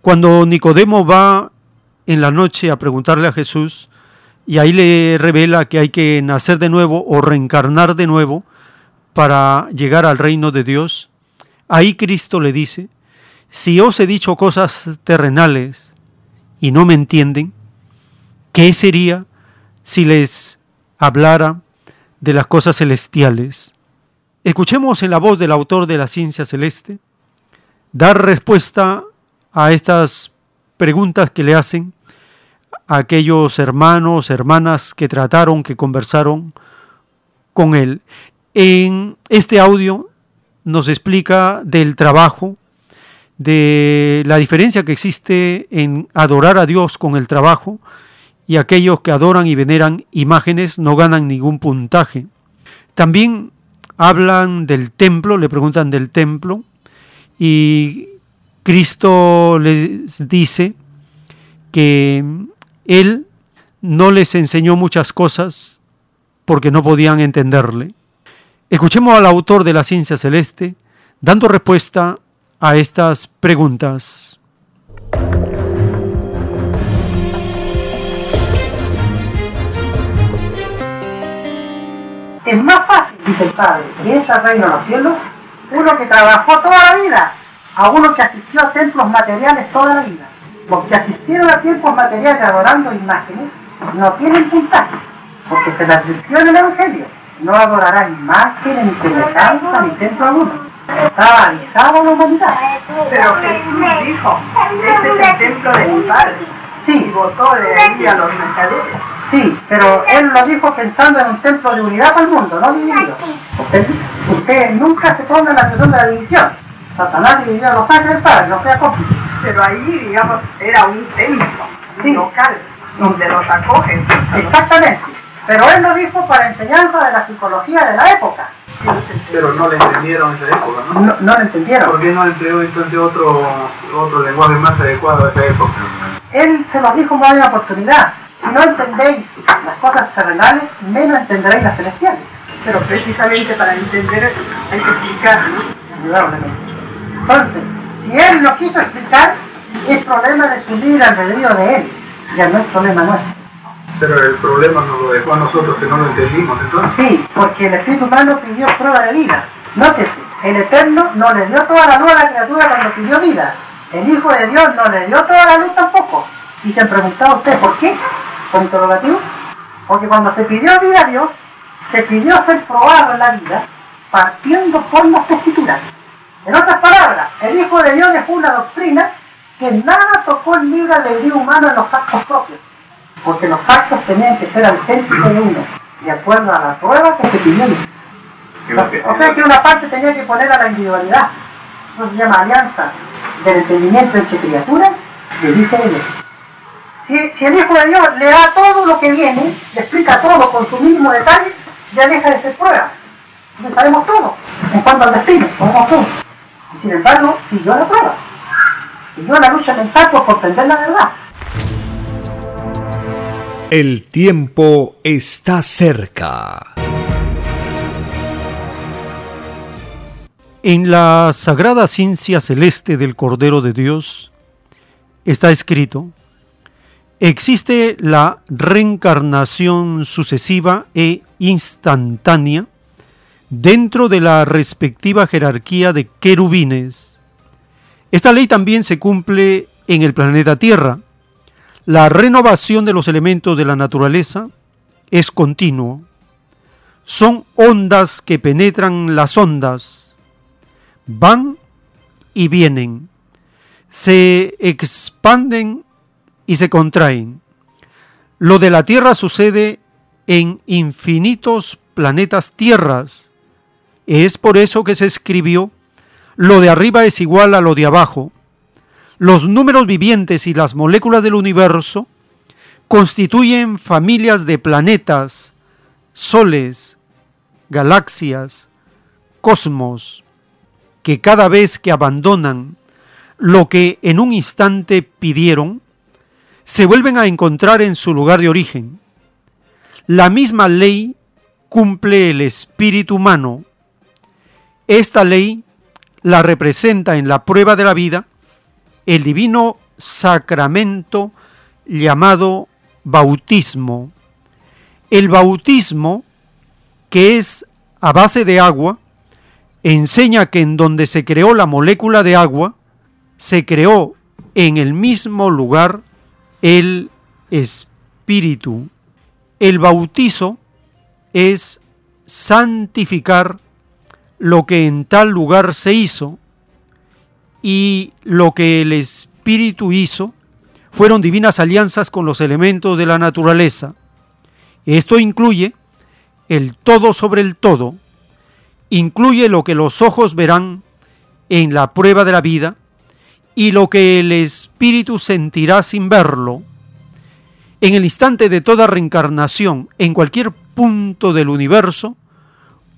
Speaker 2: cuando Nicodemo va en la noche a preguntarle a Jesús, y ahí le revela que hay que nacer de nuevo o reencarnar de nuevo para llegar al reino de Dios, ahí Cristo le dice, si os he dicho cosas terrenales y no me entienden, ¿qué sería si les hablara de las cosas celestiales? Escuchemos en la voz del autor de la ciencia celeste dar respuesta a estas preguntas que le hacen a aquellos hermanos, hermanas que trataron, que conversaron con él. En este audio nos explica del trabajo, de la diferencia que existe en adorar a Dios con el trabajo y aquellos que adoran y veneran imágenes no ganan ningún puntaje. También hablan del templo, le preguntan del templo y Cristo les dice que Él no les enseñó muchas cosas porque no podían entenderle. Escuchemos al autor de la ciencia celeste dando respuesta a estas preguntas.
Speaker 3: Es más fácil, dice el Padre, piensa el reino de los cielos, uno que trabajó toda la vida, a uno que asistió a templos materiales toda la vida. Los que asistieron a templos materiales adorando imágenes no tienen puntaje, porque se les advirtió en el Evangelio, no adorarán imágenes, ni semejanza, ni templo alguno. Estaba avisado a la humanidad.
Speaker 36: Pero Jesús dijo, este es el templo de mi Padre.
Speaker 3: Sí.
Speaker 36: Y votó de ahí a los mercaderes.
Speaker 3: Sí, pero él lo dijo pensando en un templo de unidad para el mundo, no dividido. Usted, usted nunca se ponga en la situación de la división. Satanás dividió a los ángeles Padre, no sea cómplice.
Speaker 36: Pero ahí, digamos, era un templo, un local, donde los acogen.
Speaker 3: Exactamente. Pero él lo dijo para enseñanza de la psicología de la época.
Speaker 4: Pero no le entendieron en esa época, ¿no?
Speaker 3: No, no lo entendieron.
Speaker 4: ¿Por qué no empleó entonces otro, otro lenguaje más adecuado a esa época?
Speaker 3: Él se lo dijo de una oportunidad. Si no entendéis las cosas terrenales, menos entenderéis las celestiales.
Speaker 36: Pero precisamente para entender eso hay que explicar, ¿no?
Speaker 3: Indudablemente. Entonces, si él lo quiso explicar, es problema de su libre albedrío de él, ya no es problema nuestro.
Speaker 4: Pero el problema nos lo dejó a nosotros que no lo entendimos, entonces.
Speaker 3: Sí, porque el espíritu humano pidió prueba de vida. Nótese, el Eterno no le dio toda la luz a la criatura cuando pidió vida. El Hijo de Dios no le dio toda la luz tampoco. Y se han preguntado ustedes por qué, con interrogativo. Porque cuando se pidió vida a Dios, se pidió ser probado en la vida partiendo por las escrituras. En otras palabras, el Hijo de Dios dejó una doctrina que nada tocó el libre albedrío humano en los actos propios, porque los actos tenían que ser auténticos de uno, de acuerdo a la prueba que se pidió. O sea que una parte tenía que poner a la individualidad. Eso se llama alianza del entendimiento entre criaturas, le dice. Si, si el Hijo de Dios le da todo lo que viene, le explica todo con su mínimo detalle, ya deja de ser prueba. Ya sabemos todo. En cuanto al destino, sabemos todo. Y sin embargo, siguió la prueba. Siguió la lucha mental por comprender la verdad.
Speaker 1: El tiempo está cerca.
Speaker 2: En la sagrada ciencia celeste del Cordero de Dios está escrito existe la reencarnación sucesiva e instantánea dentro de la respectiva jerarquía de querubines. Esta ley también se cumple en el planeta Tierra. La renovación de los elementos de la naturaleza es continuo. Son ondas que penetran las ondas, van y vienen, se expanden y se contraen. Lo de la Tierra sucede en infinitos planetas tierras. Es por eso que se escribió, lo de arriba es igual a lo de abajo. Los números vivientes y las moléculas del universo constituyen familias de planetas, soles, galaxias, cosmos, que cada vez que abandonan lo que en un instante pidieron, se vuelven a encontrar en su lugar de origen. La misma ley cumple el espíritu humano. Esta ley la representa en la prueba de la vida el divino sacramento llamado bautismo. El bautismo, que es a base de agua, enseña que en donde se creó la molécula de agua, se creó en el mismo lugar el espíritu. El bautizo es santificar lo que en tal lugar se hizo y lo que el espíritu hizo fueron divinas alianzas con los elementos de la naturaleza. Esto incluye el todo sobre el todo, incluye lo que los ojos verán en la prueba de la vida y lo que el espíritu sentirá sin verlo. En el instante de toda reencarnación, en cualquier punto del universo,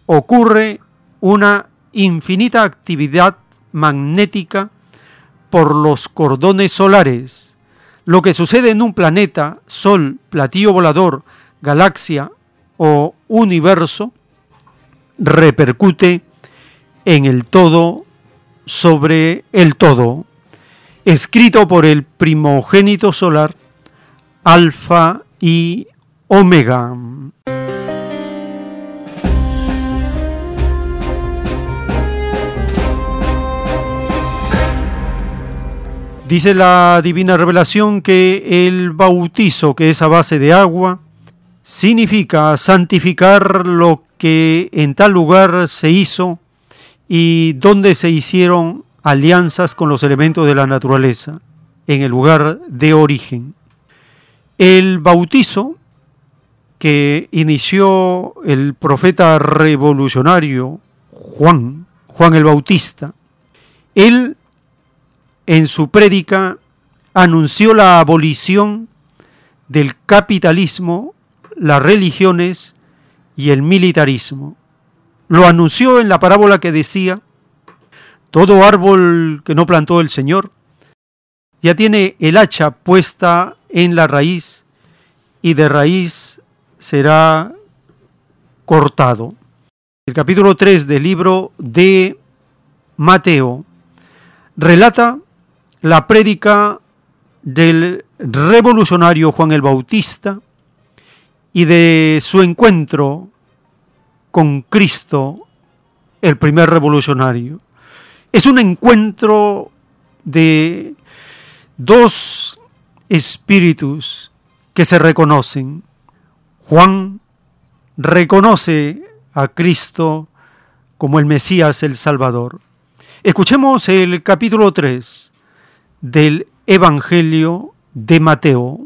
Speaker 2: ocurre una infinita actividad magnética por los cordones solares lo que sucede en un planeta, sol, platillo volador, galaxia o universo, repercute en el todo sobre el todo, escrito por el primogénito solar, Alfa y Omega. Dice la divina revelación que el bautizo, que es a base de agua, significa santificar lo que en tal lugar se hizo y donde se hicieron alianzas con los elementos de la naturaleza, en el lugar de origen. El bautizo que inició el profeta revolucionario Juan, Juan el Bautista, él en su prédica anunció la abolición del capitalismo, las religiones y el militarismo. Lo anunció en la parábola que decía, todo árbol que no plantó el Señor ya tiene el hacha puesta en la raíz y de raíz será cortado. El capítulo 3 del libro de Mateo relata la prédica del revolucionario Juan el Bautista y de su encuentro con Cristo, el primer revolucionario. Es un encuentro de dos espíritus que se reconocen. Juan reconoce a Cristo como el Mesías, el Salvador. Escuchemos el capítulo 3 del Evangelio de Mateo.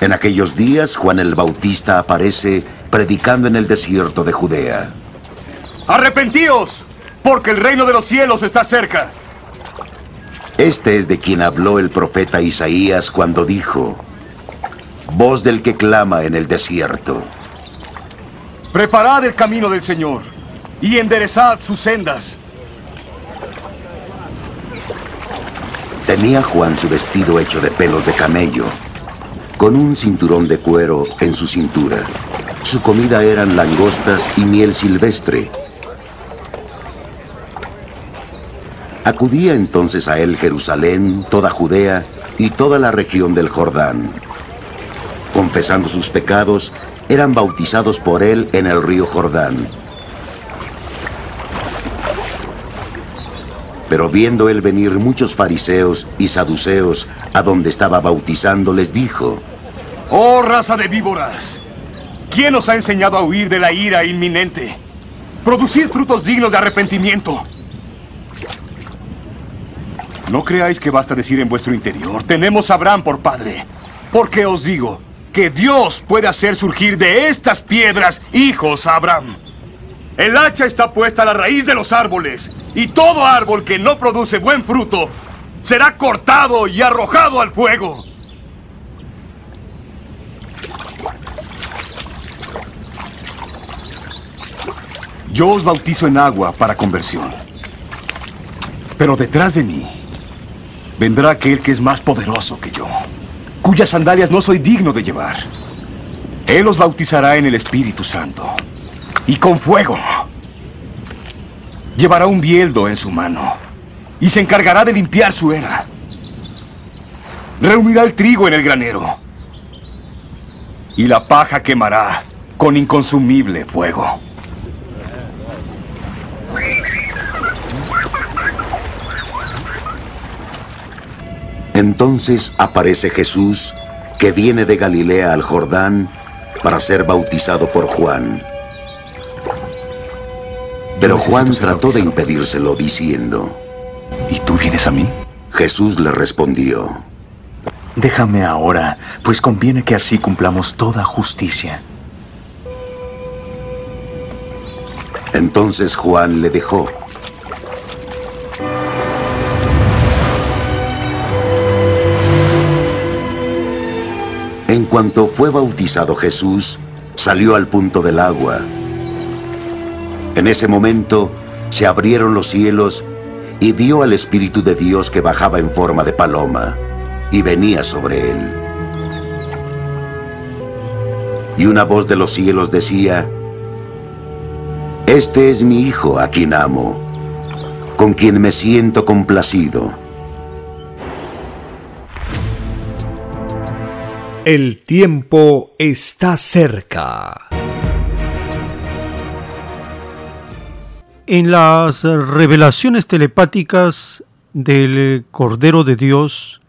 Speaker 37: En aquellos días Juan el Bautista aparece predicando en el desierto de Judea.
Speaker 38: Arrepentíos, porque el reino de los cielos está cerca.
Speaker 37: Este es de quien habló el profeta Isaías cuando dijo, voz del que clama en el desierto.
Speaker 38: Preparad el camino del Señor y enderezad sus sendas.
Speaker 37: Tenía Juan su vestido hecho de pelos de camello, con un cinturón de cuero en su cintura,
Speaker 5: Su comida eran langostas y miel silvestre. Acudía entonces a él Jerusalén, toda Judea y toda la región del Jordán. Confesando sus pecados, eran bautizados por él en el río Jordán. Pero viendo él venir muchos fariseos y saduceos a donde estaba bautizando, les dijo,
Speaker 38: Oh raza de víboras, ¿quién os ha enseñado a huir de la ira inminente? Producid frutos dignos de arrepentimiento. No creáis que basta decir en vuestro interior, tenemos a Abraham por padre. Porque os digo que Dios puede hacer surgir de estas piedras hijos a Abraham. El hacha está puesta a la raíz de los árboles, y todo árbol que no produce buen fruto será cortado y arrojado al fuego. Yo os bautizo en agua para conversión. Pero detrás de mí vendrá aquel que es más poderoso que yo, cuyas sandalias no soy digno de llevar. Él os bautizará en el Espíritu Santo y con fuego. Llevará un bieldo en su mano y se encargará de limpiar su era. Reunirá el trigo en el granero y la paja quemará con inconsumible fuego.
Speaker 5: Entonces aparece Jesús, que viene de Galilea al Jordán para ser bautizado por Juan. Pero Juan trató de impedírselo diciendo,
Speaker 8: ¿Y tú vienes a mí?
Speaker 5: Jesús le respondió,
Speaker 8: Déjame ahora, pues conviene que así cumplamos toda justicia.
Speaker 5: Entonces Juan le dejó. En cuanto fue bautizado Jesús, salió al punto del agua. En ese momento se abrieron los cielos y vio al Espíritu de Dios que bajaba en forma de paloma y venía sobre él. Y una voz de los cielos decía, Este es mi Hijo a quien amo, con quien me siento complacido.
Speaker 1: El tiempo está cerca.
Speaker 2: En las revelaciones telepáticas del Cordero de Dios,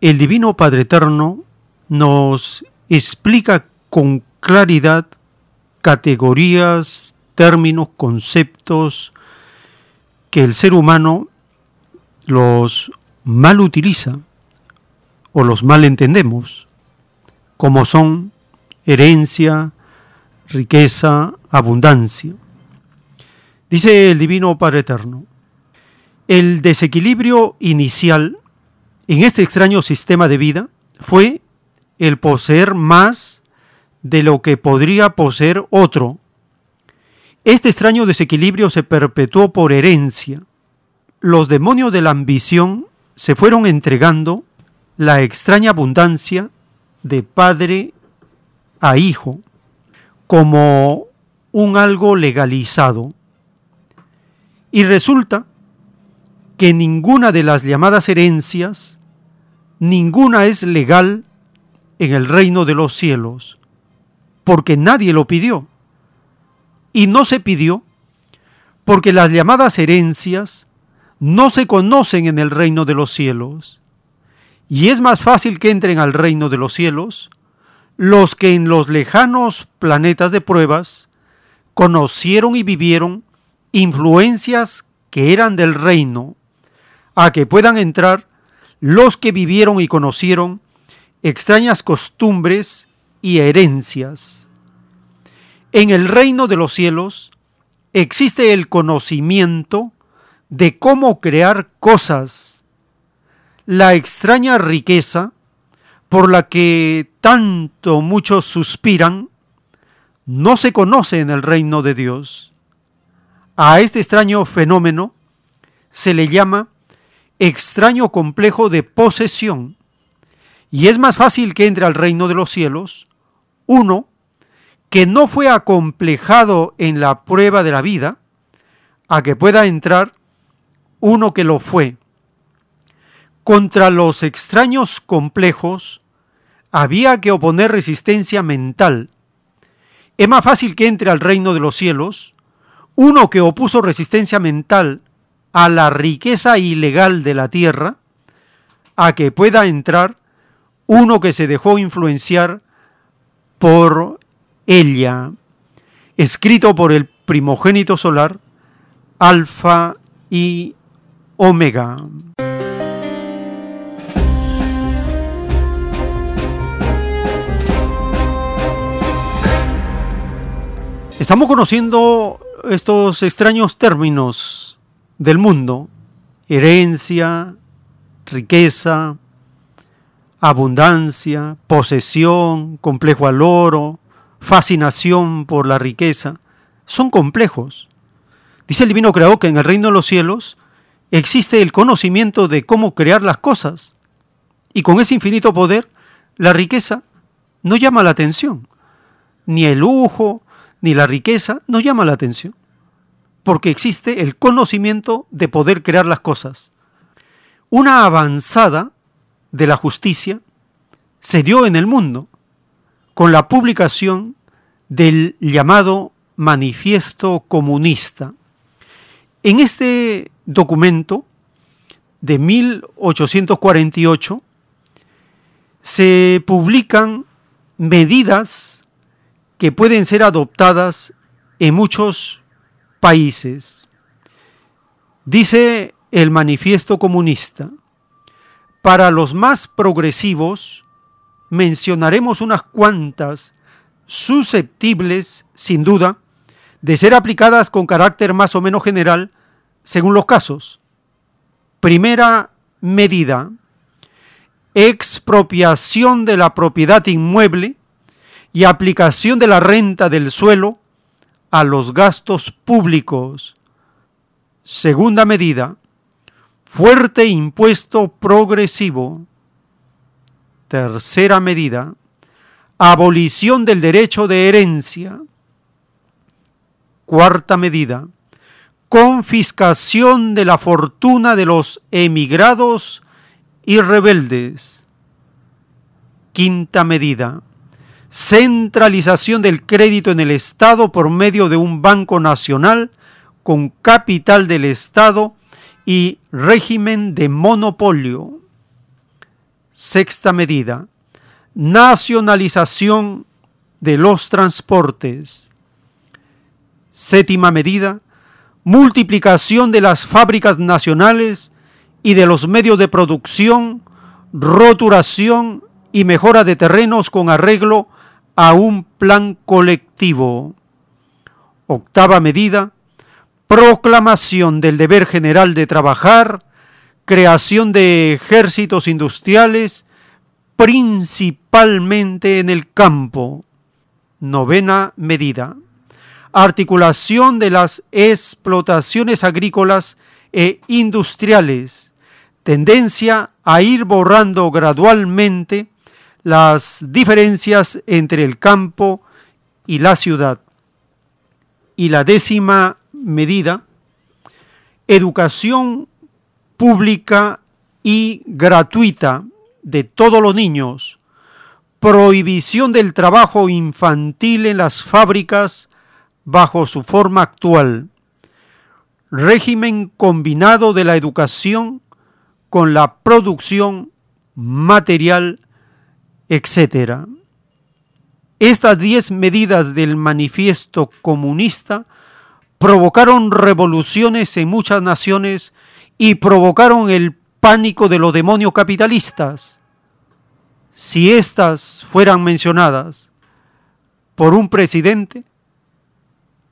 Speaker 2: el Divino Padre Eterno nos explica con claridad categorías, términos, conceptos que el ser humano los mal utiliza o los mal entendemos, como son herencia, riqueza, abundancia. Dice el Divino Padre Eterno, el desequilibrio inicial en este extraño sistema de vida fue el poseer más de lo que podría poseer otro. Este extraño desequilibrio se perpetuó por herencia. Los demonios de la ambición se fueron entregando la extraña abundancia de padre a hijo como un algo legalizado. Y resulta que ninguna de las llamadas herencias, ninguna es legal en el reino de los cielos, porque nadie lo pidió. Y no se pidió porque las llamadas herencias no se conocen en el reino de los cielos. Y es más fácil que entren al reino de los cielos los que en los lejanos planetas de pruebas conocieron y vivieron influencias que eran del reino, a que puedan entrar los que vivieron y conocieron extrañas costumbres y herencias. En el reino de los cielos existe el conocimiento de cómo crear cosas, la extraña riqueza por la que tanto muchos suspiran, no se conoce en el reino de Dios. A este extraño fenómeno se le llama extraño complejo de posesión. Y es más fácil que entre al reino de los cielos uno que no fue acomplejado en la prueba de la vida, a que pueda entrar uno que lo fue. Contra los extraños complejos había que oponer resistencia mental. Es más fácil que entre al reino de los cielos uno que opuso resistencia mental a la riqueza ilegal de la tierra, a que pueda entrar uno que se dejó influenciar por ella, escrito por el primogénito solar, Alfa y Omega. Estamos conociendo estos extraños términos del mundo, herencia, riqueza, abundancia, posesión, complejo al oro, fascinación por la riqueza, son complejos. Dice el divino creador que en el reino de los cielos existe el conocimiento de cómo crear las cosas. Y con ese infinito poder, la riqueza no llama la atención. Ni el lujo, ni la riqueza no llama la atención. Porque existe el conocimiento de poder crear las cosas. Una avanzada de la justicia se dio en el mundo con la publicación del llamado Manifiesto Comunista. En este documento de 1848 se publican medidas que pueden ser adoptadas en muchos países. Dice el manifiesto comunista, para los más progresivos, mencionaremos unas cuantas susceptibles, sin duda, de ser aplicadas con carácter más o menos general según los casos. Primera medida, expropiación de la propiedad inmueble y aplicación de la renta del suelo a los gastos públicos. Segunda medida, fuerte impuesto progresivo. Tercera medida, abolición del derecho de herencia. Cuarta medida, confiscación de la fortuna de los emigrados y rebeldes. Quinta medida, centralización del crédito en el Estado por medio de un banco nacional con capital del Estado y régimen de monopolio. Sexta medida, nacionalización de los transportes. Séptima medida, multiplicación de las fábricas nacionales y de los medios de producción, roturación y mejora de terrenos con arreglo a un plan colectivo. Octava medida, proclamación del deber general de trabajar, creación de ejércitos industriales, principalmente en el campo. Novena medida. Articulación de las explotaciones agrícolas e industriales. Tendencia a ir borrando gradualmente las diferencias entre el campo y la ciudad. Y la décima medida, educación pública y gratuita de todos los niños, prohibición del trabajo infantil en las fábricas bajo su forma actual, régimen combinado de la educación con la producción material, etc. Estas diez medidas del manifiesto comunista provocaron revoluciones en muchas naciones y provocaron el pánico de los demonios capitalistas. Si éstas fueran mencionadas por un presidente,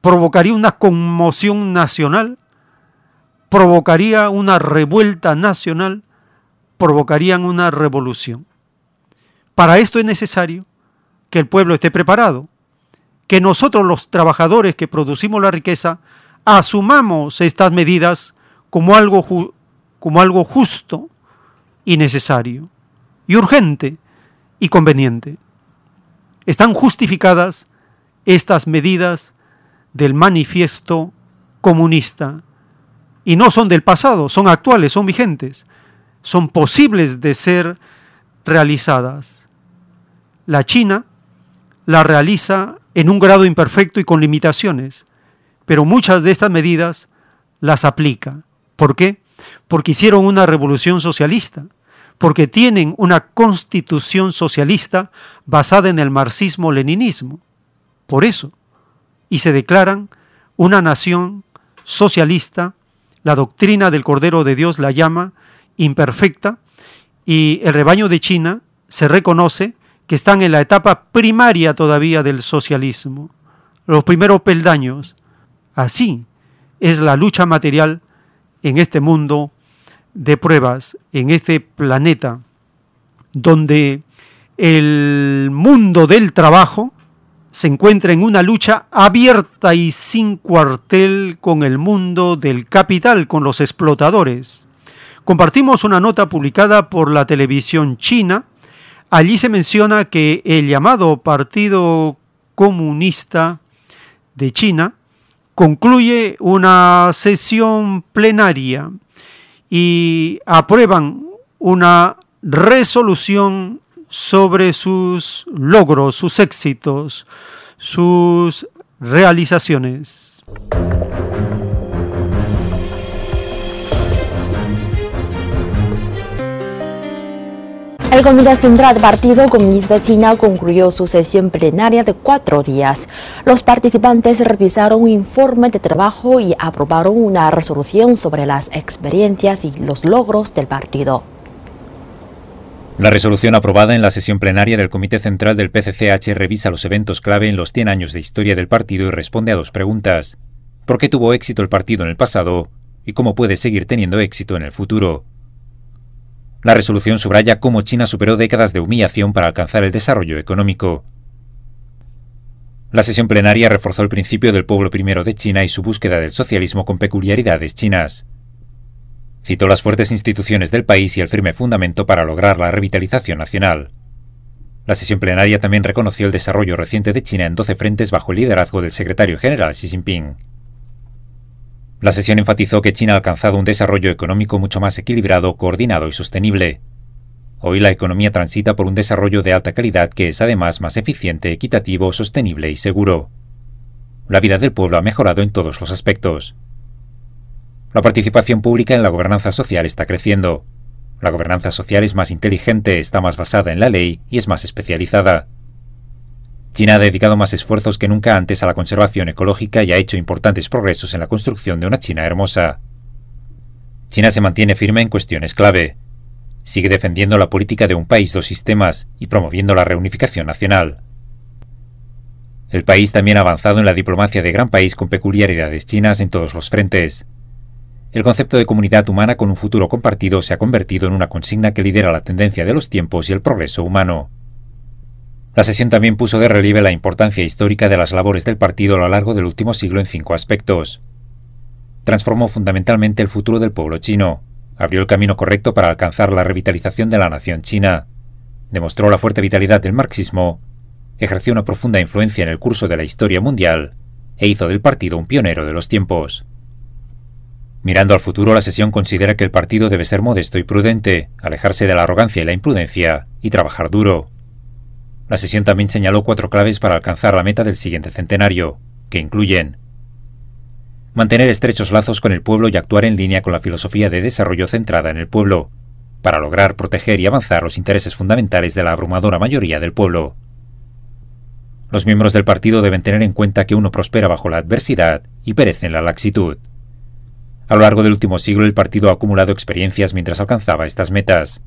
Speaker 2: provocaría una conmoción nacional, provocaría una revuelta nacional, provocarían una revolución. Para esto es necesario que el pueblo esté preparado, que nosotros los trabajadores que producimos la riqueza asumamos estas medidas como algo, como algo justo y necesario, y urgente y conveniente. Están justificadas estas medidas del manifiesto comunista. Y no son del pasado, son actuales, son vigentes, son posibles de ser realizadas. La China la realiza en un grado imperfecto y con limitaciones, pero muchas de estas medidas las aplica. ¿Por qué? Porque hicieron una revolución socialista, porque tienen una constitución socialista basada en el marxismo-leninismo. Por eso. Y se declaran una nación socialista, la doctrina del Cordero de Dios la llama imperfecta, y el rebaño de China se reconoce que están en la etapa primaria todavía del socialismo, los primeros peldaños. Así es la lucha material en este mundo de pruebas, en este planeta, donde el mundo del trabajo se encuentra en una lucha abierta y sin cuartel con el mundo del capital, con los explotadores. Compartimos una nota publicada por la televisión china. Allí se menciona que el llamado Partido Comunista de China concluye una sesión plenaria y aprueban una resolución sobre sus logros, sus éxitos, sus realizaciones.
Speaker 39: El Comité Central Partido Comunista China concluyó su sesión plenaria de cuatro días. Los participantes revisaron un informe de trabajo y aprobaron una resolución sobre las experiencias y los logros del partido.
Speaker 40: La resolución aprobada en la sesión plenaria del Comité Central del PCCH revisa los eventos clave en los 100 años de historia del partido y responde a dos preguntas. ¿Por qué tuvo éxito el partido en el pasado? ¿Y cómo puede seguir teniendo éxito en el futuro? La resolución subraya cómo China superó décadas de humillación para alcanzar el desarrollo económico. La sesión plenaria reforzó el principio del pueblo primero de China y su búsqueda del socialismo con peculiaridades chinas. Citó las fuertes instituciones del país y el firme fundamento para lograr la revitalización nacional. La sesión plenaria también reconoció el desarrollo reciente de China en 12 frentes bajo el liderazgo del secretario general Xi Jinping. La sesión enfatizó que China ha alcanzado un desarrollo económico mucho más equilibrado, coordinado y sostenible. Hoy la economía transita por un desarrollo de alta calidad que es además más eficiente, equitativo, sostenible y seguro. La vida del pueblo ha mejorado en todos los aspectos. La participación pública en la gobernanza social está creciendo. La gobernanza social es más inteligente, está más basada en la ley y es más especializada. China ha dedicado más esfuerzos que nunca antes a la conservación ecológica y ha hecho importantes progresos en la construcción de una China hermosa. China se mantiene firme en cuestiones clave. Sigue defendiendo la política de un país dos sistemas y promoviendo la reunificación nacional. El país también ha avanzado en la diplomacia de gran país con peculiaridades chinas en todos los frentes. El concepto de comunidad humana con un futuro compartido se ha convertido en una consigna que lidera la tendencia de los tiempos y el progreso humano. La sesión también puso de relieve la importancia histórica de las labores del partido a lo largo del último siglo en cinco aspectos. Transformó fundamentalmente el futuro del pueblo chino, abrió el camino correcto para alcanzar la revitalización de la nación china, demostró la fuerte vitalidad del marxismo, ejerció una profunda influencia en el curso de la historia mundial e hizo del partido un pionero de los tiempos. Mirando al futuro, la sesión considera que el partido debe ser modesto y prudente, alejarse de la arrogancia y la imprudencia y trabajar duro. La sesión también señaló cuatro claves para alcanzar la meta del siguiente centenario, que incluyen mantener estrechos lazos con el pueblo y actuar en línea con la filosofía de desarrollo centrada en el pueblo, para lograr proteger y avanzar los intereses fundamentales de la abrumadora mayoría del pueblo. Los miembros del partido deben tener en cuenta que uno prospera bajo la adversidad y perece en la laxitud. A lo largo del último siglo el partido ha acumulado experiencias mientras alcanzaba estas metas.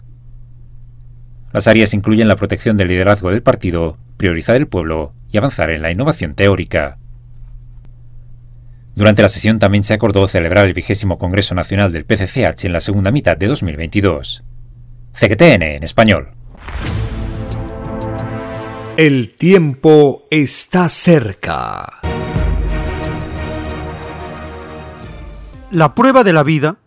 Speaker 40: Las áreas incluyen la protección del liderazgo del partido, priorizar el pueblo y avanzar en la innovación teórica. Durante la sesión también se acordó celebrar el vigésimo Congreso Nacional del PCCH en la segunda mitad de 2022. CGTN en español.
Speaker 1: El tiempo está cerca.
Speaker 2: La prueba de la vida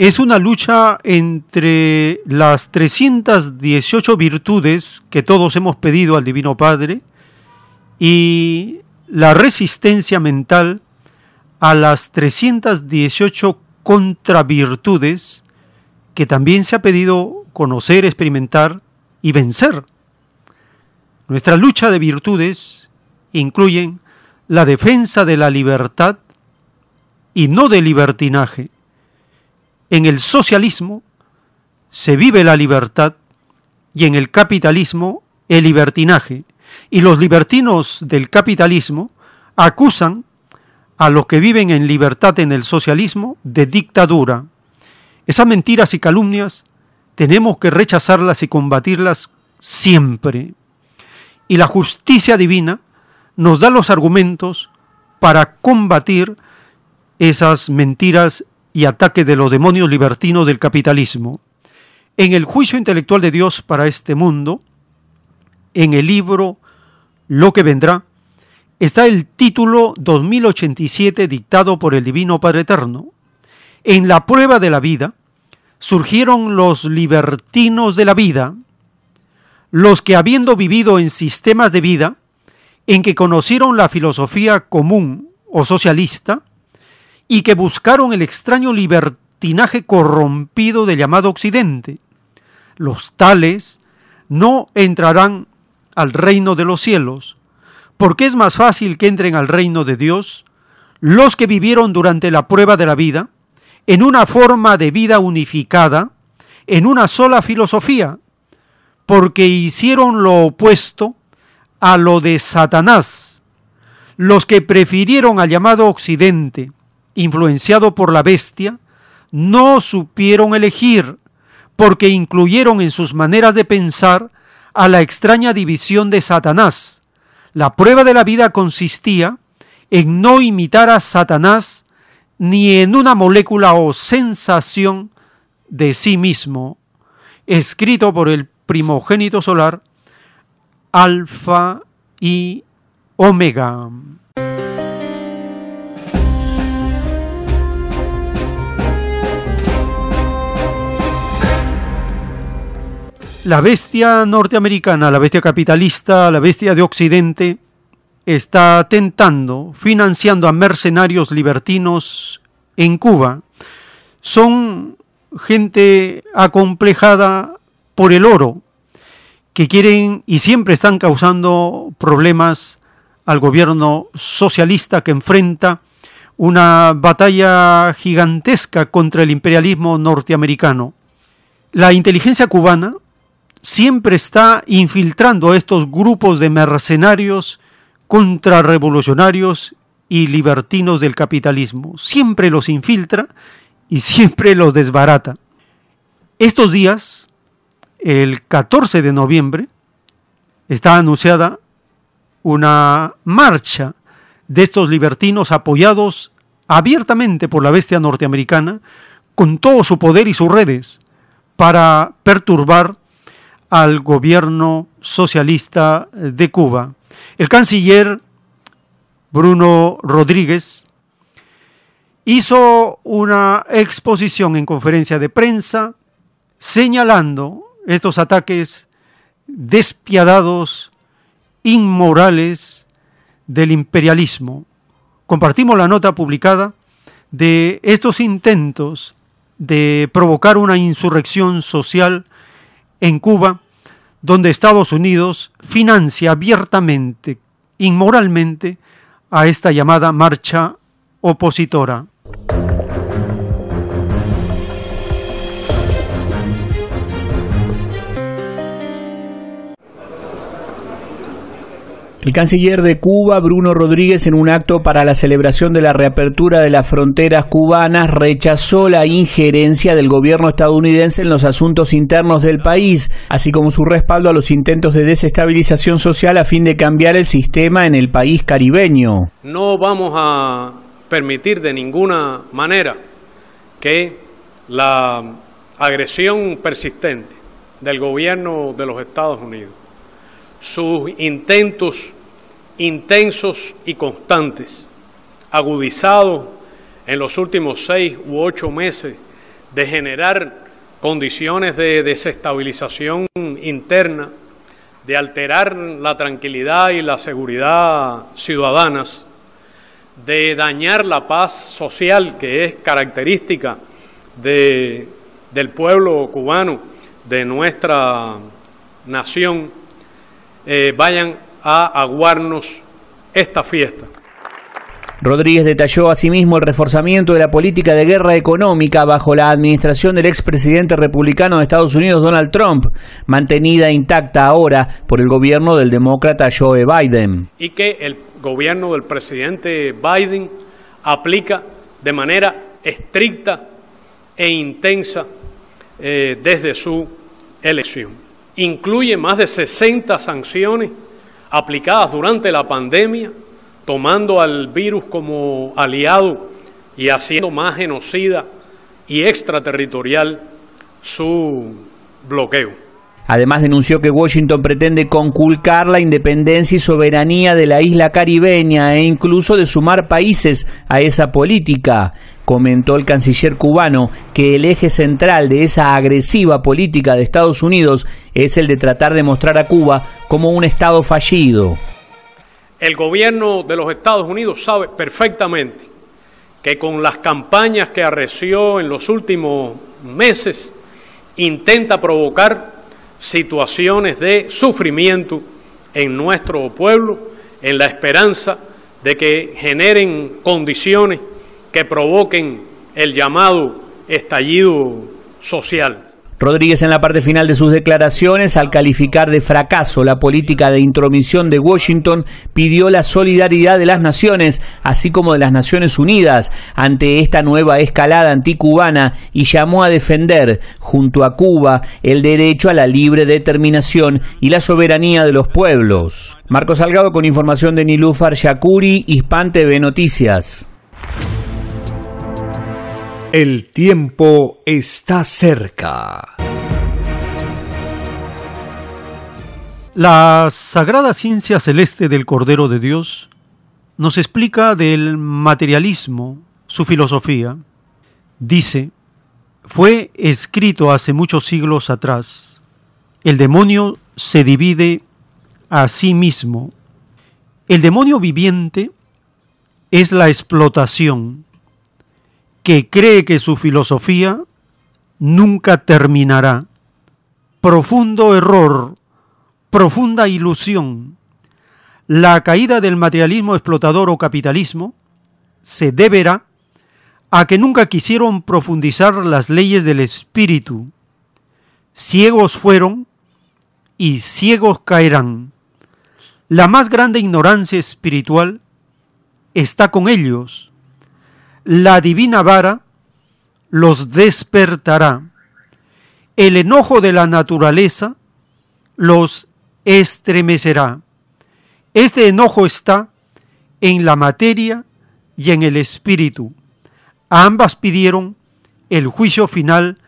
Speaker 2: es una lucha entre las 318 virtudes que todos hemos pedido al Divino Padre y la resistencia mental a las 318 contravirtudes que también se ha pedido conocer, experimentar y vencer. Nuestra lucha de virtudes incluyen la defensa de la libertad y no de libertinaje. En el socialismo se vive la libertad y en el capitalismo el libertinaje. Y los libertinos del capitalismo acusan a los que viven en libertad en el socialismo de dictadura. Esas mentiras y calumnias tenemos que rechazarlas y combatirlas siempre. Y la justicia divina nos da los argumentos para combatir esas mentiras y ataques de los demonios libertinos del capitalismo. En el juicio intelectual de Dios para este mundo, en el libro Lo que vendrá, está el título 2087 dictado por el Divino Padre Eterno. En la prueba de la vida surgieron los libertinos de la vida, los que habiendo vivido en sistemas de vida en que conocieron la filosofía común o socialista y que buscaron el extraño libertinaje corrompido del llamado Occidente, los tales no entrarán al reino de los cielos, porque es más fácil que entren al reino de Dios los que vivieron durante la prueba de la vida en una forma de vida unificada, en una sola filosofía, porque hicieron lo opuesto a lo de Satanás, los que prefirieron al llamado Occidente, influenciado por la bestia, no supieron elegir, porque incluyeron en sus maneras de pensar a la extraña división de Satanás. La prueba de la vida consistía en no imitar a Satanás ni en una molécula o sensación de sí mismo, escrito por el primogénito solar, Alfa y Omega. La bestia norteamericana, la bestia capitalista, la bestia de Occidente, está tentando, financiando a mercenarios libertinos en Cuba. Son gente acomplejada por el oro, que quieren y siempre están causando problemas al gobierno socialista que enfrenta una batalla gigantesca contra el imperialismo norteamericano. La inteligencia cubana siempre está infiltrando a estos grupos de mercenarios contrarrevolucionarios y libertinos del capitalismo. Siempre los infiltra y siempre los desbarata. Estos días, el 14 de noviembre, está anunciada una marcha de estos libertinos apoyados abiertamente por la bestia norteamericana, con todo su poder y sus redes, para perturbar al gobierno socialista de Cuba. El canciller Bruno Rodríguez hizo una exposición en conferencia de prensa señalando estos ataques despiadados, inmorales del imperialismo. Compartimos la nota publicada de estos intentos de provocar una insurrección social en Cuba, donde Estados Unidos financia abiertamente, inmoralmente, a esta llamada marcha opositora.
Speaker 41: El canciller de Cuba, Bruno Rodríguez, en un acto para la celebración de la reapertura de las fronteras cubanas, rechazó la injerencia del gobierno estadounidense en los asuntos internos del país, así como su respaldo a los intentos de desestabilización social a fin de cambiar el sistema en el país caribeño.
Speaker 42: No vamos a permitir de ninguna manera que la agresión persistente del gobierno de los Estados Unidos sus intentos intensos y constantes, agudizados en los últimos seis u ocho meses de generar condiciones de desestabilización interna, de alterar la tranquilidad y la seguridad ciudadanas, de dañar la paz social que es característica de, del pueblo cubano, de nuestra nación, eh, vayan a aguarnos esta fiesta.
Speaker 41: Rodríguez detalló asimismo el reforzamiento de la política de guerra económica bajo la administración del expresidente republicano de Estados Unidos Donald Trump, mantenida intacta ahora por el gobierno del demócrata Joe Biden.
Speaker 42: Y que el gobierno del presidente Biden aplica de manera estricta e intensa eh, desde su elección. Incluye más de 60 sanciones aplicadas durante la pandemia tomando al virus como aliado y haciendo más genocida y extraterritorial su bloqueo.
Speaker 41: Además denunció que Washington pretende conculcar la independencia y soberanía de la isla caribeña e incluso de sumar países a esa política. Comentó el canciller cubano que el eje central de esa agresiva política de Estados Unidos es el de tratar de mostrar a Cuba como un Estado fallido.
Speaker 42: El gobierno de los Estados Unidos sabe perfectamente que con las campañas que arreció en los últimos meses intenta provocar situaciones de sufrimiento en nuestro pueblo en la esperanza de que generen condiciones que provoquen el llamado estallido social.
Speaker 41: Rodríguez en la parte final de sus declaraciones, al calificar de fracaso la política de intromisión de Washington, pidió la solidaridad de las naciones, así como de las Naciones Unidas, ante esta nueva escalada anticubana y llamó a defender, junto a Cuba, el derecho a la libre determinación y la soberanía de los pueblos. Marcos Salgado con información de Nilúfar Shakuri, Hispan TV Noticias.
Speaker 1: El tiempo está cerca.
Speaker 2: La sagrada ciencia celeste del Cordero de Dios nos explica del materialismo su filosofía. Dice, fue escrito hace muchos siglos atrás, el demonio se divide a sí mismo. El demonio viviente es la explotación que cree que su filosofía nunca terminará. Profundo error, profunda ilusión. La caída del materialismo explotador o capitalismo se deberá a que nunca quisieron profundizar las leyes del espíritu. Ciegos fueron y ciegos caerán. La más grande ignorancia espiritual está con ellos la divina vara los despertará. El enojo de la naturaleza los estremecerá. Este enojo está en la materia y en el espíritu. Ambas pidieron el juicio final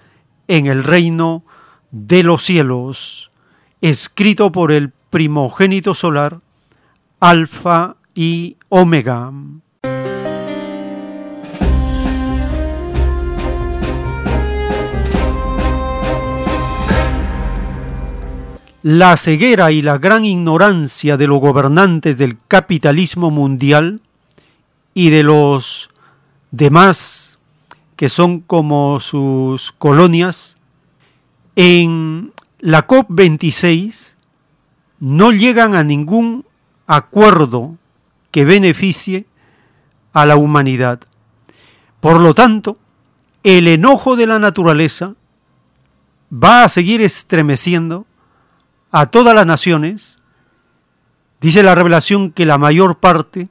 Speaker 2: en el reino de los cielos, escrito por el primogénito solar, Alfa y Omega. La ceguera y la gran ignorancia de los gobernantes del capitalismo mundial y de los demás que son como sus colonias, en la COP26 no llegan a ningún acuerdo que beneficie a la humanidad. Por lo tanto, el enojo de la naturaleza va a seguir estremeciendo a todas las naciones, dice la revelación que la mayor parte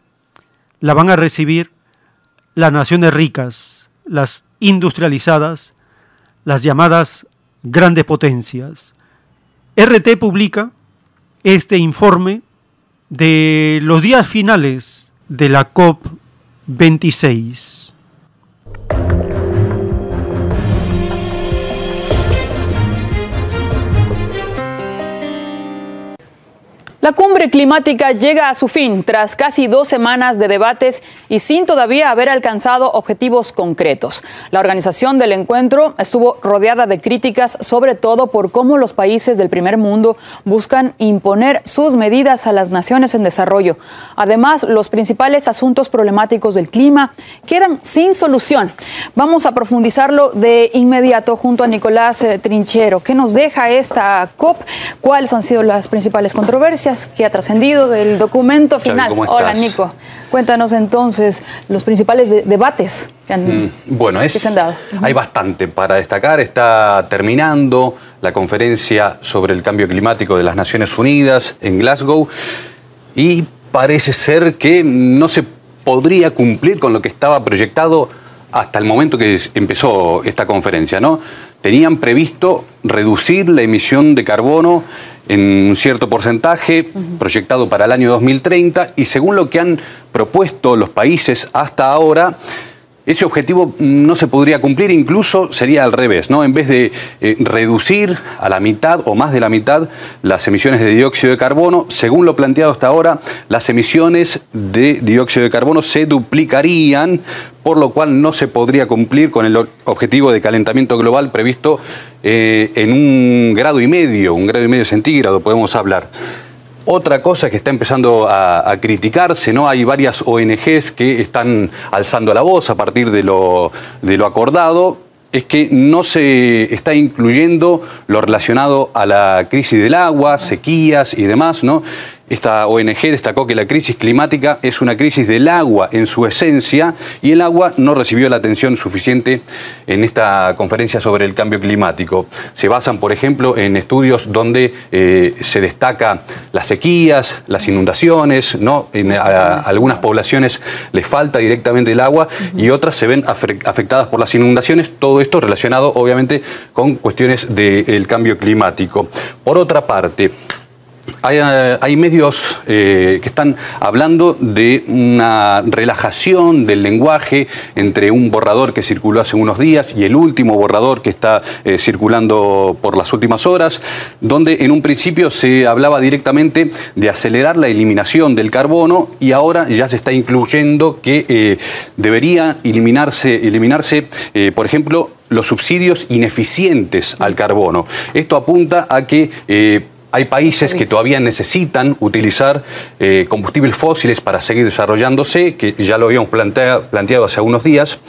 Speaker 2: la van a recibir las naciones ricas, las industrializadas, las llamadas grandes potencias. RT publica este informe de los días finales de la COP26.
Speaker 43: La cumbre climática llega a su fin tras casi dos semanas de debates y sin todavía haber alcanzado objetivos concretos. La organización del encuentro estuvo rodeada de críticas, sobre todo por cómo los países del primer mundo buscan imponer sus medidas a las naciones en desarrollo. Además, los principales asuntos problemáticos del clima quedan sin solución. Vamos a profundizarlo de inmediato junto a Nicolás eh, Trinchero. ¿Qué nos deja esta COP? ¿Cuáles han sido las principales controversias? Que ha trascendido del documento final. Hola, Nico. Cuéntanos entonces los principales debates que, han,
Speaker 44: mm, bueno, es,
Speaker 43: se han dado.
Speaker 44: Hay bastante para destacar. Está terminando la conferencia sobre el cambio climático de las Naciones Unidas en Glasgow y parece ser que no se podría cumplir con lo que estaba proyectado hasta el momento que empezó esta conferencia, ¿no? Tenían previsto reducir la emisión de carbono en un cierto porcentaje proyectado para el año 2030 y según lo que han propuesto los países hasta ahora, ese objetivo no se podría cumplir, incluso sería al revés, ¿no? En vez de eh, reducir a la mitad o más de la mitad las emisiones de dióxido de carbono, según lo planteado hasta ahora, las emisiones de dióxido de carbono se duplicarían, por lo cual no se podría cumplir con el objetivo de calentamiento global previsto eh, en un grado y medio, un grado y medio centígrado, podemos hablar. Otra cosa que está empezando a, criticarse, ¿no? Hay varias ONGs que están alzando la voz a partir de lo, de lo acordado, es que no se está incluyendo lo relacionado a la crisis del agua, sequías y demás, ¿no? Esta ONG destacó que la crisis climática es una crisis del agua en su esencia y el agua no recibió la atención suficiente en esta conferencia sobre el cambio climático. Se basan, por ejemplo, en estudios donde eh, se destaca las sequías, las inundaciones, ¿no? En algunas poblaciones les falta directamente el agua y otras se ven afectadas por las inundaciones. Todo esto relacionado, obviamente, con cuestiones del cambio climático. Por otra parte, eh, hay, medios eh, que están hablando de una relajación del lenguaje entre un borrador que circuló hace unos días y el último borrador que está eh, circulando por las últimas horas, donde en un principio se hablaba directamente de acelerar la eliminación del carbono y ahora ya se está incluyendo que debería eliminarse, eliminarse por ejemplo, los subsidios ineficientes al carbono. Esto apunta a que hay países que todavía necesitan utilizar eh, combustibles fósiles para seguir desarrollándose, que ya lo habíamos planteado hace unos días,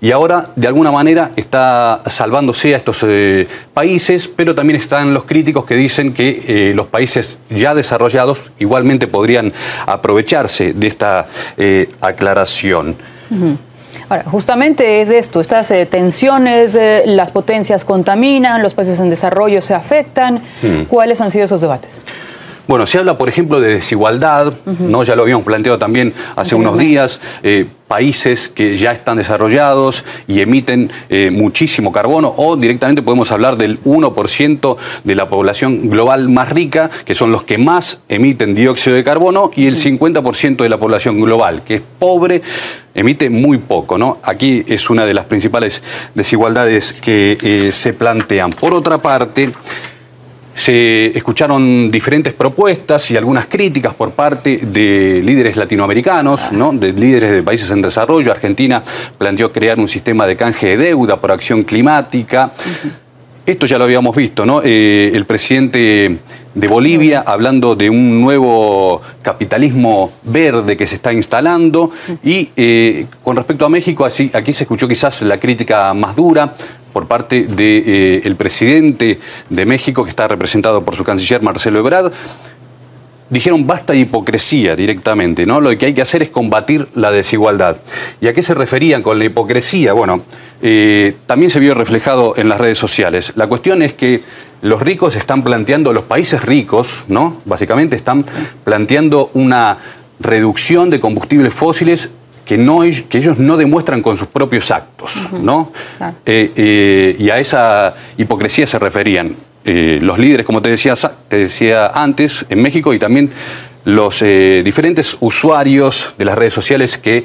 Speaker 44: y ahora de alguna manera está salvándose a estos eh, países, pero también están los críticos que dicen que eh, los países ya desarrollados igualmente podrían aprovecharse de esta aclaración.
Speaker 43: Ahora, justamente es esto, estas eh, tensiones, eh, las potencias contaminan, los países en desarrollo se afectan. Hmm. ¿Cuáles han sido esos debates?
Speaker 44: Bueno, se habla, por ejemplo, de desigualdad, ¿no? ya lo habíamos planteado también hace unos días, eh, países que ya están desarrollados y emiten muchísimo carbono, o directamente podemos hablar del 1% de la población global más rica, que son los que más emiten dióxido de carbono, y el 50% de la población global, que es pobre, emite muy poco. ¿no? Aquí es una de las principales desigualdades que eh, se plantean. Por otra parte, se escucharon diferentes propuestas y algunas críticas por parte de líderes latinoamericanos, ¿no? de líderes de países en desarrollo. Argentina planteó crear un sistema de canje de deuda por acción climática. Esto ya lo habíamos visto, ¿no? Eh, el presidente de Bolivia hablando de un nuevo capitalismo verde que se está instalando y eh, con respecto a México, así, aquí se escuchó quizás la crítica más dura por parte del de, eh, presidente de México, que está representado por su canciller Marcelo Ebrard, dijeron basta hipocresía directamente, ¿no? Lo que hay que hacer es combatir la desigualdad. ¿Y a qué se referían con la hipocresía? Bueno, eh, también se vio reflejado en las redes sociales. La cuestión es que los ricos están planteando, los países ricos, ¿no? Básicamente están planteando una reducción de combustibles fósiles que, no, que ellos no demuestran con sus propios actos, ¿no? Eh, eh, y a esa hipocresía se referían eh, los líderes, como te decía, te decía antes, en México y también los diferentes usuarios de las redes sociales que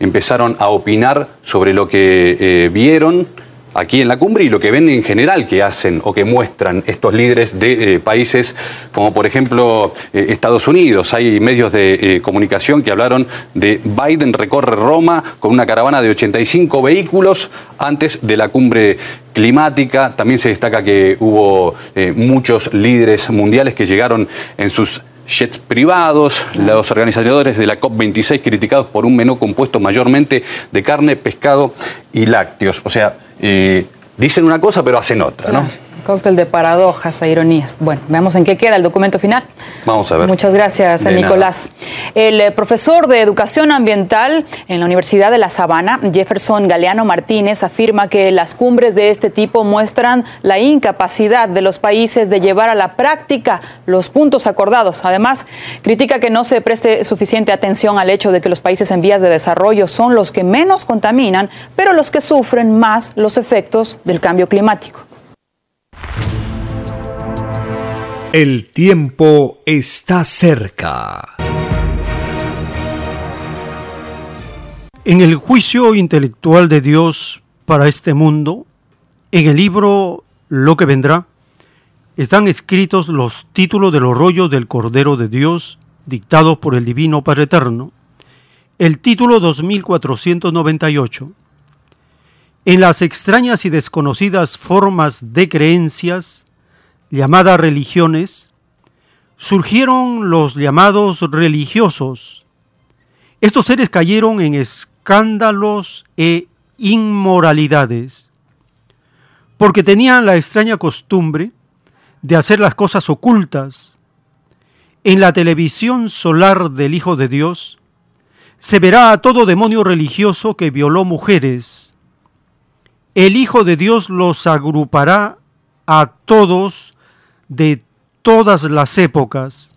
Speaker 44: empezaron a opinar sobre lo que vieron aquí en la cumbre y lo que ven en general que hacen o que muestran estos líderes de eh, países como por ejemplo eh, Estados Unidos. Hay medios de eh, comunicación que hablaron de Biden recorre Roma con una caravana de 85 vehículos antes de la cumbre climática. También se destaca que hubo muchos líderes mundiales que llegaron en sus jets privados, los organizadores de la COP26 criticados por un menú compuesto mayormente de carne, pescado y lácteos. O sea, eh, dicen una cosa pero hacen otra, ¿no?
Speaker 43: Cóctel de paradojas e ironías. Bueno, veamos en qué queda el documento final.
Speaker 44: Vamos a ver.
Speaker 43: Muchas gracias,
Speaker 44: De
Speaker 43: Nicolás. El eh, profesor de Educación Ambiental en la Universidad de La Sabana, Jefferson Galeano Martínez, afirma que las cumbres de este tipo muestran la incapacidad de los países de llevar a la práctica los puntos acordados. Además, critica que no se preste suficiente atención al hecho de que los países en vías de desarrollo son los que menos contaminan, pero los que sufren más los efectos del cambio climático.
Speaker 1: El tiempo está cerca.
Speaker 2: En el juicio intelectual de Dios para este mundo, en el libro Lo que vendrá, están escritos los títulos de los rollos del Cordero de Dios dictados por el Divino Padre Eterno. El título 2498. En las extrañas y desconocidas formas de creencias, llamadas religiones, surgieron los llamados religiosos. Estos seres cayeron en escándalos e inmoralidades, porque tenían la extraña costumbre de hacer las cosas ocultas. En la televisión solar del Hijo de Dios se verá a todo demonio religioso que violó mujeres. El Hijo de Dios los agrupará a todos de todas las épocas,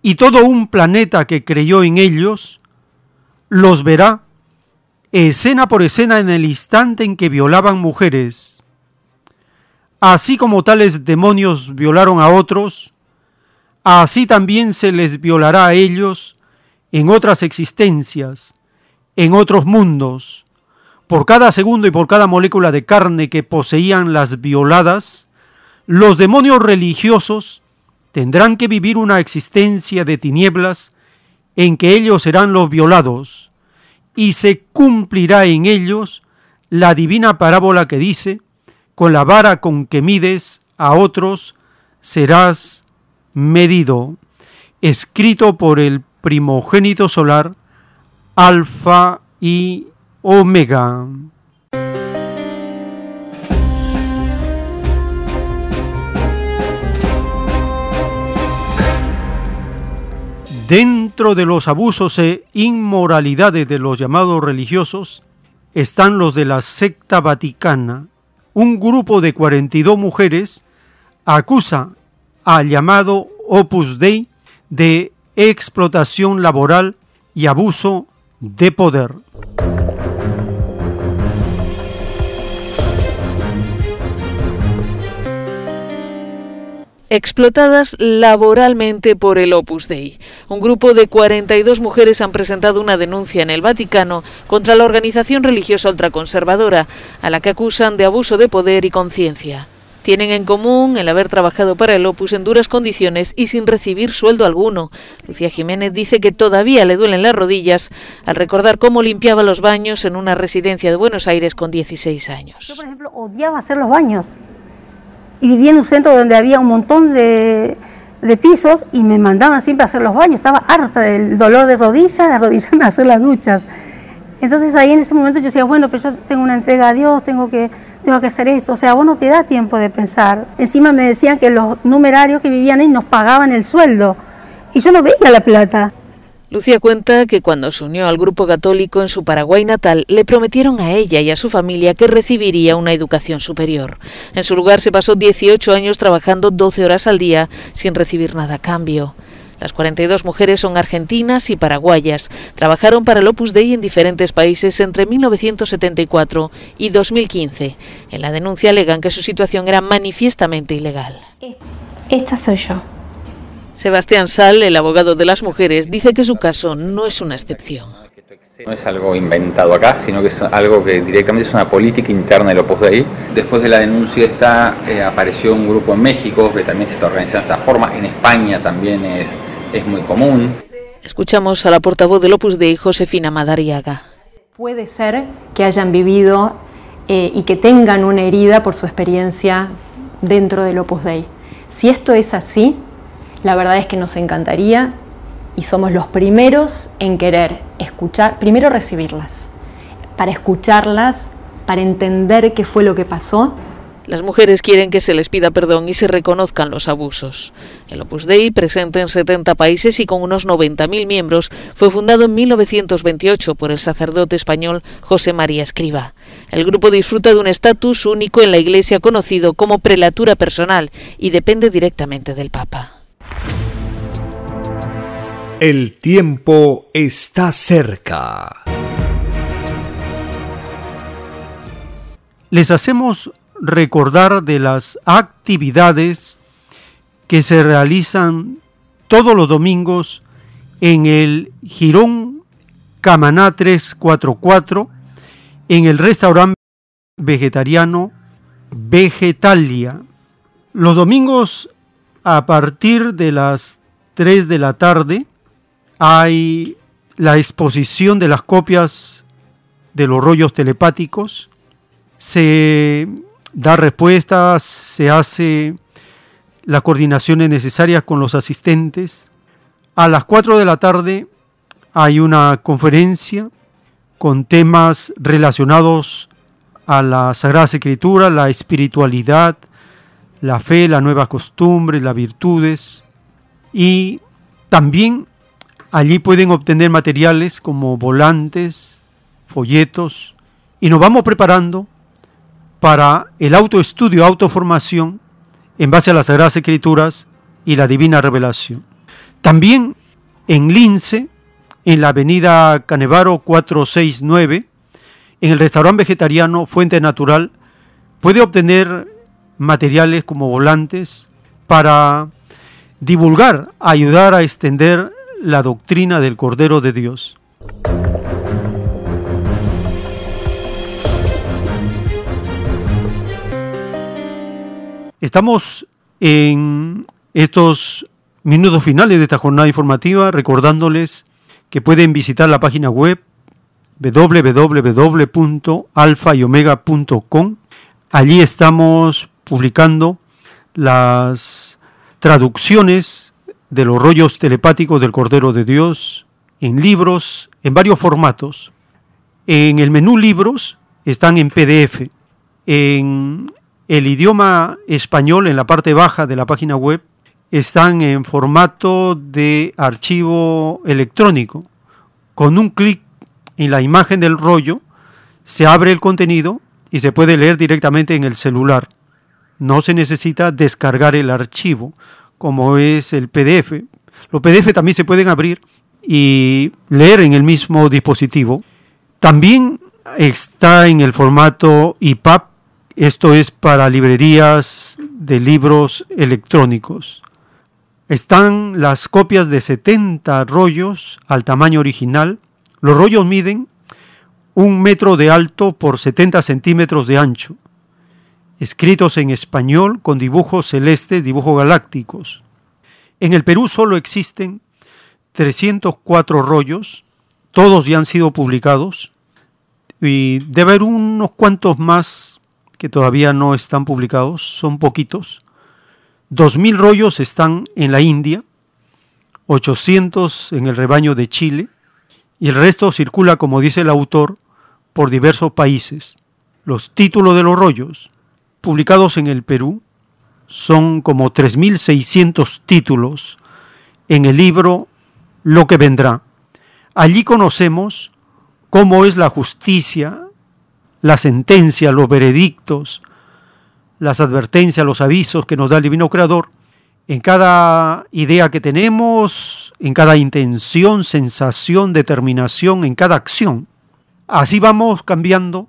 Speaker 2: y todo un planeta que creyó en ellos los verá escena por escena en el instante en que violaban mujeres. Así como tales demonios violaron a otros, así también se les violará a ellos en otras existencias, en otros mundos. Por cada segundo y por cada molécula de carne que poseían las violadas, los demonios religiosos tendrán que vivir una existencia de tinieblas en que ellos serán los violados, y se cumplirá en ellos la divina parábola que dice, con la vara con que mides a otros serás medido, escrito por el primogénito solar, Alfa y Omega. Dentro de los abusos e inmoralidades de los llamados religiosos están los de la secta vaticana. Un grupo de 42 mujeres acusa al llamado Opus Dei de explotación laboral y abuso de poder.
Speaker 45: Explotadas laboralmente por el Opus Dei. Un grupo de 42 mujeres han presentado una denuncia en el Vaticano contra la organización religiosa ultraconservadora, a la que acusan de abuso de poder y conciencia. Tienen en común el haber trabajado para el Opus en duras condiciones y sin recibir sueldo alguno. Lucía Jiménez dice que todavía le duelen las rodillas al recordar cómo limpiaba los baños en una residencia de Buenos Aires con 16 años.
Speaker 46: Yo, por ejemplo, odiaba hacer los baños y vivía en un centro donde había un montón de, de pisos y me mandaban siempre a hacer los baños. Estaba harta del dolor de rodilla, de arrodillarme a hacer las duchas. Entonces ahí en ese momento yo decía, bueno, pero yo tengo una entrega a Dios, tengo que, tengo que hacer esto. O sea, vos no te da tiempo de pensar. Encima me decían que los numerarios que vivían ahí nos pagaban el sueldo. Y yo no veía la plata.
Speaker 45: Lucía cuenta que cuando se unió al grupo católico en su Paraguay natal, le prometieron a ella y a su familia que recibiría una educación superior. En su lugar se pasó 18 años trabajando 12 horas al día sin recibir nada a cambio. Las 42 mujeres son argentinas y paraguayas. Trabajaron para el Opus Dei en diferentes países entre 1974 y 2015. En la denuncia alegan que su situación era manifiestamente ilegal.
Speaker 47: Esta soy yo.
Speaker 45: Sebastián Sal, el abogado de las mujeres, dice que su caso no es una excepción.
Speaker 48: No es algo inventado acá, sino que es algo que directamente es una política interna del Opus Dei. Después de la denuncia esta eh, apareció un grupo en México que también se está organizando de esta forma. En España también es, es muy común.
Speaker 45: Escuchamos a la portavoz del Opus Dei, Josefina Madariaga.
Speaker 49: Puede ser que hayan vivido eh, y que tengan una herida por su experiencia dentro del Opus Dei. Si esto es así, la verdad es que nos encantaría y somos los primeros en querer escuchar, primero recibirlas, para escucharlas, para entender qué fue lo que pasó
Speaker 45: las mujeres quieren que se les pida perdón y se reconozcan los abusos. El Opus Dei, presente en 70 países y con unos 90.000 miembros, fue fundado en 1928 por el sacerdote español José María Escriba. El grupo disfruta de un estatus único en la Iglesia conocido como prelatura personal y depende directamente del Papa.
Speaker 1: El tiempo está cerca.
Speaker 2: Les hacemos recordar de las actividades que se realizan todos los domingos en el Girón Camaná 344, en el restaurante vegetariano Vegetalia. Los domingos a partir de las 3 de la tarde hay la exposición de las copias de los rollos telepáticos. Se da respuestas, se hace las coordinaciones necesarias con los asistentes. A las 4 de la tarde hay una conferencia con temas relacionados a la Sagrada Escritura, la espiritualidad, la fe, la nueva costumbre, las virtudes y también allí pueden obtener materiales como volantes, folletos y nos vamos preparando para el autoestudio, autoformación en base a las Sagradas Escrituras y la Divina Revelación. También en Lince, en la avenida Canevaro 469, en el restaurante vegetariano Fuente Natural, puede obtener materiales como volantes para divulgar, ayudar a extender la doctrina del Cordero de Dios. Estamos en estos minutos finales de esta jornada informativa recordándoles que pueden visitar la página web www.alfayomega.com. Allí estamos publicando las traducciones de los rollos telepáticos del Cordero de Dios en libros, en varios formatos. En el menú libros están en PDF. En el idioma español en la parte baja de la página web están en formato de archivo electrónico. Con un clic en la imagen del rollo se abre el contenido y se puede leer directamente en el celular. No se necesita descargar el archivo como es el PDF. Los PDF también se pueden abrir y leer en el mismo dispositivo. También está en el formato EPUB esto es para librerías de libros electrónicos. Están las copias de 70 rollos al tamaño original. Los rollos miden un metro de alto por 70 centímetros de ancho, escritos en español con dibujos celestes, dibujos galácticos. En el Perú solo existen 304 rollos, todos ya han sido publicados, y debe haber unos cuantos más que todavía no están publicados, son poquitos. 2.000 rollos están en la India, 800 en el rebaño de Chile, y el resto circula, como dice el autor, por diversos países. Los títulos de los rollos, publicados en el Perú, son como 3.600 títulos en el libro Lo que vendrá. Allí conocemos cómo es la justicia la sentencia, los veredictos, las advertencias, los avisos que nos da el Divino Creador en cada idea que tenemos, en cada intención, sensación, determinación, en cada acción. Así vamos cambiando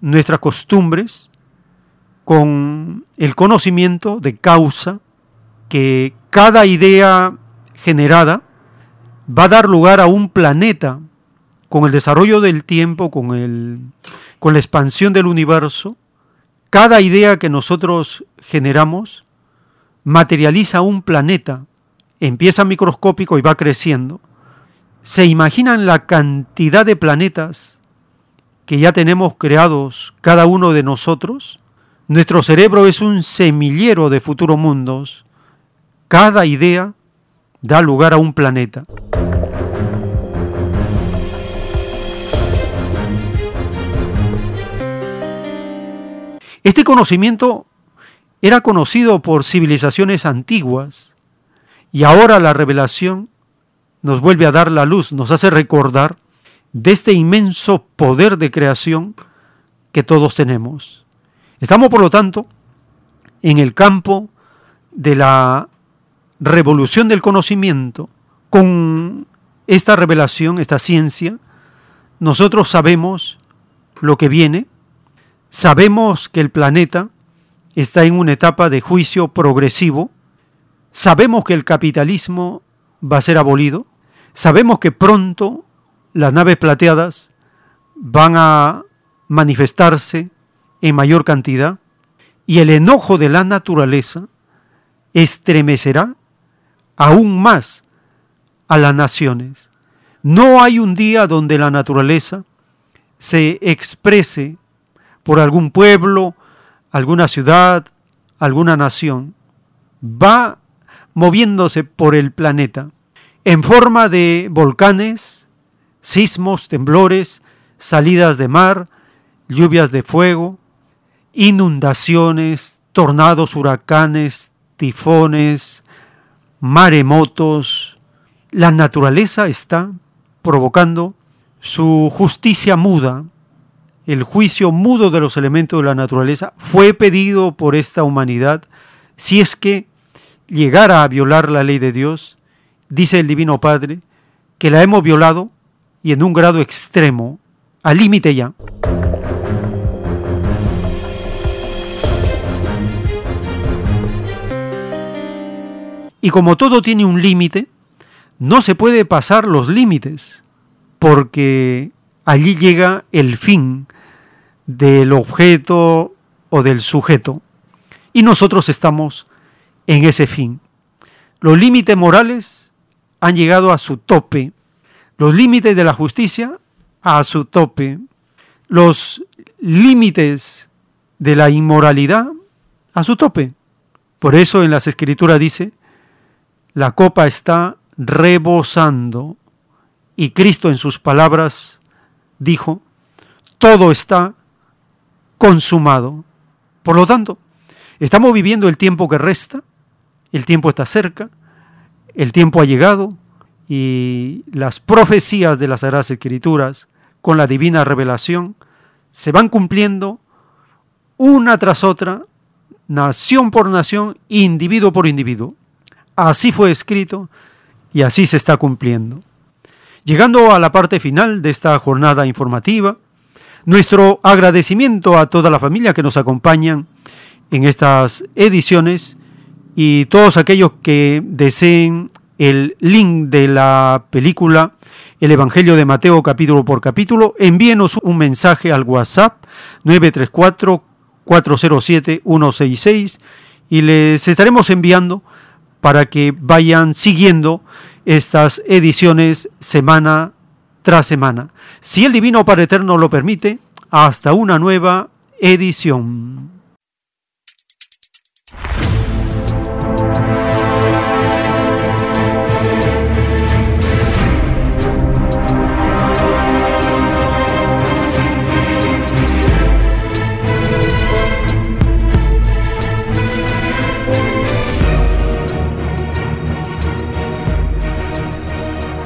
Speaker 2: nuestras costumbres con el conocimiento de causa que cada idea generada va a dar lugar a un planeta con el desarrollo del tiempo, con, el, con la expansión del universo, cada idea que nosotros generamos materializa un planeta, empieza microscópico y va creciendo. ¿Se imaginan la cantidad de planetas que ya tenemos creados cada uno de nosotros? Nuestro cerebro es un semillero de futuros mundos. Cada idea da lugar a un planeta. Este conocimiento era conocido por civilizaciones antiguas y ahora la revelación nos vuelve a dar la luz, nos hace recordar de este inmenso poder de creación que todos tenemos. Estamos, por lo tanto, en el campo de la revolución del conocimiento. Con esta revelación, esta ciencia, nosotros sabemos lo que viene, Sabemos que el planeta está en una etapa de juicio progresivo. Sabemos que el capitalismo va a ser abolido. Sabemos que pronto las naves plateadas van a manifestarse en mayor cantidad y el enojo de la naturaleza estremecerá aún más a las naciones. No hay un día donde la naturaleza se exprese por algún pueblo, alguna ciudad, alguna nación, va moviéndose por el planeta en forma de volcanes, sismos, temblores, salidas de mar, lluvias de fuego, inundaciones, tornados, huracanes, tifones, maremotos. La naturaleza está provocando su justicia muda el juicio mudo de los elementos de la naturaleza fue pedido por esta humanidad si es que llegara a violar la ley de Dios, dice el Divino Padre, que la hemos violado y en un grado extremo, al límite ya. Y como todo tiene un límite, no se puede pasar los límites, porque allí llega el fin del objeto o del sujeto. Y nosotros estamos en ese fin. Los límites morales han llegado a su tope. Los límites de la justicia a su tope. Los límites de la inmoralidad a su tope. Por eso en las escrituras dice, la copa está rebosando. Y Cristo en sus palabras dijo, todo está consumado. Por lo tanto, estamos viviendo el tiempo que resta, el tiempo está cerca, el tiempo ha llegado y las profecías de las Sagradas Escrituras con la divina revelación se van cumpliendo una tras otra, nación por nación, individuo por individuo. Así fue escrito y así se está cumpliendo. Llegando a la parte final de esta jornada informativa, nuestro agradecimiento a toda la familia que nos acompañan en estas ediciones y todos aquellos que deseen el link de la película El Evangelio de Mateo capítulo por capítulo, envíenos un mensaje al WhatsApp 934 407 166 y les estaremos enviando para que vayan siguiendo estas ediciones semana tras semana. Si el Divino Padre Eterno lo permite, hasta una nueva edición.